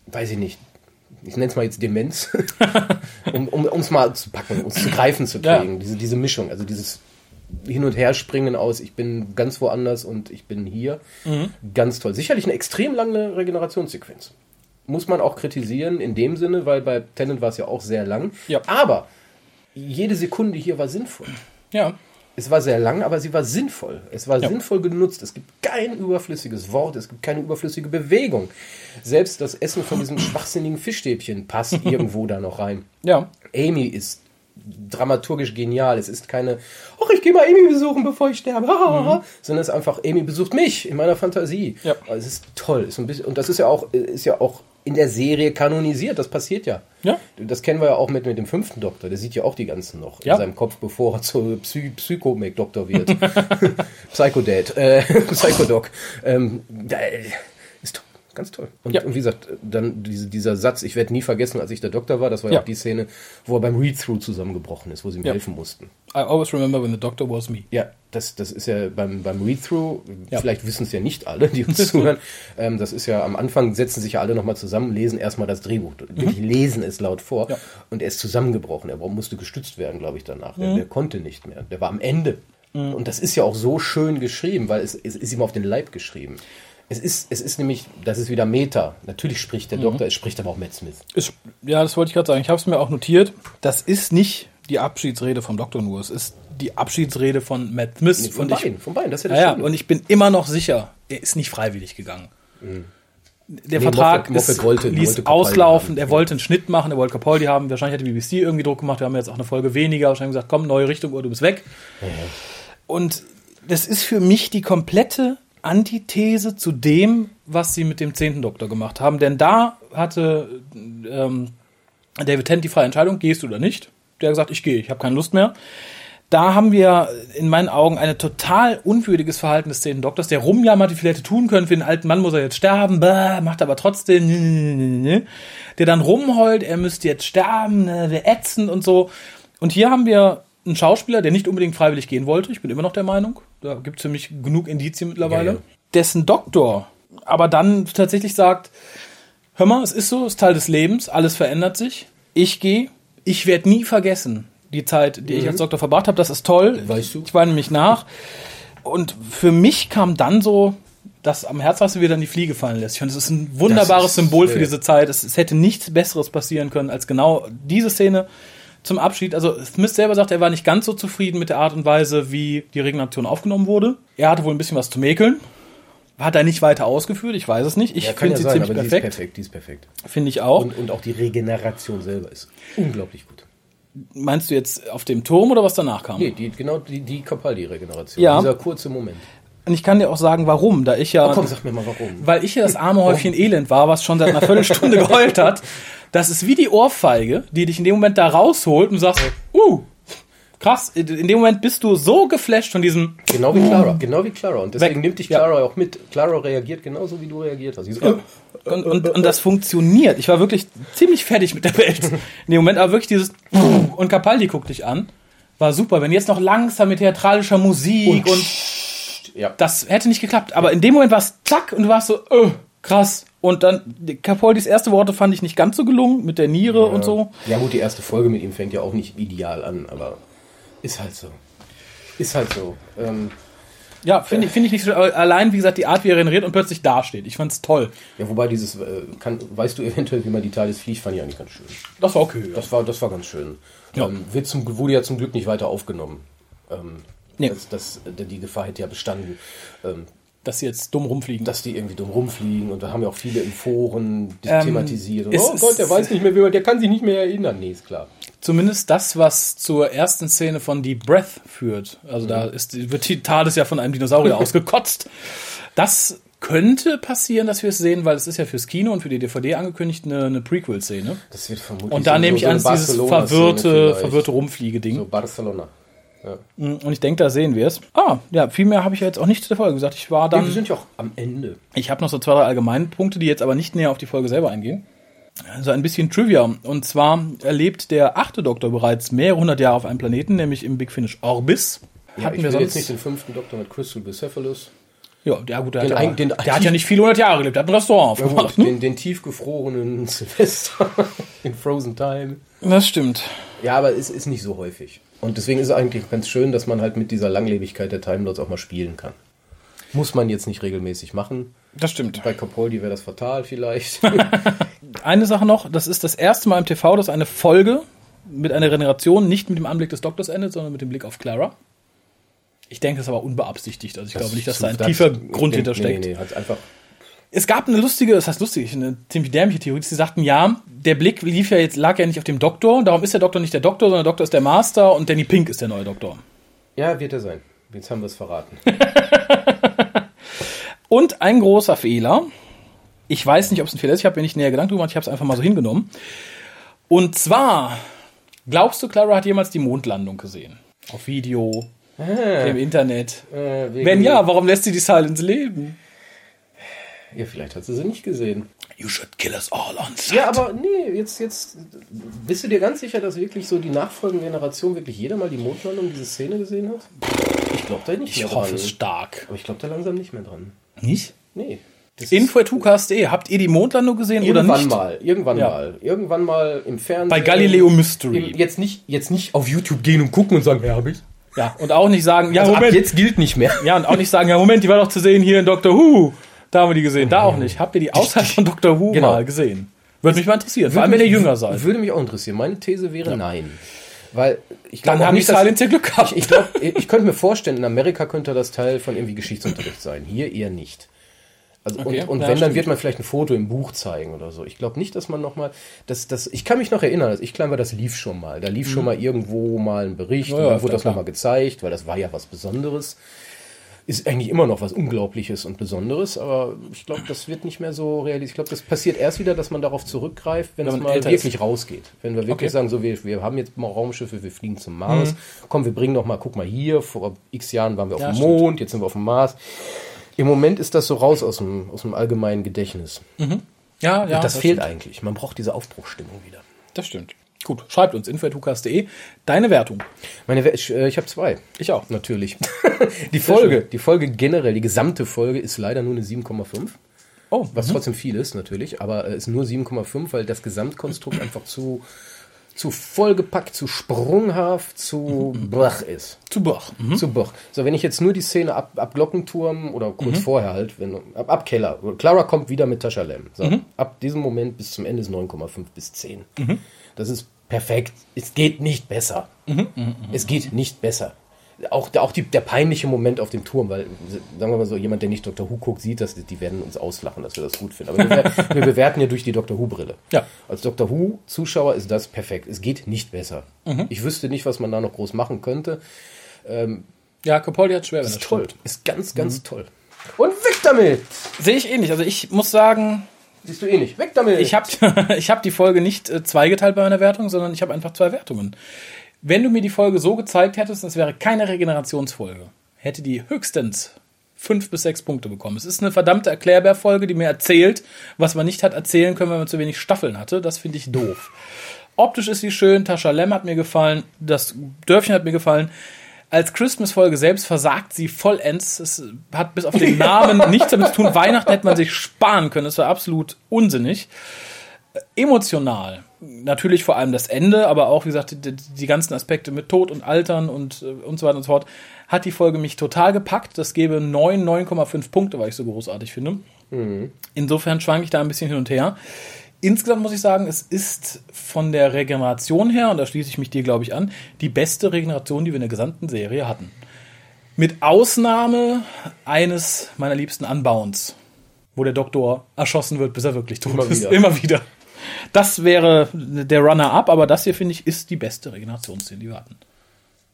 weiß ich nicht, ich nenne es mal jetzt Demenz, um es um, mal zu packen, um es zu greifen zu Ja. kriegen. Diese, diese Mischung, also dieses Hin- und Herspringen aus, ich bin ganz woanders und ich bin hier. Mhm. Ganz toll. Sicherlich eine extrem lange Regenerationssequenz. Muss man auch kritisieren in dem Sinne, weil bei Tennant war es ja auch sehr lang. Ja. Aber jede Sekunde hier war sinnvoll. Ja. Es war sehr lang, aber sie war sinnvoll. Es war Ja. sinnvoll genutzt. Es gibt kein überflüssiges Wort, es gibt keine überflüssige Bewegung. Selbst das Essen von diesem schwachsinnigen Fischstäbchen passt irgendwo da noch rein. Ja. Amy ist dramaturgisch genial. Es ist keine, ach, ich gehe mal Amy besuchen, bevor ich sterbe, sondern es ist einfach, Amy besucht mich in meiner Fantasie. Mhm. Ja. Es ist toll. Ist so ein bisschen, und das ist ja auch, ist ja auch in der Serie kanonisiert. Das passiert ja. Ja. Das kennen wir ja auch mit, mit dem fünften Doktor. Der sieht ja auch die ganzen noch Ja. in seinem Kopf, bevor er zu Psy Psycho-Doktor wird. Psychodad, äh, Psychodoc. Ähm, da, äh, ist toll. Ganz toll. Und, Ja. und wie gesagt, dann diese, dieser Satz, ich werde nie vergessen, als ich der Doktor war, das war ja Ja. auch die Szene, wo er beim Read-Through zusammengebrochen ist, wo sie ihm Ja. helfen mussten. I always remember when the doctor was me. Ja, das, das ist ja beim, beim Read-Through, vielleicht wissen es ja nicht alle, die uns zuhören, ähm, das ist ja am Anfang, setzen sich ja alle nochmal zusammen, lesen erstmal das Drehbuch, wirklich lesen es laut vor Mhm. Und er ist zusammengebrochen, er musste gestützt werden, glaube ich, danach. Mhm. Der, der konnte nicht mehr, der war am Ende. Und das ist ja auch so schön geschrieben, weil es, es ist ihm auf den Leib geschrieben. Es ist, es ist nämlich, das ist wieder Meta. Natürlich spricht Mhm. der Doktor, es spricht aber auch Matt Smith. Ist, ja, das wollte ich gerade sagen. Ich habe es mir auch notiert. Das ist nicht die Abschiedsrede vom Doktor nur. Es ist die Abschiedsrede von Matt Smith. Von und ich, beiden, von beiden, das ist ja ja, und ich bin immer noch sicher, er ist nicht freiwillig gegangen. Der Nee, Vertrag Moffat- ist, wollte- ließ wollte auslaufen, haben. er wollte einen Schnitt machen, er wollte Capaldi haben, wahrscheinlich hat die BBC irgendwie Druck gemacht, wir haben jetzt auch eine Folge weniger, wahrscheinlich gesagt, komm, neue Richtung oder du bist weg. Und das ist für mich die komplette Antithese zu dem, was sie mit dem zehnten Doktor gemacht haben. Denn da hatte ähm, David Tennant die freie Entscheidung, gehst du oder nicht. Der hat gesagt, ich gehe, ich habe keine Lust mehr. Da haben wir in meinen Augen ein total unwürdiges Verhalten des zehnten Doktors, der rumjammert, wie viel hätte tun können. Für den alten Mann muss er jetzt sterben, bäh, macht aber trotzdem, der dann rumheult, er müsste jetzt sterben, ne, wir ätzend und so. Und hier haben wir einen Schauspieler, der nicht unbedingt freiwillig gehen wollte. Ich bin immer noch der Meinung. Da gibt es für mich genug Indizien mittlerweile. Ja, ja. Dessen Doktor aber dann tatsächlich sagt, hör mal, es ist so, es ist Teil des Lebens, alles verändert sich. Ich gehe, ich werde nie vergessen die Zeit, die ich als Doktor verbracht habe. Das ist toll. Mhm. Weißt du? Ich weine mich nach. Und für mich kam dann so, dass am Herz, was wieder in die Fliege fallen lässt. Ich finde, es ist ein wunderbares ist, Symbol für diese Zeit. Es, es hätte nichts Besseres passieren können als genau diese Szene zum Abschied. Also Smith selber sagt, er war nicht ganz so zufrieden mit der Art und Weise, wie die Regeneration aufgenommen wurde. Er hatte wohl ein bisschen was zu mäkeln. Hat er nicht weiter ausgeführt, ich weiß es nicht. Ich Ja, finde ja sie sein, ziemlich aber die ist perfekt. perfekt, die ist perfekt. Finde ich auch. Und, und auch die Regeneration selber ist unglaublich gut. Meinst du jetzt auf dem Turm oder was danach kam? Nee, die, genau die, die Capaldi-Regeneration. Ja. Dieser kurze Moment. Und ich kann dir auch sagen, warum. Da ich ja, Oh, komm, sag mir mal warum. weil ich ja das arme Häufchen Elend war, was schon seit einer Viertelstunde geheult hat. Das ist wie die Ohrfeige, die dich in dem Moment da rausholt und sagst, uh, krass. In dem Moment bist du so geflasht von diesem, Genau wie Clara, genau wie Clara. Und deswegen Weg. nimmt dich Ja. Clara auch mit. Clara reagiert genauso, wie du reagiert hast. So, äh, und, und, und das funktioniert. Ich war wirklich ziemlich fertig mit der Welt. In dem Moment aber wirklich dieses, und Capaldi guckt dich an. War super. Wenn jetzt noch langsam mit theatralischer Musik und ja. das hätte nicht geklappt. Aber in dem Moment war es zack und du warst so, öh, krass. Und dann, Capoldis erste Worte fand ich nicht ganz so gelungen mit der Niere und so. Ja gut, die erste Folge mit ihm fängt ja auch nicht ideal an, aber ist halt so. Ist halt so. Ähm, Ja, finde ich, finde ich nicht so. Allein, wie gesagt, die Art, wie er regeneriert und plötzlich dasteht. Ich fand's toll. ja, wobei dieses, äh, kann, weißt du eventuell, wie man die Talis fliegt, fand ich eigentlich ganz schön. Das war okay. Das war, das war ganz schön. Ja. Ähm, wird zum, wurde ja zum Glück nicht weiter aufgenommen. Ähm, Nee. das, das, die Gefahr hätte ja bestanden. Ähm, Dass sie jetzt dumm rumfliegen. dass die irgendwie dumm rumfliegen und da haben ja auch viele in Foren die Ähm, thematisiert. Und, oh Gott, der weiß nicht mehr, wie man, der kann sich nicht mehr erinnern. Nee, ist klar. zumindest das, was zur ersten Szene von Deep Breath führt. Also da ist, wird die TARDIS ja von einem Dinosaurier ausgekotzt. Das könnte passieren, dass wir es sehen, weil es ist ja fürs Kino und für die DVD angekündigt eine, eine Prequel-Szene. Das wird vermutlich Und da so- nehme ich so an, dieses Barcelona-Szene verwirrte, verwirrte Rumfliege-Ding. So Barcelona. Ja. Und ich denke, da sehen wir es. Ah, ja, viel mehr habe ich ja jetzt auch nicht zu der Folge gesagt. Ich war Ja, dann. wir sind ja auch am Ende. Ich habe noch so zwei, drei allgemeine Punkte, die jetzt aber nicht näher auf die Folge selber eingehen. Also ein bisschen Trivia. Und zwar erlebt der achte Doktor bereits mehrere hundert Jahre auf einem Planeten, nämlich im Big Finish Orbis. Ja, Hatten ich wir sonst. jetzt nicht den fünften Doktor mit Crystal Bicephalus. ja, ja, gut, der, Den hat, ja, ein- den- der hat ja nicht viele hundert Jahre gelebt, der hat ein Restaurant Ja, aufgemacht. gut, ne? den, den tiefgefrorenen Silvester in Frozen Time. Das stimmt. Ja, aber es ist nicht so häufig. Und deswegen ist es eigentlich ganz schön, dass man halt mit dieser Langlebigkeit der Time Lords auch mal spielen kann. Muss man jetzt nicht regelmäßig machen. Das stimmt. Bei Capaldi wäre das fatal vielleicht. Eine Sache noch, das ist das erste Mal im TV, dass eine Folge mit einer Regeneration nicht mit dem Anblick des Doktors endet, sondern mit dem Blick auf Clara. Ich denke, es ist aber unbeabsichtigt. Also ich glaube nicht, dass da ein Das- tiefer Grund nee, hintersteckt. Nee, nee, hat einfach Es gab eine lustige, das heißt lustig, eine ziemlich dämliche Theorie. Sie sagten, ja, der Blick lief ja jetzt, lag ja nicht auf dem Doktor, darum ist der Doktor nicht der Doktor, sondern der Doktor ist der Master und Danny Pink ist der neue Doktor. Ja, wird er sein. Jetzt haben wir es verraten. Und ein großer Fehler. Ich weiß nicht, ob es ein Fehler ist, ich habe mir nicht näher Gedanken drüber gemacht, ich habe es einfach mal so hingenommen. Und zwar, glaubst du, Clara hat jemals die Mondlandung gesehen? Auf Video, im Internet. Äh, Wenn ja, warum lässt sie die Silence leben? Ja, vielleicht hat sie sie nicht gesehen. You should kill us all on sight. Ja, aber nee, jetzt, jetzt bist du dir ganz sicher, dass wirklich so die nachfolgende Generation wirklich jeder mal die Mondlandung, diese Szene gesehen hat? Ich glaube da nicht ich mehr hoffe dran. es stark. Aber ich glaube da langsam nicht mehr dran. Nicht? Nee. Info.tucast.de, habt ihr die Mondlandung gesehen oder irgendwann nicht? mal, irgendwann Ja. mal, irgendwann mal im Fernsehen. Bei Galileo Mystery. Im- Jetzt nicht, jetzt nicht auf YouTube gehen und gucken und sagen, ja, hab ich. Ja, und auch nicht sagen, ja, Also Moment. jetzt gilt nicht mehr. Ja, und auch nicht sagen, ja, Moment, die war doch zu sehen hier in Doctor Who. Da haben wir die gesehen. Da auch nicht. Habt ihr die außerhalb von Doctor Who Genau. mal gesehen? Würde mich mal interessieren. Vor allem, wenn ihr jünger seid. Würde mich auch interessieren. Meine These wäre nein. Weil ich Dann glaube haben die nicht, dass- Silence ihr Glück gehabt. Ich, ich, glaub, ich könnte mir vorstellen, in Amerika könnte das Teil von irgendwie Geschichtsunterricht sein. Hier eher nicht. Also Okay, und und ja, wenn, dann wird man vielleicht ein Foto im Buch zeigen oder so. Ich glaube nicht, dass man nochmal. Das, das, ich kann mich noch erinnern, als ich klein war, das lief schon mal. Da lief schon mal irgendwo mal ein Bericht Mhm. Ja, und ja, dann wurde das nochmal gezeigt, weil das war ja was Besonderes. Ist eigentlich immer noch was Unglaubliches und Besonderes, aber ich glaube, das wird nicht mehr so realistisch. Ich glaube, das passiert erst wieder, dass man darauf zurückgreift, wenn, Wenn es mal wirklich rausgeht. Wenn wir wirklich Okay. Mhm. sagen, so wir, wir haben jetzt mal Raumschiffe, wir fliegen zum Mars. Komm, wir bringen noch mal, guck mal hier, vor x Jahren waren wir auf Ja, dem stimmt. Mond, jetzt sind wir auf dem Mars. Im Moment ist das so raus aus dem, aus dem allgemeinen Gedächtnis. Ja, ja. das, fehlt stimmt. eigentlich. Man braucht diese Aufbruchstimmung wieder. Das stimmt. Gut, schreibt uns info.tukas.de. Deine Wertung. Meine, ich, äh, ich habe zwei. Ich auch. Natürlich. die Folge, die Folge generell, die gesamte Folge ist leider nur eine 7,5. Oh, Was trotzdem viel ist, natürlich, aber äh, ist nur 7,5, weil das Gesamtkonstrukt einfach zu, zu vollgepackt, zu sprunghaft, zu brach ist. zu Bach. Mhm. Zu brach. So, wenn ich jetzt nur die Szene ab, ab Glockenturm oder kurz vorher halt, wenn, ab, ab Keller, Clara kommt wieder mit Tascha Lem. So, Ab diesem Moment bis zum Ende ist 9,5 bis 10. Das ist perfekt. Es geht nicht besser. Es geht nicht besser. Auch, auch die, der peinliche Moment auf dem Turm, weil, sagen wir mal so, jemand, der nicht Dr. Who guckt, sieht das, die werden uns auslachen, dass wir das gut finden. Aber wir, wir bewerten ja durch die Dr. Who-Brille. Ja. Als Dr. Who-Zuschauer ist das perfekt. Es geht nicht besser. Ich wüsste nicht, was man da noch groß machen könnte. Ja, Capaldi hat schwer, Ist toll. stimmt. Ist ganz, ganz toll. Und weg damit! Sehe ich ähnlich. Also ich muss sagen, Siehst du eh nicht. Weg damit! ich habe ich hab die Folge nicht äh, zweigeteilt bei meiner Wertung, sondern ich habe einfach zwei Wertungen. Wenn du mir die Folge so gezeigt hättest, es wäre keine Regenerationsfolge, hätte die höchstens fünf bis sechs Punkte bekommen. Es ist eine verdammte Erklärbär-Folge, die mir erzählt, was man nicht hat erzählen können, wenn man zu wenig Staffeln hatte. Das finde ich doof. Optisch ist sie schön, Tascha Lem hat mir gefallen, das Dörfchen hat mir gefallen. Als Christmas-Folge selbst versagt sie vollends. Es hat bis auf den Namen nichts damit zu tun. Weihnachten hätte man sich sparen können. Es war absolut unsinnig emotional. Natürlich vor allem das Ende, aber auch, wie gesagt, die, die ganzen Aspekte mit Tod und Altern und, äh, und so weiter und so fort, hat die Folge mich total gepackt. Das gebe 9, 9,5 Punkte, weil ich so großartig finde. Insofern schwanke ich da ein bisschen hin und her. Insgesamt muss ich sagen, es ist von der Regeneration her, und da schließe ich mich dir, glaube ich, an, die beste Regeneration, die wir in der gesamten Serie hatten. Mit Ausnahme eines meiner liebsten Unbounds, wo der Doktor erschossen wird, bis er wirklich tot Immer ist. wieder. Immer wieder. Das wäre der Runner-up, aber das hier, finde ich, ist die beste Regenerationsszene, die wir hatten.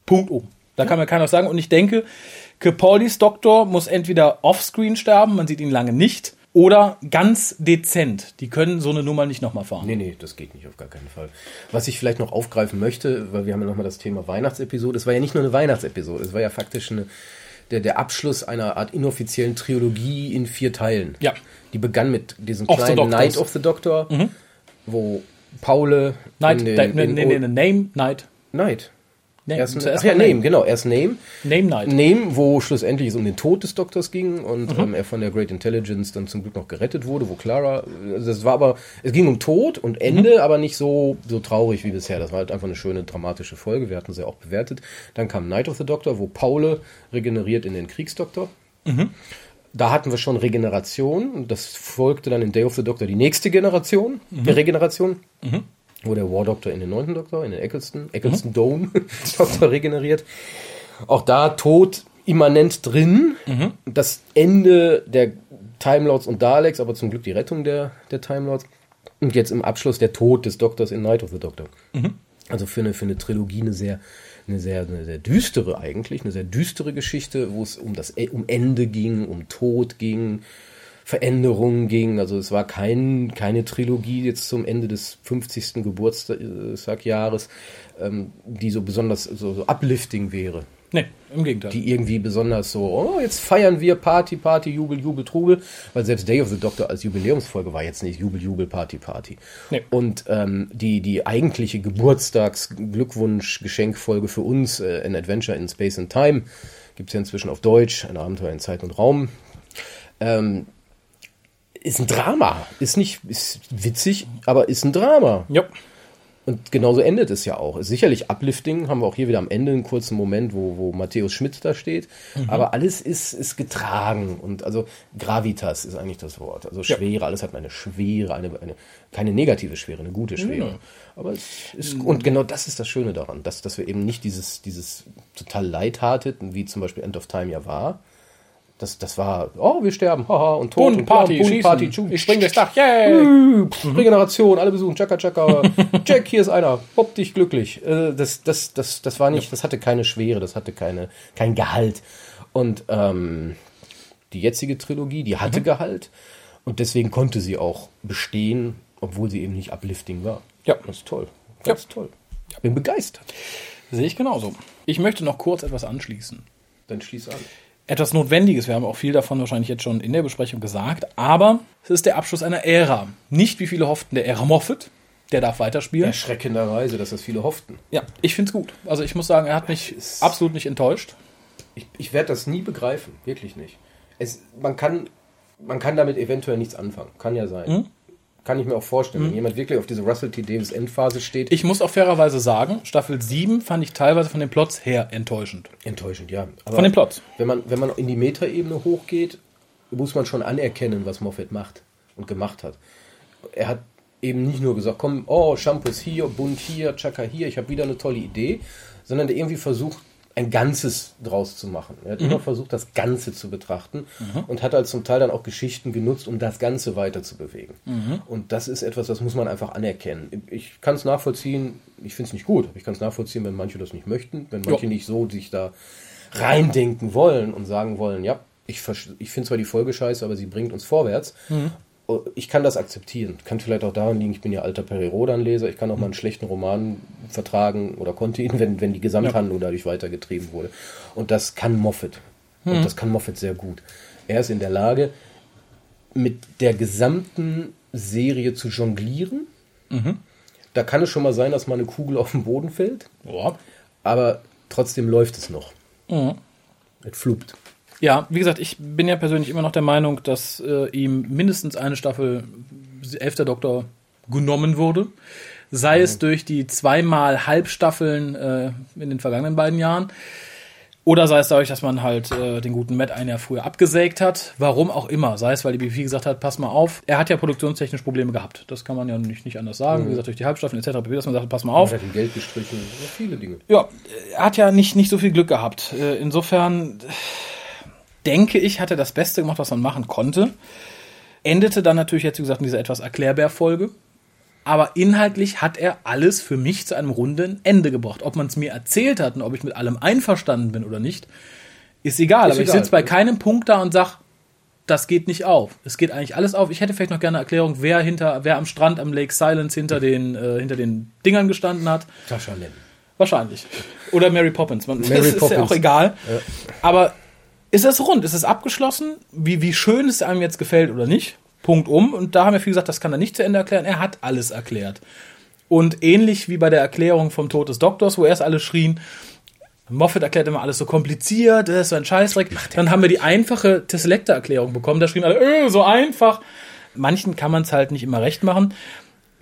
Punkt oben. Da kann mir keiner was sagen. Und ich denke, Capaldis Doktor muss entweder offscreen sterben, man sieht ihn lange nicht, oder ganz dezent. Die können so eine Nummer nicht nochmal fahren. Nee, nee, das geht nicht auf gar keinen Fall. Was ich vielleicht noch aufgreifen möchte, weil wir haben ja nochmal das Thema Weihnachtsepisode. Es war ja nicht nur eine Weihnachtsepisode, es war ja faktisch eine, der, der Abschluss einer Art inoffiziellen Trilogie in vier Teilen. Ja. Die begann mit diesem Of the kleinen. Night of the Doctor, wo Paule Night, in nee, den, nee, in nee, nee, Name, Night. Night. Name, Erst, zuerst ach ja, mal Name, genau, erst Name. Name Night. Name, wo schlussendlich es um den Tod des Doktors ging und ähm, er von der Great Intelligence dann zum Glück noch gerettet wurde, wo Clara, also das war aber, es ging um Tod und Ende, aber nicht so, so traurig wie bisher. Das war halt einfach eine schöne dramatische Folge. Wir hatten sie auch bewertet. Dann kam Night of the Doctor, wo Paule regeneriert in den Kriegsdoktor. Da hatten wir schon Regeneration das folgte dann in Day of the Doctor die nächste Generation der Regeneration, wo der War Doctor in den neunten Doktor, in den Eccleston, Eccleston Dome Doktor regeneriert. Auch da Tod immanent drin. Das Ende der Time Lords und Daleks, aber zum Glück die Rettung der, der Time. Und jetzt im Abschluss der Tod des Doktors in Night of the Doctor. Also für eine, für eine Trilogie eine sehr, eine sehr, eine sehr düstere eigentlich, eine sehr düstere Geschichte, wo es um das um Ende ging, um Tod ging, Veränderungen ging. Also es war kein, keine Trilogie jetzt zum Ende des 50. Geburtstagjahres, ähm, die so besonders so, so uplifting wäre. Nee, im Gegenteil. Die irgendwie besonders so, oh, jetzt feiern wir Party, Party, Jubel, Jubel, Trubel. Weil selbst Day of the Doctor als Jubiläumsfolge war jetzt nicht Jubel, Jubel, Party, Party. Nee. Und ähm, die, die eigentliche Geburtstags-Glückwunsch-Geschenkfolge für uns, äh, An Adventure in Space and Time, gibt es ja inzwischen auf Deutsch, ein Abenteuer in Zeit und Raum. Ähm, ist ein Drama. Ist nicht, ist witzig, aber ist ein Drama. ja. Und genauso endet es ja auch. Ist sicherlich uplifting, haben wir auch hier wieder am Ende einen kurzen Moment, wo, wo Matthäus Schmidt da steht. Aber alles ist, ist getragen und also Gravitas ist eigentlich das Wort. Also Schwere, alles hat eine Schwere, eine, eine keine negative Schwere, eine gute Schwere. Aber es ist, und genau das ist das Schöne daran, dass, dass wir eben nicht dieses, dieses total lighthearted, wie zum Beispiel End of Time ja war. Das, das war, oh, wir sterben, haha, und Tod Bunt, und Party, Bunt, schießen. Party, tschu- ich spring durchs Dach, yay! Pff, Regeneration, alle besuchen, Chaka Chaka. Jack, hier ist einer. Hopp dich glücklich. Äh, Das, das, das, das war nicht, das hatte keine Schwere, das hatte keine, kein Gehalt. Und ähm, die jetzige Trilogie, die hatte Gehalt. Und deswegen konnte sie auch bestehen, obwohl sie eben nicht uplifting war. Ja. Das ist toll. Ganz toll. Ich bin begeistert. Sehe ich genauso. Ich möchte noch kurz etwas anschließen. Dann schließ an. Etwas Notwendiges, wir haben auch viel davon wahrscheinlich jetzt schon in der Besprechung gesagt, aber es ist der Abschluss einer Ära. Nicht wie viele hofften, der Ära Moffat, der darf weiterspielen. Erschreckenderweise, dass das viele hofften. Ja, ich finde es gut. Also ich muss sagen, er hat mich absolut nicht enttäuscht. Ich, ich werde das nie begreifen, wirklich nicht. Es, man, kann, man kann damit eventuell nichts anfangen, kann ja sein. Hm? Kann ich mir auch vorstellen, wenn jemand wirklich auf diese Russell T. Davis Endphase steht. Ich muss auch fairerweise sagen, Staffel 7 fand ich teilweise von den Plots her enttäuschend. enttäuschend, ja. Aber Von den Plots. Wenn man, wenn man in die Metaebene hochgeht, muss man schon anerkennen, was Moffat macht und gemacht hat. Er hat eben nicht nur gesagt, komm, oh, Shampoos hier, Bunt hier, Chaka hier, ich habe wieder eine tolle Idee, sondern der irgendwie versucht, ein Ganzes draus zu machen. Er hat immer versucht, das Ganze zu betrachten und hat halt zum Teil dann auch Geschichten genutzt, um das Ganze weiter zu bewegen. Und das ist etwas, das muss man einfach anerkennen. Ich kann es nachvollziehen, ich finde es nicht gut, aber ich kann es nachvollziehen, wenn manche das nicht möchten, wenn manche Ja. nicht so sich da reindenken wollen und sagen wollen, ja, ich, ich finde zwar die Folge scheiße, aber sie bringt uns vorwärts. Ich kann das akzeptieren. Kann vielleicht auch daran liegen, ich bin ja alter Perry Rodan-Leser, ich kann auch mal einen schlechten Roman vertragen oder konnte ihn, wenn, wenn die Gesamthandlung dadurch weitergetrieben wurde. Und das kann Moffat. Und das kann Moffat sehr gut. Er ist in der Lage, mit der gesamten Serie zu jonglieren. Da kann es schon mal sein, dass mal eine Kugel auf den Boden fällt, Ja. aber trotzdem läuft es noch. Es flupt. Ja, wie gesagt, ich bin ja persönlich immer noch der Meinung, dass äh, ihm mindestens eine Staffel Elfter Doktor genommen wurde. Sei es durch die zweimal Halbstaffeln äh, in den vergangenen beiden Jahren. Oder sei es dadurch, dass man halt äh, den guten Matt ein Jahr früher abgesägt hat. Warum auch immer. Sei es, weil die BP gesagt hat, pass mal auf. Er hat ja produktionstechnisch Probleme gehabt. Das kann man ja nicht, nicht anders sagen. Wie gesagt, durch die Halbstaffeln etc. Dass man sagt, pass mal auf. Er hat ihm Geld gestrichen, ja, viele Dinge. Ja, er hat ja nicht, nicht so viel Glück gehabt. Äh, Insofern äh, denke ich, hat er das Beste gemacht, was man machen konnte. Endete dann natürlich jetzt, wie gesagt, in dieser etwas Erklärbär-Folge. aber inhaltlich hat er alles für mich zu einem runden Ende gebracht. Ob man es mir erzählt hat und ob ich mit allem einverstanden bin oder nicht, ist egal. Ist aber ich sitze bei keinem Punkt da und sag, das geht nicht auf. Es geht eigentlich alles auf. Ich hätte vielleicht noch gerne eine Erklärung, wer hinter, wer am Strand am Lake Silence hinter den, äh, hinter den Dingern gestanden hat. Sascha Lennon. Wahrscheinlich. Oder Mary Poppins. Man, Mary das ist ja Poppins. auch egal. Aber ist es rund? Ist es abgeschlossen? Wie, wie schön es einem jetzt gefällt oder nicht? Punkt um. Und da haben wir viel gesagt, das kann er nicht zu Ende erklären. Er hat alles erklärt. Und ähnlich wie bei der Erklärung vom Tod des Doktors, wo erst alle schrien, Moffat erklärt immer alles so kompliziert, das ist so ein Scheißdreck. Dann haben wir die einfache Tesselecta-Erklärung bekommen. Da schrien alle, öh, so einfach. Manchen kann man es halt nicht immer recht machen.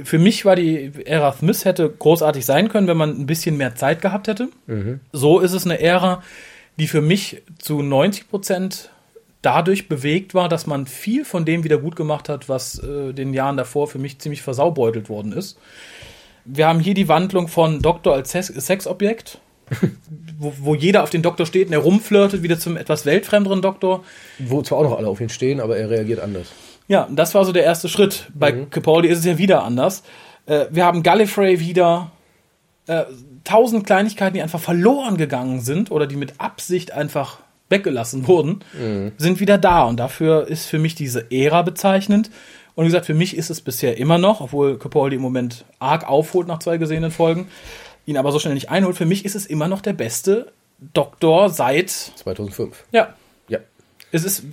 Für mich war die Ära Smith hätte großartig sein können, wenn man ein bisschen mehr Zeit gehabt hätte. So ist es eine Ära, die für mich zu 90 Prozent dadurch bewegt war, dass man viel von dem wieder gut gemacht hat, was äh, den Jahren davor für mich ziemlich versaubeutelt worden ist. Wir haben hier die Wandlung von Doktor als Sex Sexobjekt, wo, wo jeder auf den Doktor steht und er rumflirtet, wieder zum etwas weltfremderen Doktor. Wo zwar auch noch alle auf ihn stehen, aber er reagiert anders. Ja, das war so der erste Schritt. Bei Capaldi ist es ja wieder anders. Äh, wir haben Gallifrey wieder. Äh, tausend Kleinigkeiten, die einfach verloren gegangen sind oder die mit Absicht einfach weggelassen wurden, sind wieder da. Und dafür ist für mich diese Ära bezeichnend. Und wie gesagt, für mich ist es bisher immer noch, obwohl Capaldi im Moment arg aufholt nach zwei gesehenen Folgen, ihn aber so schnell nicht einholt. Für mich ist es immer noch der beste Doktor seit, 2005. ja, Ja. Es ist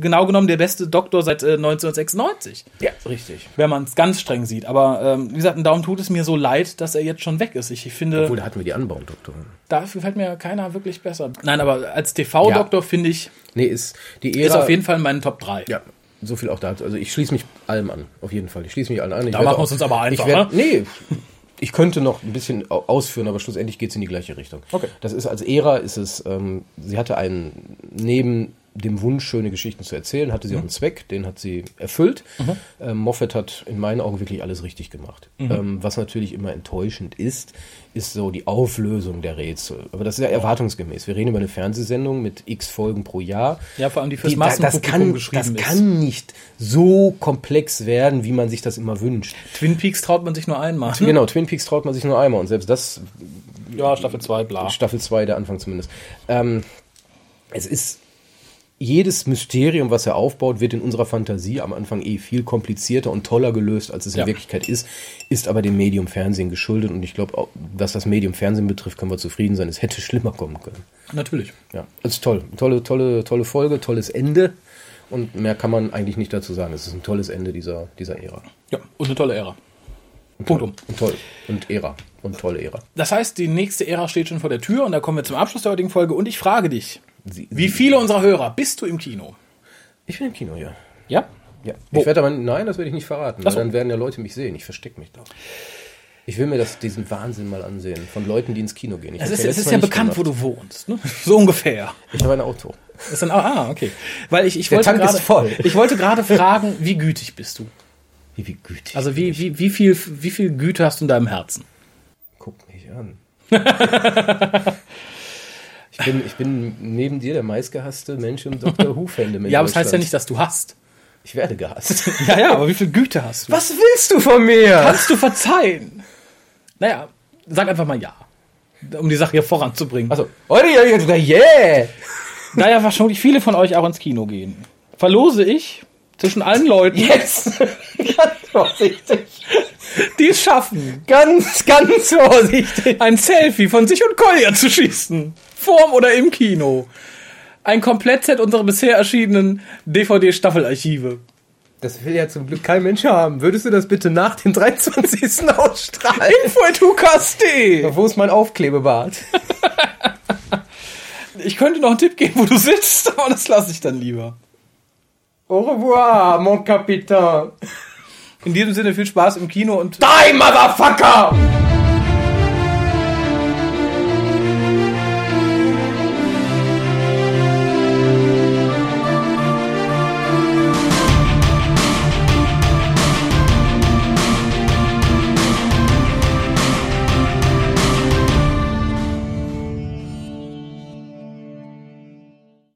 genau genommen der beste Doktor seit äh, 1996 Ja, richtig. wenn man es ganz streng sieht. Aber ähm, wie gesagt, darum tut es mir so leid, dass er jetzt schon weg ist. Ich finde, Obwohl, da hatten wir die Anbauen-Doktorin. dafür fällt mir keiner wirklich besser. Nein, aber als TV-Doktor finde ich, Nee, ist die Ära. ist auf jeden Fall in meinen Top 3. Ja, so viel auch dazu. Also ich schließe mich allem an, auf jeden Fall. Ich schließe mich allen an. Ich Da machen wir uns aber einfach, Ich werd, ne? nee, ich könnte noch ein bisschen au- ausführen, aber schlussendlich geht es in die gleiche Richtung. Okay. Das ist als Ära, ist es, ähm, sie hatte einen, neben dem Wunsch, schöne Geschichten zu erzählen, hatte Mhm. sie auch einen Zweck, den hat sie erfüllt. Ähm, Moffat hat in meinen Augen wirklich alles richtig gemacht. Mhm. Ähm, was natürlich immer enttäuschend ist, ist so die Auflösung der Rätsel. Aber das ist ja erwartungsgemäß. Wir reden über eine Fernsehsendung mit x Folgen pro Jahr. Ja, vor allem die fürs Die, da- das Massenpublikum kann, geschrieben das kann nicht so komplex werden, wie man sich das immer wünscht. Twin Peaks traut man sich nur einmal. Genau, Twin Peaks traut man sich nur einmal und selbst das Ja, Staffel 2, bla. Staffel 2, der Anfang zumindest. Ähm, es ist jedes Mysterium, was er aufbaut, wird in unserer Fantasie am Anfang eh viel komplizierter und toller gelöst, als es in Ja. Wirklichkeit ist, ist aber dem Medium Fernsehen geschuldet und ich glaube, was das Medium Fernsehen betrifft, können wir zufrieden sein. Es hätte schlimmer kommen können. Natürlich. Ja, es ist toll. Tolle, tolle, tolle Folge, tolles Ende und mehr kann man eigentlich nicht dazu sagen. Es ist ein tolles Ende dieser, dieser Ära. Ja, und eine tolle Ära. Punkt um. Und toll. Und Ära. Und tolle Ära. Das heißt, die nächste Ära steht schon vor der Tür und da kommen wir zum Abschluss der heutigen Folge und ich frage dich, Sie, wie viele unserer Hörer bist du im Kino? Ich bin im Kino, ja. Ja? Ja, Wo? ich werde aber, nein, das werde ich nicht verraten, weil dann werden ja Leute mich sehen. Ich verstecke mich doch. Ich will mir das, diesen Wahnsinn mal ansehen, von Leuten, die ins Kino gehen. Ich Es ist, es ist ja bekannt, wo gemacht. du wohnst, ne? So ungefähr. Ich habe ein Auto. Ist dann, ah, okay. Weil ich, ich Der wollte Tank gerade, ist voll. ich wollte gerade fragen, wie gütig bist du? Wie, wie gütig. Also wie, wie, wie viel, wie viel Güte hast du in deinem Herzen? Guck mich an. ich, bin, ich bin neben dir der meistgehasste Mensch im Dr. Who-Fandom Ja, aber das heißt ja nicht, dass du hast. Ich werde gehasst. Ja, ja, aber wie viel Güte hast du? Was willst du von mir? kannst du verzeihen? Naja, sag einfach mal ja. Um die Sache hier voranzubringen. Also, heute yeah! da ja wahrscheinlich viele von euch auch ins Kino gehen, verlose ich zwischen allen Leuten, Jetzt! ganz vorsichtig. die es schaffen, Ganz, ganz vorsichtig. ein Selfie von sich und Kolja zu schießen. Vorm oder im Kino. Ein Komplettset unserer bisher erschienenen DVD-Staffelarchive. Das will ja zum Glück kein Mensch haben. Würdest du das bitte nach dem 23. ausstrahlen? Info.hukas.de Wo ist mein Aufklebebart? Ich könnte noch einen Tipp geben, wo du sitzt, aber das lasse ich dann lieber. Au revoir, mon Capitaine. In diesem Sinne viel Spaß im Kino und Die, Motherfucker!